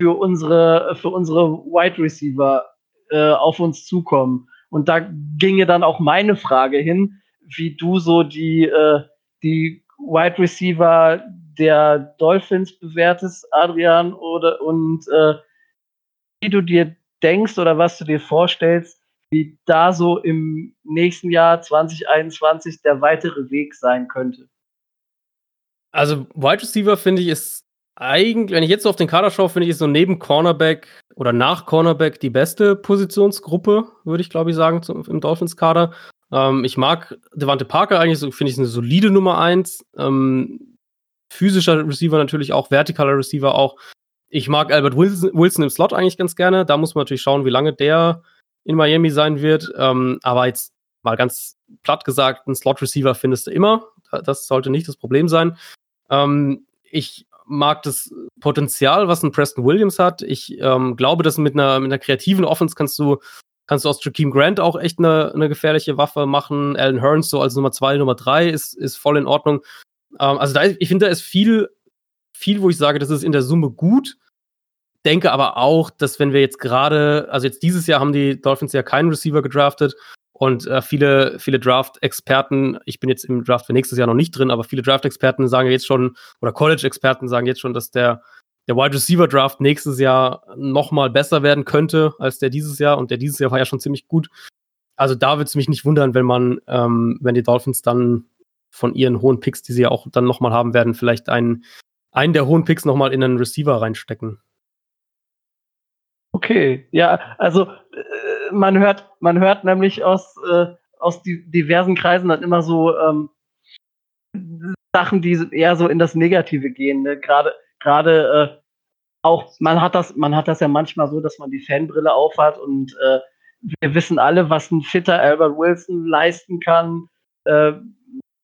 für unsere, für unsere Wide Receiver äh, auf uns zukommen. Und da ginge dann auch meine Frage hin, wie du so die, äh, die Wide Receiver der Dolphins bewertest, Adrian, oder und äh, wie du dir denkst oder was du dir vorstellst, wie da so im nächsten Jahr 2021 der weitere Weg sein könnte. Also Wide Receiver finde ich ist eigentlich, wenn ich jetzt so auf den Kader schaue, finde ich ist so neben Cornerback oder nach Cornerback die beste Positionsgruppe, würde ich glaube ich sagen, zum, im Dolphins-Kader. Ähm, ich mag Devante Parker eigentlich, so, finde ich eine solide Nummer 1. Ähm, physischer Receiver natürlich auch, vertikaler Receiver auch. Ich mag Albert Wilson, Wilson, im Slot eigentlich ganz gerne. Da muss man natürlich schauen, wie lange der in Miami sein wird. Ähm, aber jetzt mal ganz platt gesagt, einen Slot-Receiver findest du immer. Das sollte nicht das Problem sein. Ähm, ich mag das Potenzial, was ein Preston Williams hat. Ich ähm, glaube, dass mit einer, mit einer kreativen Offense kannst du, kannst du aus Jakeem Grant auch echt eine, eine gefährliche Waffe machen. Alan Hearns so als Nummer zwei, Nummer drei ist, ist voll in Ordnung. Ähm, also da, ich finde, da ist viel, viel, wo ich sage, das ist in der Summe gut denke aber auch, dass wenn wir jetzt gerade, also jetzt dieses Jahr haben die Dolphins ja keinen Receiver gedraftet und äh, viele, viele Draft-Experten, ich bin jetzt im Draft für nächstes Jahr noch nicht drin, aber viele Draft-Experten sagen jetzt schon, oder College-Experten sagen jetzt schon, dass der, der Wide Receiver Draft nächstes Jahr noch mal besser werden könnte als der dieses Jahr und der dieses Jahr war ja schon ziemlich gut. Also da würde es mich nicht wundern, wenn man, ähm, wenn die Dolphins dann von ihren hohen Picks, die sie ja auch dann noch mal haben werden, vielleicht einen, einen der hohen Picks noch mal in einen Receiver reinstecken. Okay, ja, also äh, man hört, man hört nämlich aus, äh, aus die, diversen Kreisen dann immer so ähm, Sachen, die eher so in das Negative gehen. Ne? Gerade, gerade äh, auch, man hat das, man hat das ja manchmal so, dass man die Fanbrille aufhat und äh, wir wissen alle, was ein fitter Albert Wilson leisten kann, äh,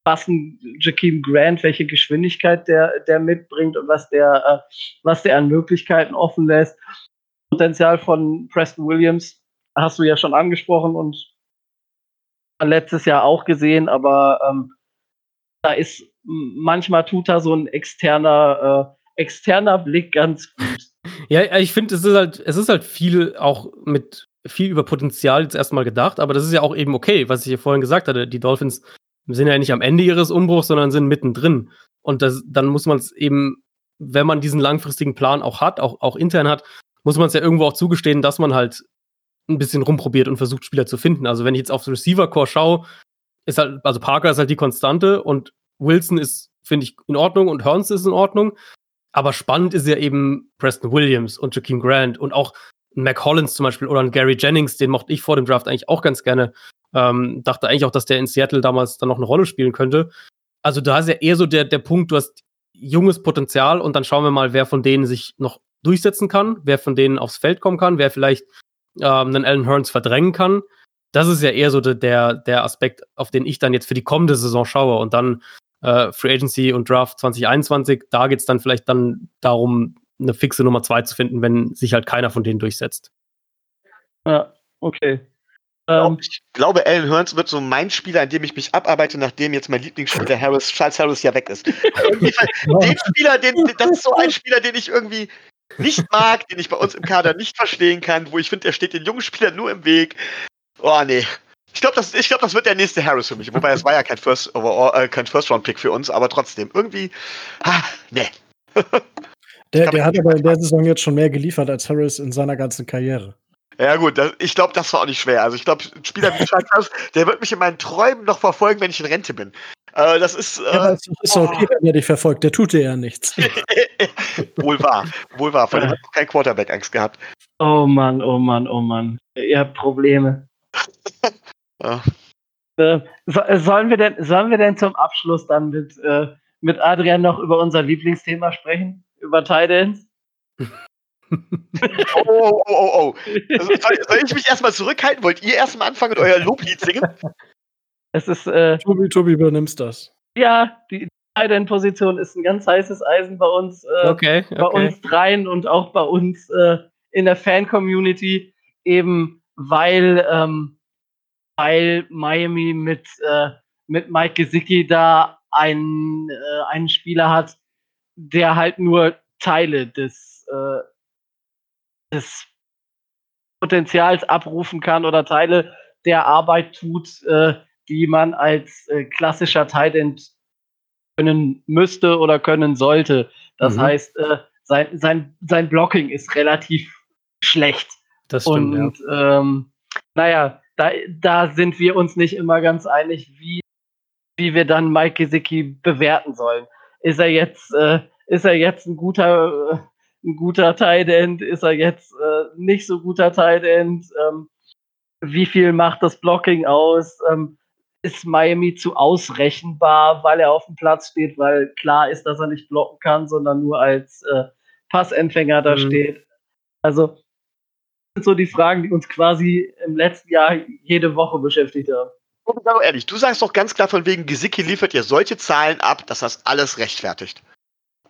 was ein Jakeem Grant, welche Geschwindigkeit der, der mitbringt und was der, äh, was der an Möglichkeiten offen lässt. Potenzial von Preston Williams hast du ja schon angesprochen und letztes Jahr auch gesehen, aber ähm, da ist manchmal tut da so ein externer, äh, externer Blick ganz gut. Ja, ich finde, es ist halt, es ist halt viel auch mit viel über Potenzial jetzt erstmal gedacht, aber das ist ja auch eben okay, was ich hier vorhin gesagt hatte. Die Dolphins sind ja nicht am Ende ihres Umbruchs, sondern sind mittendrin. Und das, dann muss man es eben, wenn man diesen langfristigen Plan auch hat, auch, auch intern hat, muss man es ja irgendwo auch zugestehen, dass man halt ein bisschen rumprobiert und versucht, Spieler zu finden. Also wenn ich jetzt aufs Receiver-Core schaue, ist halt, also Parker ist halt die Konstante und Wilson ist, finde ich, in Ordnung und Hearns ist in Ordnung. Aber spannend ist ja eben Preston Williams und Jakeem Grant und auch Mac Hollins zum Beispiel oder ein Gary Jennings, den mochte ich vor dem Draft eigentlich auch ganz gerne. Ähm, dachte eigentlich auch, dass der in Seattle damals dann noch eine Rolle spielen könnte. Also da ist ja eher so der, der Punkt, du hast junges Potenzial und dann schauen wir mal, wer von denen sich noch durchsetzen kann, wer von denen aufs Feld kommen kann, wer vielleicht ähm, einen Alan Hearns verdrängen kann. Das ist ja eher so der, der Aspekt, auf den ich dann jetzt für die kommende Saison schaue. Und dann äh, Free Agency und Draft 2021, da geht es dann vielleicht dann darum, eine fixe Nummer zwei zu finden, wenn sich halt keiner von denen durchsetzt. Ja, okay. Ähm, ich glaube, Alan Hearns wird so mein Spieler, an dem ich mich abarbeite, nachdem jetzt mein Lieblingsspieler Harris, Charles Harris ja weg ist. <laughs> den Spieler, den, das ist so ein Spieler, den ich irgendwie nicht mag, den ich bei uns im Kader nicht verstehen kann, wo ich finde, er steht den jungen Spielern nur im Weg. Oh nee. Ich glaube, das, glaub, das wird der nächste Harris für mich. Wobei es war ja kein First, Overall, äh, kein First Round Pick für uns, aber trotzdem irgendwie, ah, nee. der, der hat aber in der Saison jetzt schon mehr geliefert als Harris in seiner ganzen Karriere. Ja gut, das, ich glaube, das war auch nicht schwer. Also ich glaube, ein Spieler wie Charles der wird mich in meinen Träumen noch verfolgen, wenn ich in Rente bin. Äh, das ist. Äh, ja, das ist okay, wenn er dich verfolgt. Der tut dir ja nichts. <laughs> wohl wahr, wohl wahr. Vor allem hat kein Quarterback Angst gehabt. Oh Mann, oh Mann, oh Mann. Ihr habt Probleme. <laughs> ja. äh, sollen, wir denn, sollen wir denn zum Abschluss dann mit, äh, mit Adrian noch über unser Lieblingsthema sprechen? Über Tidans? oh, <laughs> oh, oh, oh, oh. Also, soll, soll, ich mich erstmal zurückhalten? Wollt ihr erstmal anfangen und euer Loblied singen? Es ist. Äh, Tobi, Tobi übernimmst das. Ja, die Tight-End-Position ist ein ganz heißes Eisen bei uns. Äh, okay, okay. Bei uns dreien und auch bei uns äh, in der Fan-Community. Eben weil, ähm, weil Miami mit, äh, mit Mike Gesicki da einen, äh, einen Spieler hat, der halt nur Teile des, äh, des Potenzials abrufen kann oder Teile der Arbeit tut, äh, die man als äh, klassischer Tight End können müsste oder können sollte. Das mhm. heißt, äh, sein, sein, sein Blocking ist relativ schlecht. Das stimmt. Und ja. ähm, naja, da, da sind wir uns nicht immer ganz einig, wie, wie wir dann Mike Gesicki bewerten sollen. Ist er jetzt, äh, ist er jetzt ein guter, äh, ein guter Tight End? Ist er jetzt äh, nicht so guter Tight End? Ähm, wie viel macht das Blocking aus? Ähm, ist Miami zu ausrechenbar, weil er auf dem Platz steht, weil klar ist, dass er nicht blocken kann, sondern nur als äh, Passempfänger da mhm. steht. Also das sind so die Fragen, die uns quasi im letzten Jahr jede Woche beschäftigt haben. Und ehrlich, du sagst doch ganz klar von wegen, Gesicki liefert ihr solche Zahlen ab, dass das alles rechtfertigt.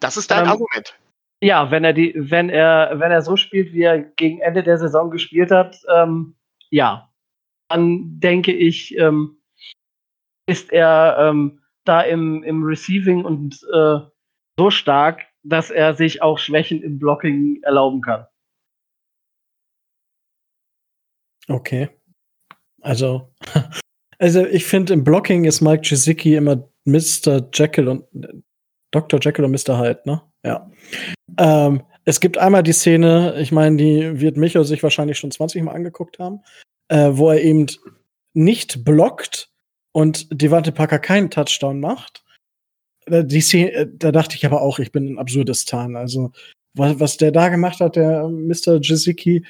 Das ist dein ähm, Argument. Ja, wenn er die, wenn er, wenn er so spielt, wie er gegen Ende der Saison gespielt hat, ähm, ja, dann denke ich, ähm, ist er ähm, da im, im Receiving und äh, so stark, dass er sich auch Schwächen im Blocking erlauben kann. Okay. Also, <laughs> also ich finde, im Blocking ist Mike Gesicki immer Mr. Jekyll und Dr. Jekyll und Mr. Hyde, ne? Ja. Ähm, Es gibt einmal die Szene, ich meine, die wird Micho sich wahrscheinlich schon 20 Mal angeguckt haben, äh, wo er eben nicht blockt und Devante Parker keinen Touchdown macht. Äh, die Szene, äh, da dachte ich aber auch, ich bin in Absurdistan. Also, was, was der da gemacht hat, der Mr. Jiziki,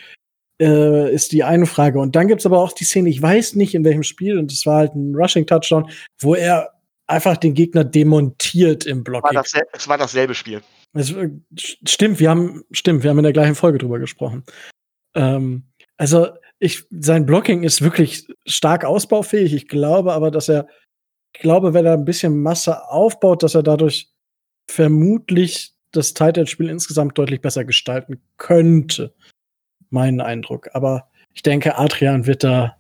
äh, ist die eine Frage. Und dann gibt's aber auch die Szene, ich weiß nicht in welchem Spiel, und es war halt ein Rushing-Touchdown, wo er einfach den Gegner demontiert im Block. Es war dasselbe Spiel. Es, äh, stimmt, wir haben, stimmt, wir haben in der gleichen Folge drüber gesprochen. Ähm, also, ich, sein Blocking ist wirklich stark ausbaufähig. Ich glaube aber, dass er, ich glaube, wenn er ein bisschen Masse aufbaut, dass er dadurch vermutlich das Titan-Spiel insgesamt deutlich besser gestalten könnte. Mein Eindruck. Aber ich denke, Adrian wird da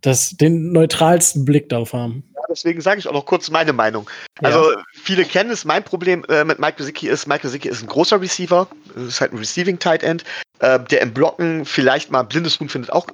das, den neutralsten Blick darauf haben deswegen sage ich auch noch kurz meine Meinung. Also ja. viele kennen es, mein Problem äh, mit Mike Gesicki ist, Mike Gesicki ist ein großer Receiver, ist halt ein Receiving Tight End, äh, der im Blocken vielleicht mal blindes Huhn findet auch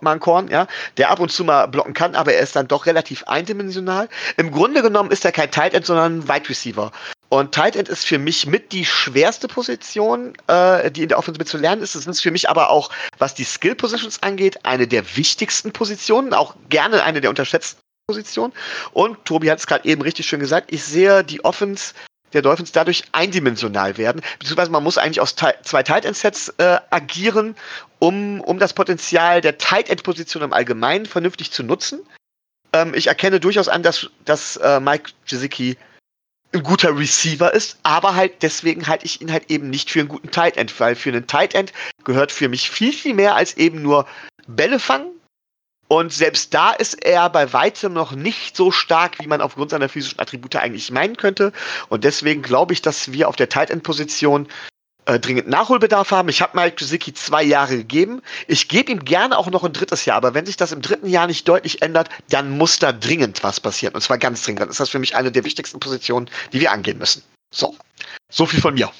mal ein Korn, ja, der ab und zu mal blocken kann, aber er ist dann doch relativ eindimensional. Im Grunde genommen ist er kein Tight End, sondern ein Wide Receiver. Und Tight End ist für mich mit die schwerste Position, äh, die in der Offensive zu lernen ist. Das ist für mich aber auch, was die Skill Positions angeht, eine der wichtigsten Positionen, auch gerne eine der unterschätzten Position. Und Tobi hat es gerade eben richtig schön gesagt, ich sehe die Offense der Dolphins dadurch eindimensional werden. Beziehungsweise man muss eigentlich aus zwei Tight End Sets äh, agieren, um, um das Potenzial der Tight End Position im Allgemeinen vernünftig zu nutzen. Ähm, ich erkenne durchaus an, dass, dass äh, Mike Jizicki ein guter Receiver ist, aber halt deswegen halte ich ihn halt eben nicht für einen guten Tight End, weil für einen Tight End gehört für mich viel, viel mehr als eben nur Bälle fangen, und selbst da ist er bei weitem noch nicht so stark, wie man aufgrund seiner physischen Attribute eigentlich meinen könnte. Und deswegen glaube ich, dass wir auf der Tight End Position äh, dringend Nachholbedarf haben. Ich habe Mike Gesicki zwei Jahre gegeben. Ich gebe ihm gerne auch noch ein drittes Jahr, aber wenn sich das im dritten Jahr nicht deutlich ändert, dann muss da dringend was passieren. Und zwar ganz dringend. Dann ist das für mich eine der wichtigsten Positionen, die wir angehen müssen. So, so viel von mir.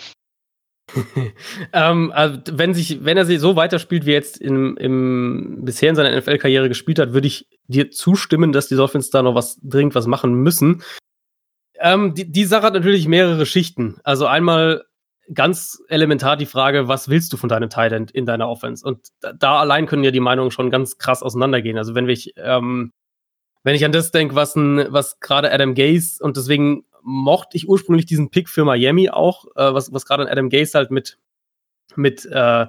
<laughs> ähm, also wenn, sich, wenn er sich so weiterspielt, wie er jetzt im, im bisher in seiner NFL-Karriere gespielt hat, würde ich dir zustimmen, dass die Dolphins da noch was dringend was machen müssen. Ähm, die, die Sache hat natürlich mehrere Schichten. Also einmal ganz elementar die Frage, was willst du von deinem Tight End in deiner Offense? Und da, da allein können ja die Meinungen schon ganz krass auseinandergehen. Also wenn ich, ähm, wenn ich an das denke, was, was gerade Adam Gaze und deswegen mochte ich ursprünglich diesen Pick für Miami auch, äh, was, was gerade Adam Gase halt mit, mit, äh,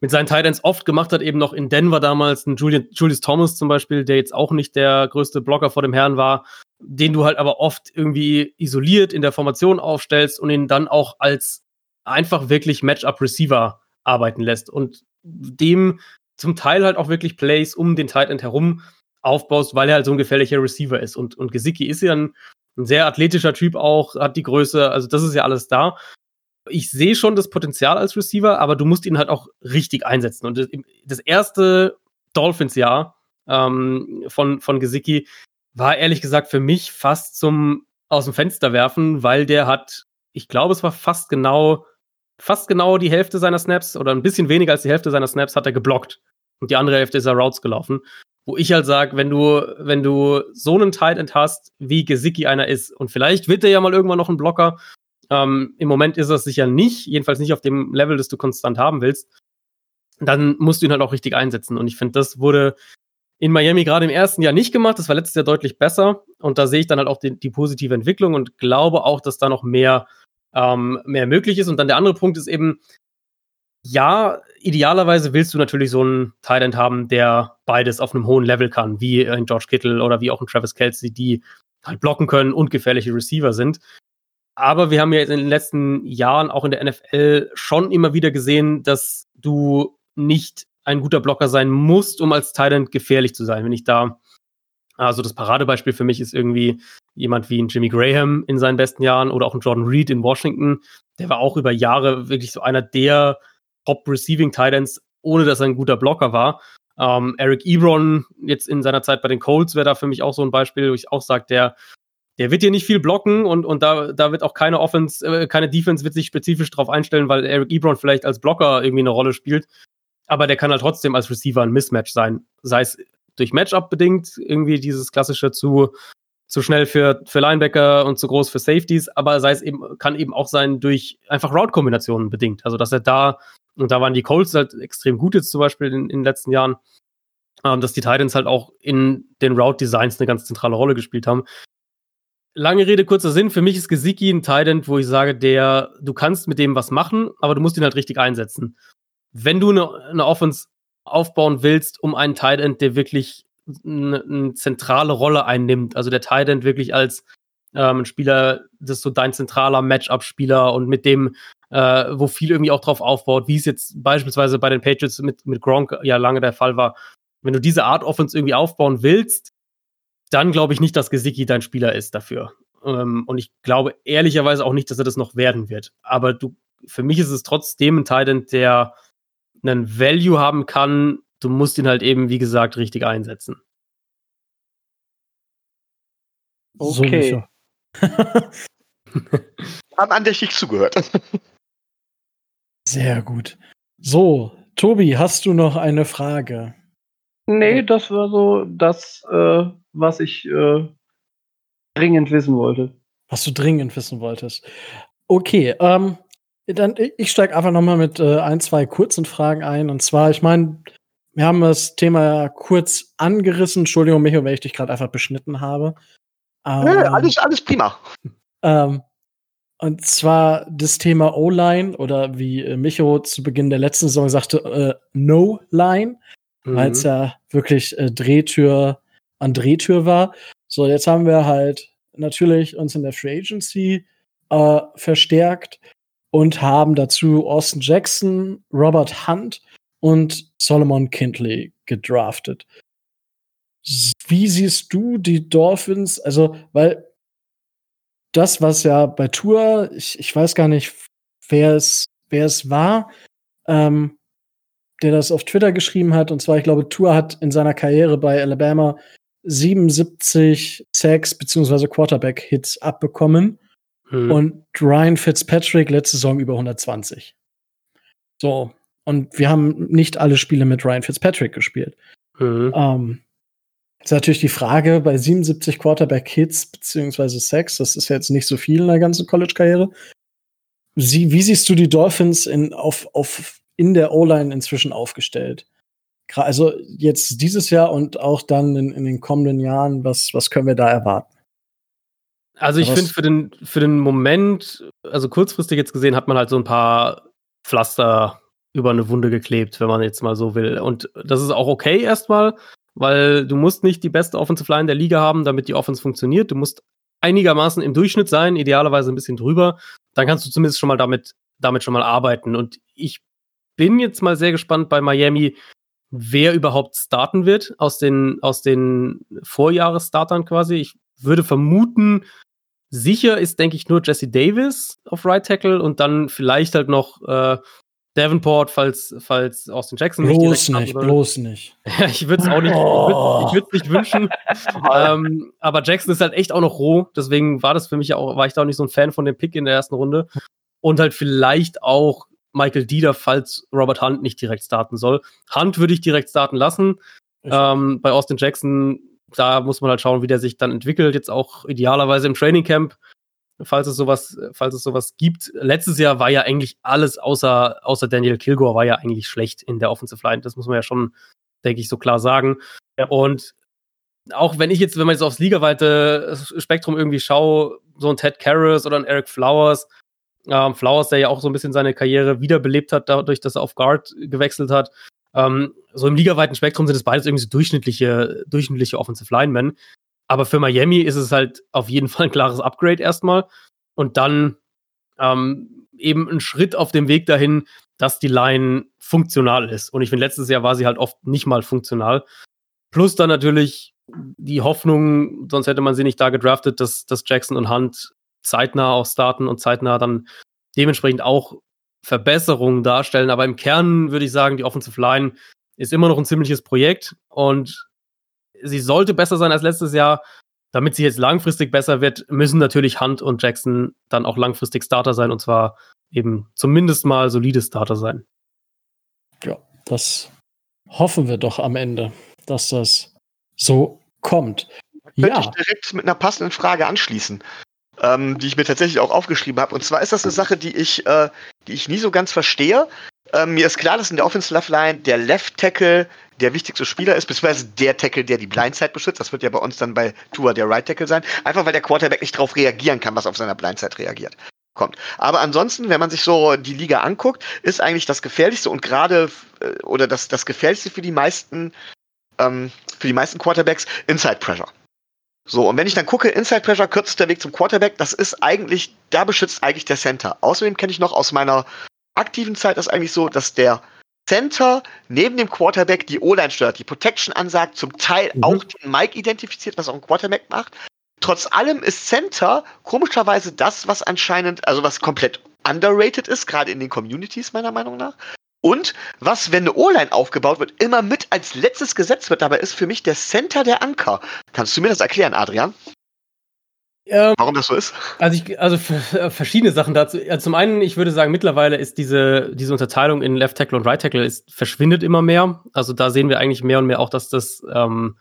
mit seinen Titans oft gemacht hat, eben noch in Denver damals, ein Julian, Julius Thomas zum Beispiel, der jetzt auch nicht der größte Blocker vor dem Herrn war, den du halt aber oft irgendwie isoliert in der Formation aufstellst und ihn dann auch als einfach wirklich Matchup-Receiver arbeiten lässt und dem zum Teil halt auch wirklich Plays um den Titan herum aufbaust, weil er halt so ein gefährlicher Receiver ist. Und, und Gesicki ist ja ein ein sehr athletischer Typ auch, hat die Größe, also das ist ja alles da. Ich sehe schon das Potenzial als Receiver, aber du musst ihn halt auch richtig einsetzen. Und das erste Dolphins-Jahr ähm, von, von Gesicki war ehrlich gesagt für mich fast zum aus dem Fenster werfen, weil der hat, ich glaube, es war fast genau, fast genau die Hälfte seiner Snaps oder ein bisschen weniger als die Hälfte seiner Snaps hat er geblockt. Und die andere Hälfte ist er Routes gelaufen wo ich halt sage, wenn du, wenn du so einen Tight End hast, wie Gesicki einer ist, und vielleicht wird er ja mal irgendwann noch ein Blocker, ähm, im Moment ist er sicher nicht, jedenfalls nicht auf dem Level, das du konstant haben willst, dann musst du ihn halt auch richtig einsetzen. Und ich finde, das wurde in Miami gerade im ersten Jahr nicht gemacht, das war letztes Jahr deutlich besser. Und da sehe ich dann halt auch die, die positive Entwicklung und glaube auch, dass da noch mehr, ähm, mehr möglich ist. Und dann der andere Punkt ist eben, ja, idealerweise willst du natürlich so einen Tight haben, der beides auf einem hohen Level kann, wie ein George Kittle oder wie auch ein Travis Kelsey, die halt blocken können und gefährliche Receiver sind. Aber wir haben ja in den letzten Jahren auch in der NFL schon immer wieder gesehen, dass du nicht ein guter Blocker sein musst, um als Tight gefährlich zu sein. Wenn ich da, also das Paradebeispiel für mich ist irgendwie jemand wie ein Jimmy Graham in seinen besten Jahren oder auch ein Jordan Reed in Washington. Der war auch über Jahre wirklich so einer der Top-Receiving Titans, ohne dass er ein guter Blocker war. Ähm, Eric Ebron, jetzt in seiner Zeit bei den Colts, wäre da für mich auch so ein Beispiel, wo ich auch sage, der, der wird hier nicht viel blocken und, und da, da wird auch keine Offense, äh, keine Defense wird sich spezifisch drauf einstellen, weil Eric Ebron vielleicht als Blocker irgendwie eine Rolle spielt. Aber der kann halt trotzdem als Receiver ein Mismatch sein. Sei es durch Matchup bedingt, irgendwie dieses klassische zu zu schnell für, für Linebacker und zu groß für Safeties, aber sei es eben, kann eben auch sein durch einfach Route-Kombinationen bedingt. Also, dass er da, und da waren die Colts halt extrem gut jetzt zum Beispiel in, in den letzten Jahren, ähm, dass die Titans halt auch in den Route-Designs eine ganz zentrale Rolle gespielt haben. Lange Rede, kurzer Sinn. Für mich ist Gesicki ein Titan, wo ich sage, der, du kannst mit dem was machen, aber du musst ihn halt richtig einsetzen. Wenn du eine, eine Offense aufbauen willst, um einen Titan, der wirklich eine, eine, zentrale Rolle einnimmt, also der Titan wirklich als ähm, Spieler, das ist so dein zentraler Matchup-Spieler und mit dem, äh, wo viel irgendwie auch drauf aufbaut, wie es jetzt beispielsweise bei den Patriots mit, mit Gronk ja lange der Fall war. Wenn du diese Art Offense irgendwie aufbauen willst, dann glaube ich nicht, dass Gesicki dein Spieler ist dafür. Ähm, und ich glaube ehrlicherweise auch nicht, dass er das noch werden wird. Aber du, für mich ist es trotzdem ein Titan, der einen Value haben kann. Du musst ihn halt eben, wie gesagt, richtig einsetzen. Okay. <laughs> Haben andächtig zugehört. Sehr gut. So, Tobi, hast du noch eine Frage? Nee, das war so das, äh, was ich äh, dringend wissen wollte. Was du dringend wissen wolltest. Okay, ähm, dann ich steige einfach noch mal mit äh, ein, zwei kurzen Fragen ein. Und zwar, ich meine, wir haben das Thema kurz angerissen. Entschuldigung, Micho, wenn ich dich gerade einfach beschnitten habe. Ähm, ja, alles, alles prima. Ähm, und zwar das Thema O-Line oder wie äh, Micho zu Beginn der letzten Saison sagte, äh, No-Line mhm. weil es ja wirklich äh, Drehtür an Drehtür war. So, jetzt haben wir halt natürlich uns in der Free Agency äh, verstärkt und haben dazu Austin Jackson, Robert Hunt und Solomon Kindley gedraftet. Wie siehst du die Dolphins? Also, weil das, was ja bei Tour, ich, ich weiß gar nicht, wer es, wer es war, ähm, der das auf Twitter geschrieben hat. Und zwar, ich glaube, Tour hat in seiner Karriere bei Alabama 77 Sacks bzw. Quarterback-Hits abbekommen. Hm. Und Ryan Fitzpatrick letzte Saison über 120. So. Und wir haben nicht alle Spiele mit Ryan Fitzpatrick gespielt. Hm. Ähm, ist natürlich die Frage bei 77 Quarterback-Hits bzw. Sacks, das ist jetzt nicht so viel in der ganzen College-Karriere. Sie, wie siehst du die Dolphins in, auf, auf in der O-Line inzwischen aufgestellt? Also jetzt dieses Jahr und auch dann in, in den kommenden Jahren, was, was können wir da erwarten? Also ich finde für den, für den Moment, also kurzfristig jetzt gesehen, hat man halt so ein paar Pflaster über eine Wunde geklebt, wenn man jetzt mal so will. Und das ist auch okay erstmal, weil du musst nicht die beste Offensive Line der Liga haben, damit die Offense funktioniert. Du musst einigermaßen im Durchschnitt sein, idealerweise ein bisschen drüber. Dann kannst du zumindest schon mal damit, damit schon mal arbeiten. Und ich bin jetzt mal sehr gespannt bei Miami, wer überhaupt starten wird aus den, aus den Vorjahresstartern quasi. Ich würde vermuten, sicher ist, denke ich, nur Jesse Davis auf Right Tackle und dann vielleicht halt noch äh, Davenport, falls, falls Austin Jackson bloß nicht, <laughs> nicht bloß nicht. Ich würde es auch nicht, oh. ich würde es nicht wünschen. <laughs> ähm, aber Jackson ist halt echt auch noch roh, deswegen war das für mich auch, war ich da auch nicht so ein Fan von dem Pick in der ersten Runde. Und halt vielleicht auch Michael Dieter, falls Robert Hunt nicht direkt starten soll. Hunt würde ich direkt starten lassen. Ähm, bei Austin Jackson, da muss man halt schauen, wie der sich dann entwickelt. Jetzt auch idealerweise im Training Camp, falls es sowas, falls es sowas gibt. Letztes Jahr war ja eigentlich alles außer, außer Daniel Kilgore war ja eigentlich schlecht in der Offensive Line. Das muss man ja schon, denke ich, so klar sagen. Ja. Und auch wenn ich jetzt, wenn man jetzt aufs ligaweite Spektrum irgendwie schaue, so ein Ted Karras oder ein Eric Flowers, ähm, Flowers, der ja auch so ein bisschen seine Karriere wiederbelebt hat, dadurch, dass er auf Guard gewechselt hat. Ähm, so im ligaweiten Spektrum sind es beides irgendwie so durchschnittliche, durchschnittliche Offensive Linemen. Aber für Miami ist es halt auf jeden Fall ein klares Upgrade erstmal. Und dann ähm, eben ein Schritt auf dem Weg dahin, dass die Line funktional ist. Und ich finde, letztes Jahr war sie halt oft nicht mal funktional. Plus dann natürlich die Hoffnung, sonst hätte man sie nicht da gedraftet, dass, dass Jackson und Hunt zeitnah auch starten und zeitnah dann dementsprechend auch Verbesserungen darstellen. Aber im Kern würde ich sagen, die Offensive Line ist immer noch ein ziemliches Projekt und sie sollte besser sein als letztes Jahr. Damit sie jetzt langfristig besser wird, müssen natürlich Hunt und Jackson dann auch langfristig Starter sein und zwar eben zumindest mal solide Starter sein. Ja, das hoffen wir doch am Ende, dass das so kommt. könnte ja. ich direkt mit einer passenden Frage anschließen, ähm, die ich mir tatsächlich auch aufgeschrieben habe. Und zwar ist das eine Sache, die ich, äh, die ich nie so ganz verstehe. Ähm, mir ist klar, dass in der Offensive Line der Left Tackle der wichtigste Spieler ist, beziehungsweise der Tackle, der die Blindside beschützt. Das wird ja bei uns dann bei Tua der Right Tackle sein. Einfach weil der Quarterback nicht darauf reagieren kann, was auf seiner Blindside reagiert. Kommt. Aber ansonsten, wenn man sich so die Liga anguckt, ist eigentlich das gefährlichste und gerade äh, oder das, das gefährlichste für die meisten ähm, für die meisten Quarterbacks Inside Pressure. So, und wenn ich dann gucke, Inside Pressure, kürzester Weg zum Quarterback, das ist eigentlich, da beschützt eigentlich der Center. Außerdem kenne ich noch aus meiner aktiven Zeit das eigentlich so, dass der Center neben dem Quarterback die O-Line steuert, die Protection ansagt, zum Teil mhm. auch den Mike identifiziert, was auch ein Quarterback macht. Trotz allem ist Center komischerweise das, was anscheinend, also was komplett underrated ist, gerade in den Communities meiner Meinung nach. Und was, wenn eine O-Line aufgebaut wird, immer mit als letztes gesetzt wird, dabei ist für mich der Center der Anker. Kannst du mir das erklären, Adrian? Ähm, Warum das so ist? Also, ich, also verschiedene Sachen dazu. Also zum einen, ich würde sagen, mittlerweile ist diese, diese Unterteilung in Left Tackle und Right Tackle ist, verschwindet immer mehr. Also da sehen wir eigentlich mehr und mehr auch, dass das ähm,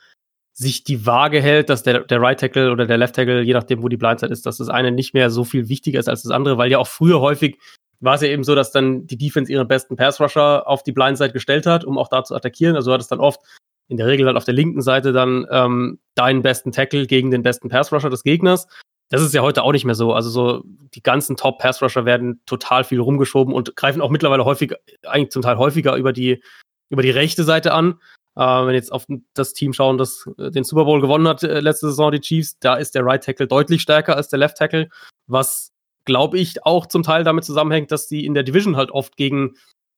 sich die Waage hält, dass der, der Right Tackle oder der Left Tackle, je nachdem, wo die Blindside ist, dass das eine nicht mehr so viel wichtiger ist als das andere, weil ja auch früher häufig war es ja eben so, dass dann die Defense ihren besten Pass Rusher auf die Blindside gestellt hat, um auch da zu attackieren. Also hat es dann oft in der Regel halt auf der linken Seite dann ähm, deinen besten Tackle gegen den besten Pass Rusher des Gegners. Das ist ja heute auch nicht mehr so. Also so die ganzen Top Pass Rusher werden total viel rumgeschoben und greifen auch mittlerweile häufig, eigentlich zum Teil häufiger über die über die rechte Seite an. Äh, wenn jetzt auf das Team schauen, das äh, den Super Bowl gewonnen hat äh, letzte Saison, die Chiefs, da ist der Right Tackle deutlich stärker als der Left Tackle, was glaube ich auch zum Teil damit zusammenhängt, dass die in der Division halt oft gegen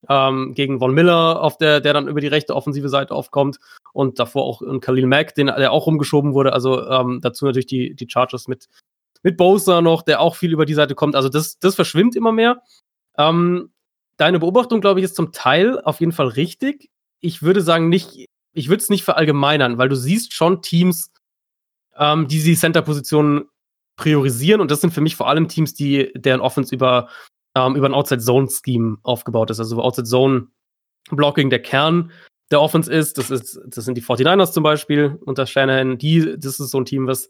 ähm, gegen Von Miller, auf der, der dann über die rechte offensive Seite aufkommt und davor auch ein Khalil Mack, den, der auch rumgeschoben wurde. Also ähm, dazu natürlich die, die Chargers mit, mit Bosa noch, der auch viel über die Seite kommt. Also das, das verschwimmt immer mehr. Ähm, deine Beobachtung, glaube ich, ist zum Teil auf jeden Fall richtig. Ich würde sagen, nicht, ich würde es nicht verallgemeinern, weil du siehst schon Teams, ähm, die die Center-Positionen priorisieren und das sind für mich vor allem Teams, die deren Offense über ähm, über ein Outside-Zone-Scheme aufgebaut ist. Also Outside-Zone-Blocking der Kern der Offense ist. Das, ist. das sind die 49ers zum Beispiel unter Shanahan. Die, das ist so ein Team, was,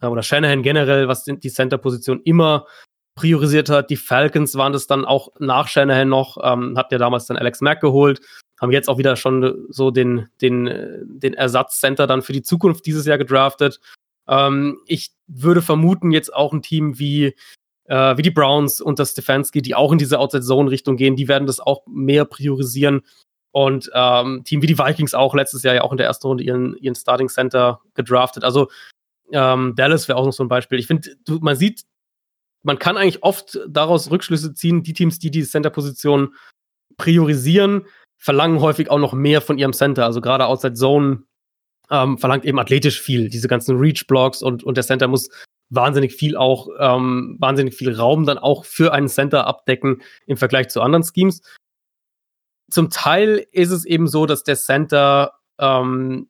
äh, oder Shanahan generell, was die Center-Position immer priorisiert hat. Die Falcons waren das dann auch nach Shanahan noch, ähm, hat ja damals dann Alex Mack geholt, haben jetzt auch wieder schon so den, den, den Ersatzcenter dann für die Zukunft dieses Jahr gedraftet. Ähm, ich würde vermuten, jetzt auch ein Team wie äh, wie die Browns und das Stefanski, die auch in diese Outside-Zone-Richtung gehen, die werden das auch mehr priorisieren. Und ähm, Team wie die Vikings auch letztes Jahr ja auch in der ersten Runde ihren, ihren Starting Center gedraftet. Also ähm, Dallas wäre auch noch so ein Beispiel. Ich finde, man sieht, man kann eigentlich oft daraus Rückschlüsse ziehen, die Teams, die die Center-Position priorisieren, verlangen häufig auch noch mehr von ihrem Center. Also gerade Outside Zone ähm, verlangt eben athletisch viel. Diese ganzen Reach-Blocks und, und der Center muss wahnsinnig viel auch, ähm, wahnsinnig viel Raum dann auch für einen Center abdecken im Vergleich zu anderen Schemes. Zum Teil ist es eben so, dass der Center ähm,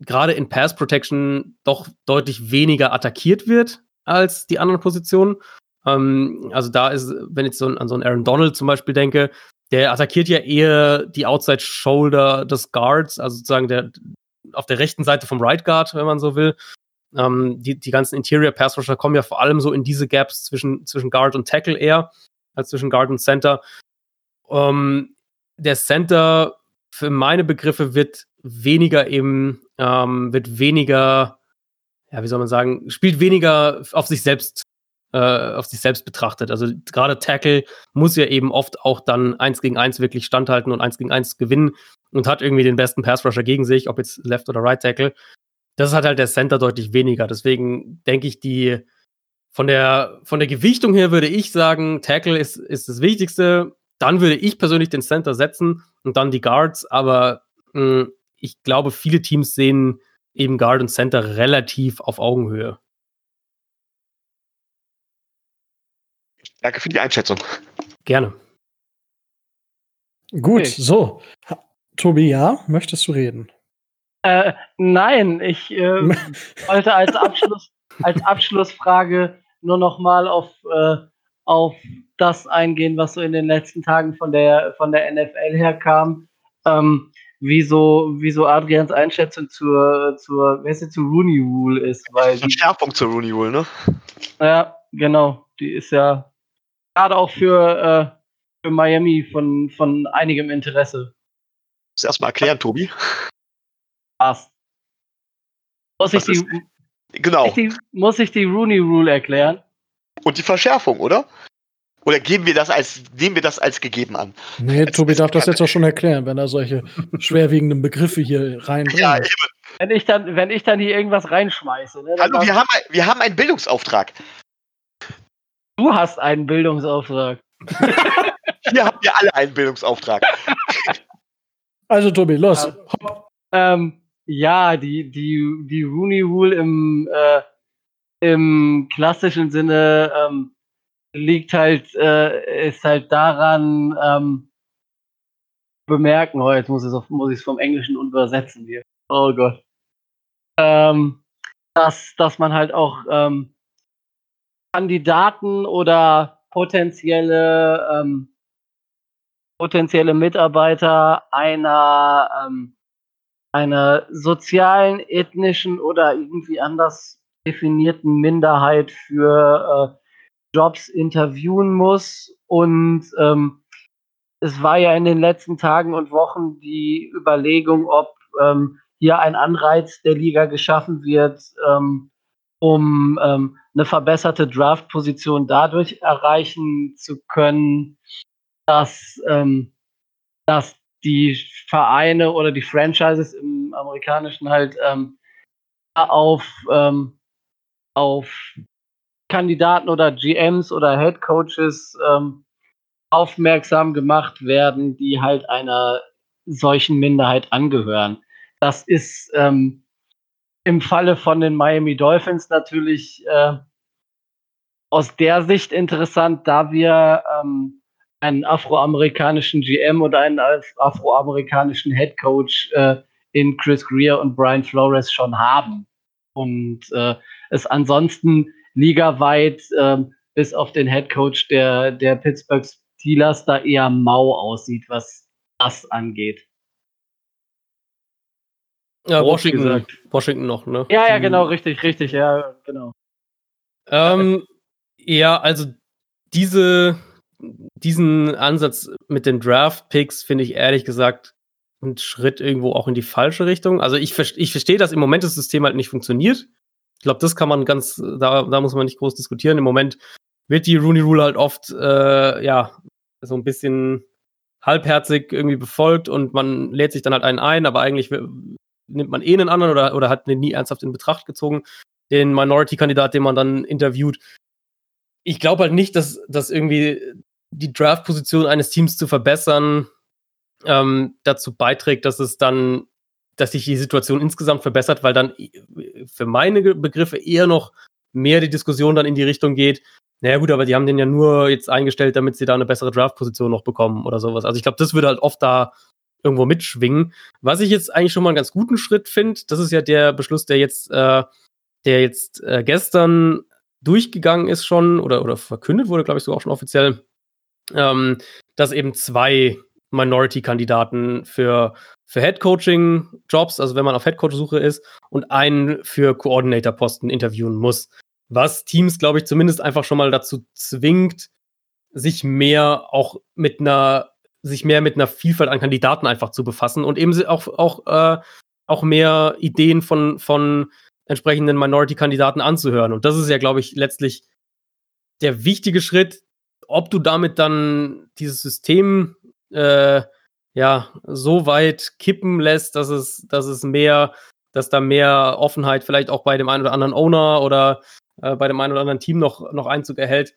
gerade in Pass Protection doch deutlich weniger attackiert wird als die anderen Positionen. Ähm, also da ist, wenn ich so an so einen Aaron Donald zum Beispiel denke, der attackiert ja eher die Outside Shoulder des Guards, also sozusagen der auf der rechten Seite vom Right Guard, wenn man so will. Ähm, die, die ganzen Interior Pass Rusher kommen ja vor allem so in diese Gaps zwischen, zwischen Guard und Tackle eher, als zwischen Guard und Center. Ähm, der Center für meine Begriffe wird weniger eben, ähm, wird weniger, ja, wie soll man sagen, spielt weniger auf sich selbst, äh, auf sich selbst betrachtet. Also gerade Tackle muss ja eben oft auch dann eins gegen eins wirklich standhalten und eins gegen eins gewinnen und hat irgendwie den besten Pass Rusher gegen sich, ob jetzt Left oder Right Tackle. Das hat halt der Center deutlich weniger. Deswegen denke ich, die von der, von der Gewichtung her würde ich sagen, Tackle ist, ist das Wichtigste. Dann würde ich persönlich den Center setzen und dann die Guards. Aber mh, hm, ich glaube, viele Teams sehen eben Guard und Center relativ auf Augenhöhe. Danke für die Einschätzung. Gerne. Gut, okay. so. Tobi, ja, möchtest du reden? Äh, nein, ich äh, <laughs> wollte als, Abschluss, als Abschlussfrage nur noch mal auf, äh, auf das eingehen, was so in den letzten Tagen von der, von der NFL herkam. Ähm, wie so, wie so Adrians Einschätzung zur, zur, wer ist zur Rooney Rule ist. Weil Verschärfung zur Rooney Rule, ne? Ja, genau. Die ist ja gerade auch für, äh, für Miami von, von einigem Interesse. Muss erstmal erklären, Tobi. Was? Muss ich, die, genau. ich die, muss ich die Rooney Rule erklären? Und die Verschärfung, oder? Oder geben wir das als, nehmen wir das als gegeben an? Nee, als, Tobi darf das jetzt auch schon erklären, wenn er solche schwerwiegenden Begriffe hier reinbringt. Ja, eben. Wenn ich dann, wenn ich dann hier irgendwas reinschmeiße. Ne, Hallo, wir haben, wir haben einen Bildungsauftrag. Du hast einen Bildungsauftrag. <laughs> Hier habt ihr alle einen Bildungsauftrag. Also, Tobi, los. Ähm, ja, die, die, die Rooney Rule im, äh, im klassischen Sinne ähm, liegt halt, äh, ist halt daran ähm, bemerken, oh, jetzt muss ich es vom Englischen übersetzen hier. Oh Gott. Ähm, dass, dass man halt auch ähm, Kandidaten oder potenzielle ähm, potenzielle Mitarbeiter einer ähm, einer sozialen, ethnischen oder irgendwie anders definierten Minderheit für äh, Jobs interviewen muss. Und ähm, es war ja in den letzten Tagen und Wochen die Überlegung, ob ähm, hier ein Anreiz der Liga geschaffen wird, ähm, um ähm, eine verbesserte Draft-Position dadurch erreichen zu können, dass, ähm, dass die Vereine oder die Franchises im amerikanischen halt ähm, auf, ähm, auf Kandidaten oder GMs oder Head Coaches ähm, aufmerksam gemacht werden, die halt einer solchen Minderheit angehören. Das ist ähm, im Falle von den Miami Dolphins natürlich äh, aus der Sicht interessant, da wir ähm, einen afroamerikanischen GM oder einen afroamerikanischen Head Coach äh, in Chris Greer und Brian Flores schon haben. Und äh, es ansonsten ligaweit äh, bis auf den Head Coach der, der Pittsburgh Steelers da eher mau aussieht, was das angeht. Ja, Washington, Washington noch, ne? Ja, ja, genau, richtig, richtig, ja, genau. Ähm, ja, also diese, diesen Ansatz mit den Draft-Picks finde ich ehrlich gesagt einen Schritt irgendwo auch in die falsche Richtung. Also ich, ich verstehe, dass im Moment das System halt nicht funktioniert. Ich glaube, das kann man ganz, da, da muss man nicht groß diskutieren. Im Moment wird die Rooney Rule halt oft, äh, ja, so ein bisschen halbherzig irgendwie befolgt und man lädt sich dann halt einen ein, aber eigentlich nimmt man eh einen anderen oder, oder hat den nie ernsthaft in Betracht gezogen, den Minority-Kandidat, den man dann interviewt. Ich glaube halt nicht, dass, dass irgendwie die Draft-Position eines Teams zu verbessern ähm, dazu beiträgt, dass es dann, dass sich die Situation insgesamt verbessert, weil dann für meine Begriffe eher noch mehr die Diskussion dann in die Richtung geht, naja gut, aber die haben den ja nur jetzt eingestellt, damit sie da eine bessere Draft-Position noch bekommen oder sowas. Also ich glaube, das würde halt oft da irgendwo mitschwingen. Was ich jetzt eigentlich schon mal einen ganz guten Schritt finde, das ist ja der Beschluss, der jetzt, äh, der jetzt äh, gestern durchgegangen ist schon oder, oder verkündet wurde, glaube ich, sogar auch schon offiziell, ähm, dass eben zwei Minority-Kandidaten für, für Head-Coaching-Jobs, also wenn man auf Head-Coach-Suche ist, und einen für Coordinator-Posten interviewen muss. Was Teams, glaube ich, zumindest einfach schon mal dazu zwingt, sich mehr auch mit einer sich mehr mit einer Vielfalt an Kandidaten einfach zu befassen und eben auch, auch, äh, auch mehr Ideen von, von entsprechenden Minority-Kandidaten anzuhören. Und das ist ja, glaube ich, letztlich der wichtige Schritt, ob du damit dann dieses System äh, ja so weit kippen lässt, dass es, dass es mehr, dass da mehr Offenheit vielleicht auch bei dem einen oder anderen Owner oder äh, bei dem einen oder anderen Team noch, noch Einzug erhält.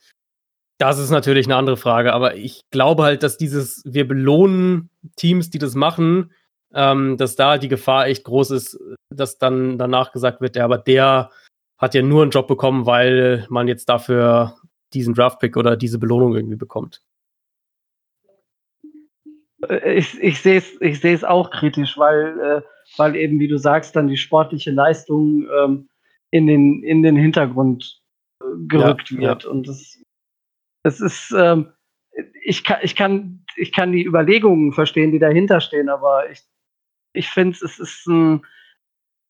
Das ist natürlich eine andere Frage, aber ich glaube halt, dass dieses, wir belohnen Teams, die das machen, ähm, dass da die Gefahr echt groß ist, dass dann danach gesagt wird, ja, aber der hat ja nur einen Job bekommen, weil man jetzt dafür diesen Draftpick oder diese Belohnung irgendwie bekommt. Äh, ich, ich sehe es ich seh's auch kritisch, weil, äh, weil eben, wie du sagst, dann die sportliche Leistung ähm, in, den, in den Hintergrund äh, gerückt ja, wird. Ja. Und das es ist, ähm, ich, kann, ich, kann, ich kann die Überlegungen verstehen, die dahinter stehen, aber ich ich finde, es ist ein,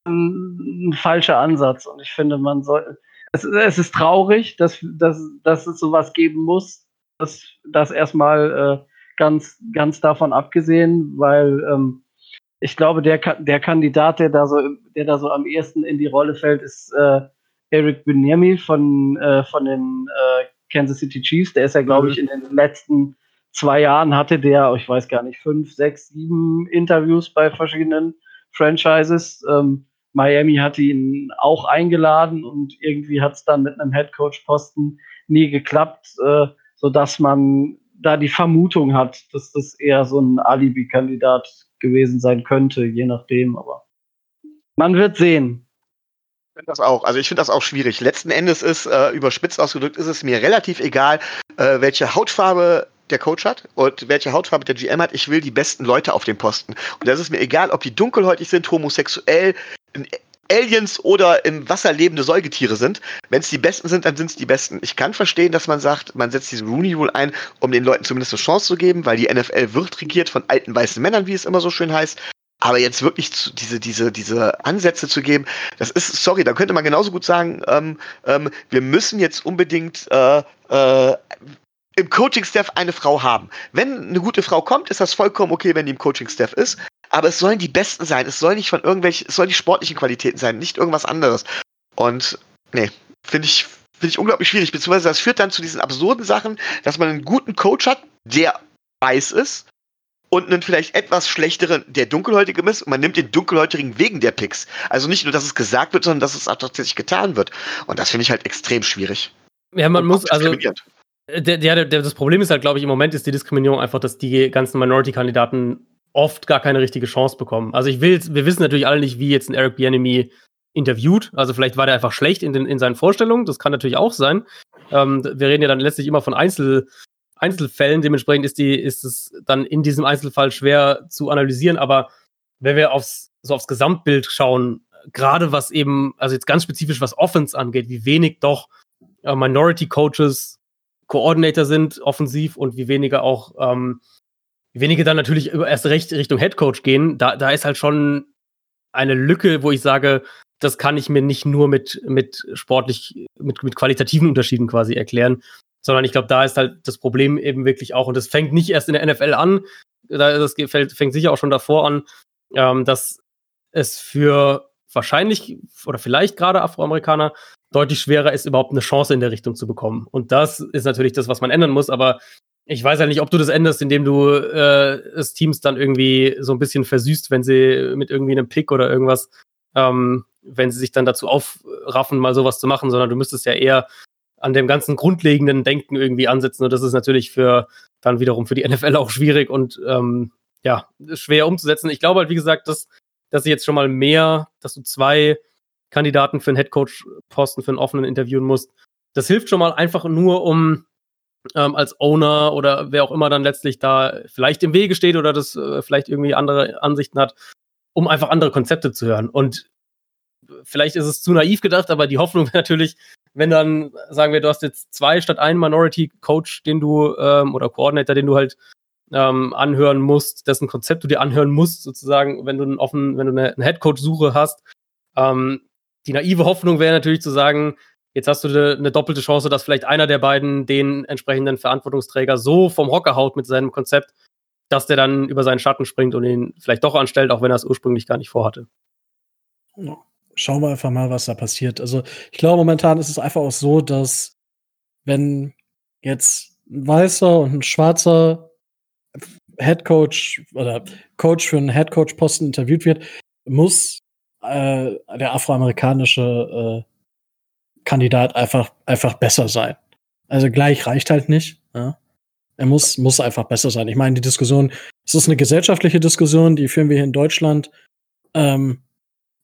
ein, ein, falscher Ansatz und ich finde, man soll. Es, es ist traurig, dass, dass, dass es sowas geben muss. Das, das erstmal äh, ganz, ganz davon abgesehen, weil ähm, ich glaube, der, der Kandidat, der da so, der da so am ehesten in die Rolle fällt, ist äh, Eric Binyemi von, äh, von den äh, Kansas City Chiefs. Der ist ja, glaube ich, mhm. in den letzten zwei Jahren hatte der, ich weiß gar nicht, fünf, sechs, sieben Interviews bei verschiedenen Franchises. Ähm, Miami hatte ihn auch eingeladen und irgendwie hat es dann mit einem Headcoach-Posten nie geklappt, äh, sodass man da die Vermutung hat, dass das eher so ein Alibi-Kandidat gewesen sein könnte, je nachdem, aber man wird sehen. Ich finde das auch. Also ich finde das auch schwierig. Letzten Endes ist, äh, überspitzt ausgedrückt, ist es mir relativ egal, äh, welche Hautfarbe der Coach hat und welche Hautfarbe der GM hat. Ich will die besten Leute auf dem Posten. Und das ist mir egal, ob die dunkelhäutig sind, homosexuell, Aliens oder im Wasser lebende Säugetiere sind. Wenn es die Besten sind, dann sind es die Besten. Ich kann verstehen, dass man sagt, man setzt diese Rooney Rule ein, um den Leuten zumindest eine Chance zu geben, weil die NFL wird regiert von alten weißen Männern, wie es immer so schön heißt. Aber jetzt wirklich zu, diese, diese, diese Ansätze zu geben, das ist, sorry, da könnte man genauso gut sagen, ähm, ähm, wir müssen jetzt unbedingt äh, äh, im Coaching-Staff eine Frau haben. Wenn eine gute Frau kommt, ist das vollkommen okay, wenn die im Coaching-Staff ist. Aber es sollen die Besten sein. Es soll nicht von irgendwelchen, es sollen die sportlichen Qualitäten sein, nicht irgendwas anderes. Und nee, finde ich, finde ich unglaublich schwierig. Beziehungsweise das führt dann zu diesen absurden Sachen, dass man einen guten Coach hat, der weiß ist, und einen vielleicht etwas schlechteren, der dunkelhäutig ist, und man nimmt den dunkelhäutigen wegen der Picks. Also nicht nur, dass es gesagt wird, sondern dass es auch tatsächlich getan wird. Und das finde ich halt extrem schwierig. Ja, man muss also. Der, der, der, das Problem ist halt, glaube ich, im Moment ist die Diskriminierung einfach, dass die ganzen Minority-Kandidaten oft gar keine richtige Chance bekommen. Also ich will, wir wissen natürlich alle nicht, wie jetzt ein Eric Bienemy interviewt. Also vielleicht war der einfach schlecht in, den, in seinen Vorstellungen. Das kann natürlich auch sein. Ähm, wir reden ja dann letztlich immer von Einzel, Einzelfällen. Dementsprechend ist, die, ist es dann in diesem Einzelfall schwer zu analysieren. Aber wenn wir aufs, so aufs Gesamtbild schauen, gerade was eben, also jetzt ganz spezifisch was Offense angeht, wie wenig doch äh, Minority Coaches Coordinator sind offensiv und wie weniger auch ähm, wenige dann natürlich erst recht Richtung Headcoach gehen, da, da ist halt schon eine Lücke, wo ich sage, das kann ich mir nicht nur mit, mit sportlich, mit, mit qualitativen Unterschieden quasi erklären, sondern ich glaube, da ist halt das Problem eben wirklich auch, und das fängt nicht erst in der NFL an, das fängt, sicher auch schon davor an, ähm, dass es für wahrscheinlich oder vielleicht gerade Afroamerikaner deutlich schwerer ist, überhaupt eine Chance in der Richtung zu bekommen. Und das ist natürlich das, was man ändern muss, aber ich weiß ja nicht, ob du das änderst, indem du äh, das Teams dann irgendwie so ein bisschen versüßt, wenn sie mit irgendwie einem Pick oder irgendwas, ähm, wenn sie sich dann dazu aufraffen, mal sowas zu machen, sondern du müsstest ja eher an dem ganzen grundlegenden Denken irgendwie ansetzen. Und das ist natürlich für dann wiederum für die <laughs> NFL auch schwierig und ähm, ja, schwer umzusetzen. Ich glaube halt, wie gesagt, dass, dass sie jetzt schon mal mehr, dass du zwei Kandidaten für einen Headcoach-Posten, für einen offenen interviewen musst. Das hilft schon mal einfach nur, um ähm, als Owner oder wer auch immer dann letztlich da vielleicht im Wege steht oder das äh, vielleicht irgendwie andere Ansichten hat, um einfach andere Konzepte zu hören. Und vielleicht ist es zu naiv gedacht, aber die Hoffnung natürlich, wenn dann, sagen wir, du hast jetzt zwei statt einen Minority-Coach, den du ähm, oder Coordinator, den du halt ähm, anhören musst, dessen Konzept du dir anhören musst, sozusagen, wenn du einen offen, wenn du eine, eine Headcoach-Suche hast. Ähm, die naive Hoffnung wäre natürlich zu sagen, Jetzt hast du eine doppelte Chance, dass vielleicht einer der beiden den entsprechenden Verantwortungsträger so vom Hocker haut mit seinem Konzept, dass der dann über seinen Schatten springt und ihn vielleicht doch anstellt, auch wenn er es ursprünglich gar nicht vorhatte. Schauen wir einfach mal, was da passiert. Also ich glaube, momentan ist es einfach auch so, dass wenn jetzt ein weißer und ein schwarzer Headcoach oder Coach für einen Headcoach-Posten interviewt wird, muss äh, der afroamerikanische äh, Kandidat einfach, einfach besser sein. Also gleich reicht halt nicht. Ja. Er muss, muss einfach besser sein. Ich meine, die Diskussion, es ist eine gesellschaftliche Diskussion, die führen wir hier in Deutschland ähm,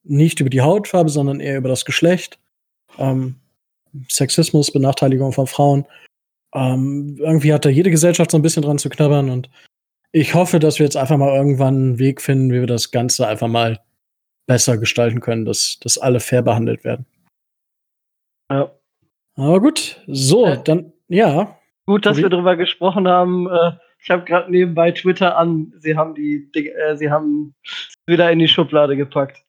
nicht über die Hautfarbe, sondern eher über das Geschlecht. Ähm, Sexismus, Benachteiligung von Frauen. Ähm, irgendwie hat da jede Gesellschaft so ein bisschen dran zu knabbern und ich hoffe, dass wir jetzt einfach mal irgendwann einen Weg finden, wie wir das Ganze einfach mal besser gestalten können, dass, dass alle fair behandelt werden. Ja. Aber gut, so, äh, dann, ja. Gut, dass wir darüber gesprochen haben, äh, ich habe gerade nebenbei Twitter an. Sie haben die, äh, sie haben wieder in die Schublade gepackt.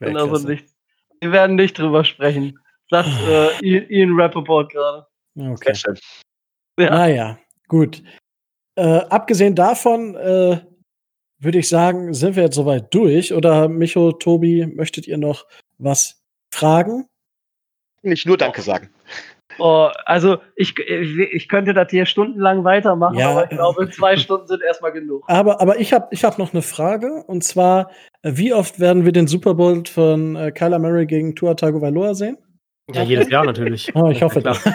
Und also nicht. Wir werden nicht drüber sprechen. Sagt <sighs> äh, Ian Rappaport gerade. Okay. Ja. Naja, gut. Äh, abgesehen davon äh, würde ich sagen, sind wir jetzt soweit durch. Oder Micho, Tobi, möchtet ihr noch was fragen? Nicht nur Danke sagen. Oh, also ich, ich könnte das hier stundenlang weitermachen, ja, aber ich glaube, zwei Stunden sind erstmal genug. Aber, aber ich habe ich hab noch eine Frage und zwar, wie oft werden wir den Super Bowl von äh, Kyler Murray gegen Tua Tagovailoa sehen? Ja, jedes Jahr natürlich. <laughs> Oh, ich hoffe das. <laughs>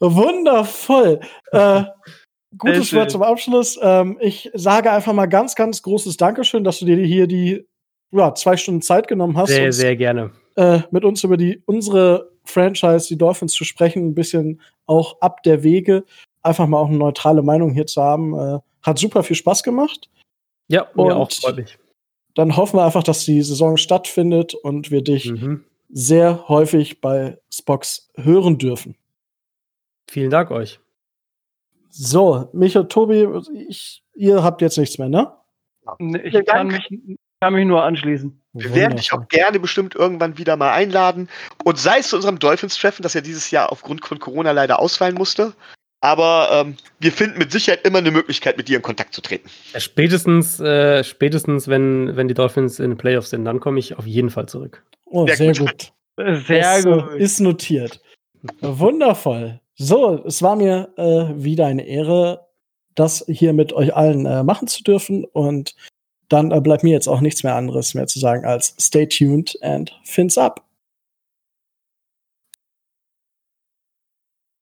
Wundervoll. Äh, gutes Wort zum Abschluss. Ähm, ich sage einfach mal ganz, ganz großes Dankeschön, dass du dir hier die ja, zwei Stunden Zeit genommen hast. Sehr, sehr gerne. Äh, mit uns über die unsere Franchise, die Dolphins, zu sprechen, ein bisschen auch ab der Wege, einfach mal auch eine neutrale Meinung hier zu haben. Äh, hat super viel Spaß gemacht. Ja, mir und auch, freut mich. Dann hoffen wir einfach, dass die Saison stattfindet und wir dich mhm. sehr häufig bei Spox hören dürfen. Vielen Dank euch. So, Micha, Tobi, ich, ihr habt jetzt nichts mehr, ne? Ich kann mich, kann mich nur anschließen. Wir werden dich auch gerne bestimmt irgendwann wieder mal einladen. Und sei es zu unserem Dolphins-Treffen, das ja dieses Jahr aufgrund von Corona leider ausfallen musste. Aber ähm, wir finden mit Sicherheit immer eine Möglichkeit, mit dir in Kontakt zu treten. Spätestens, äh, spätestens wenn, wenn die Dolphins in den Playoffs sind, dann komme ich auf jeden Fall zurück. Oh, sehr, sehr gut. gut. Sehr ist, gut. Ist notiert. Wundervoll. So, es war mir äh, wieder eine Ehre, das hier mit euch allen äh, machen zu dürfen. Und dann bleibt mir jetzt auch nichts mehr anderes mehr zu sagen als stay tuned and fins up.